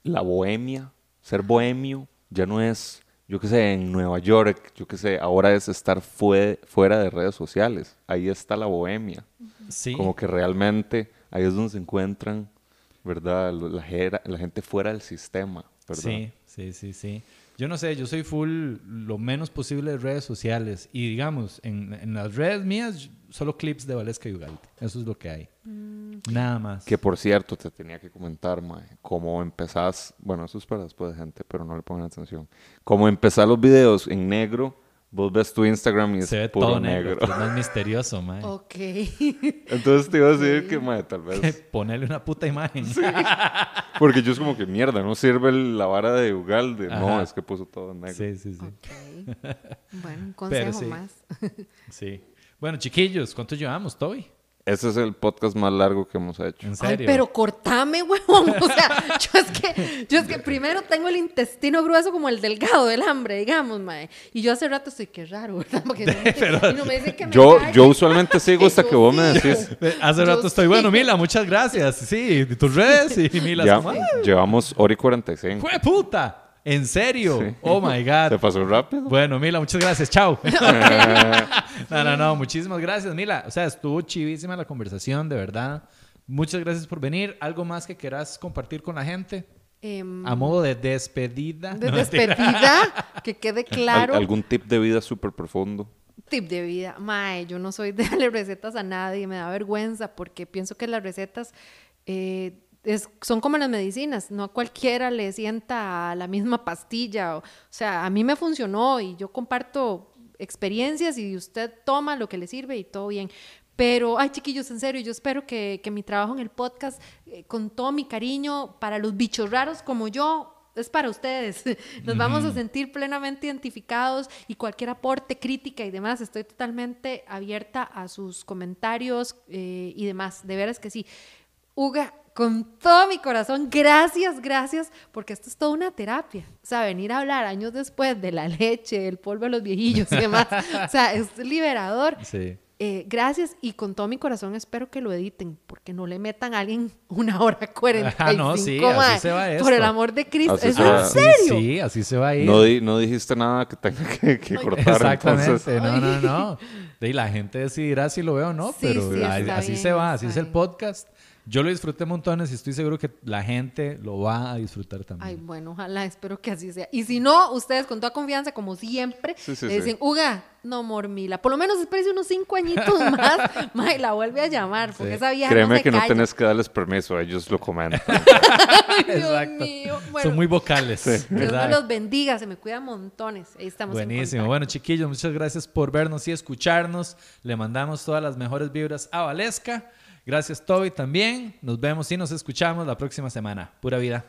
la bohemia, ser bohemio, ya no es, yo qué sé, en Nueva York, yo qué sé, ahora es estar fue- fuera de redes sociales. Ahí está la bohemia. Sí. Como que realmente ahí es donde se encuentran, ¿verdad? La, jera- la gente fuera del sistema, ¿verdad? Sí, sí, sí, sí. Yo no sé, yo soy full lo menos posible de redes sociales. Y digamos, en, en las redes mías, solo clips de Valesca y Ugalde. Eso es lo que hay. Nada más. Que por cierto, te tenía que comentar, mae, cómo empezás, bueno, eso es para después de gente, pero no le pongan atención. Cómo empezás los videos en negro, vos ves tu Instagram y es Se ve puro todo negro. negro. es más misterioso, mae. Ok. Entonces te iba a decir que, mae, tal vez. Ponerle una puta imagen. Porque yo es como que mierda, no sirve la vara de Ugalde. No, Ajá. es que puso todo negro. Sí, sí, sí. Ok. Bueno, un consejo sí. más. Sí. Bueno, chiquillos, ¿cuánto llevamos, Toby? Ese es el podcast más largo que hemos hecho. En Ay, pero cortame, huevón. O sea, yo es que, yo es que primero tengo el intestino grueso como el delgado del hambre, digamos, mae. Y yo hace rato estoy, qué raro, ¿verdad? Porque no me- y no me dicen que me Yo, calle. yo usualmente sigo hasta Yo que vos me decís. Hace Yo rato estoy, sí. bueno, Mila, muchas gracias. Sí, tus redes y Mila. Ya, como, "Ah, llevamos hora y 45. ¡Fue puta! ¿En serio? Sí. Oh my God. Se pasó rápido. Bueno, Mila, muchas gracias. Chao. no, no, no. Muchísimas gracias, Mila. O sea, estuvo chivísima la conversación, de verdad. Muchas gracias por venir. ¿Algo más que quieras compartir con la gente? Em, A modo de despedida. de No, despedida, que quede Al- claro. ¿Algún tip de vida súper profundo? Tip de vida. Mae, yo no soy de darle recetas a nadie, me da vergüenza porque pienso que las recetas eh, es- son como las medicinas, no a cualquiera le sienta la misma pastilla. O, o sea, a mí me funcionó y yo comparto experiencias y usted toma lo que le sirve y todo bien. Pero, ay chiquillos, en serio, yo espero que, que mi trabajo en el podcast, eh, con todo mi cariño, para los bichos raros como yo, es para ustedes. Nos vamos a sentir plenamente identificados y cualquier aporte, crítica y demás, estoy totalmente abierta a sus comentarios eh, y demás. De veras que sí. Uga, con todo mi corazón, gracias, gracias, porque esto es toda una terapia. O sea, venir a hablar años después de la leche, del polvo de los viejillos y demás. o sea, es liberador. Sí. Eh, gracias y con todo mi corazón espero que lo editen, porque no le metan a alguien una hora 45. Ah, no, sí, así se va Por esto. el amor de Cristo. Así ¿Es se en serio? sí, así se va a ir. No, di- no dijiste nada que tenga que, que cortar, Exactamente, entonces... no, no, no. Y la gente decidirá si lo veo o no, Sí, pero sí, así bien, se va, así es el podcast. Yo lo disfruté montones y estoy seguro que la gente lo va a disfrutar también. Ay, bueno, ojalá, espero que así sea. Y si no, ustedes con toda confianza, como siempre, Sí, sí, le sí. dicen, Uga, no, Mormila, por lo menos espérese unos cinco añitos más, mae, la vuelve a llamar, porque Sí. esa vieja Créeme no se que no tenés que darles permiso, ellos lo comentan. Dios Exacto. mío. Bueno, Son muy vocales, Dios me los bendiga, se me cuidan montones. Ahí estamos en Buenísimo. Bueno, chiquillos, muchas gracias por vernos y escucharnos. Le mandamos todas las mejores vibras a Valesca. Gracias, Toby, también. Nos vemos y nos escuchamos la próxima semana. Pura vida.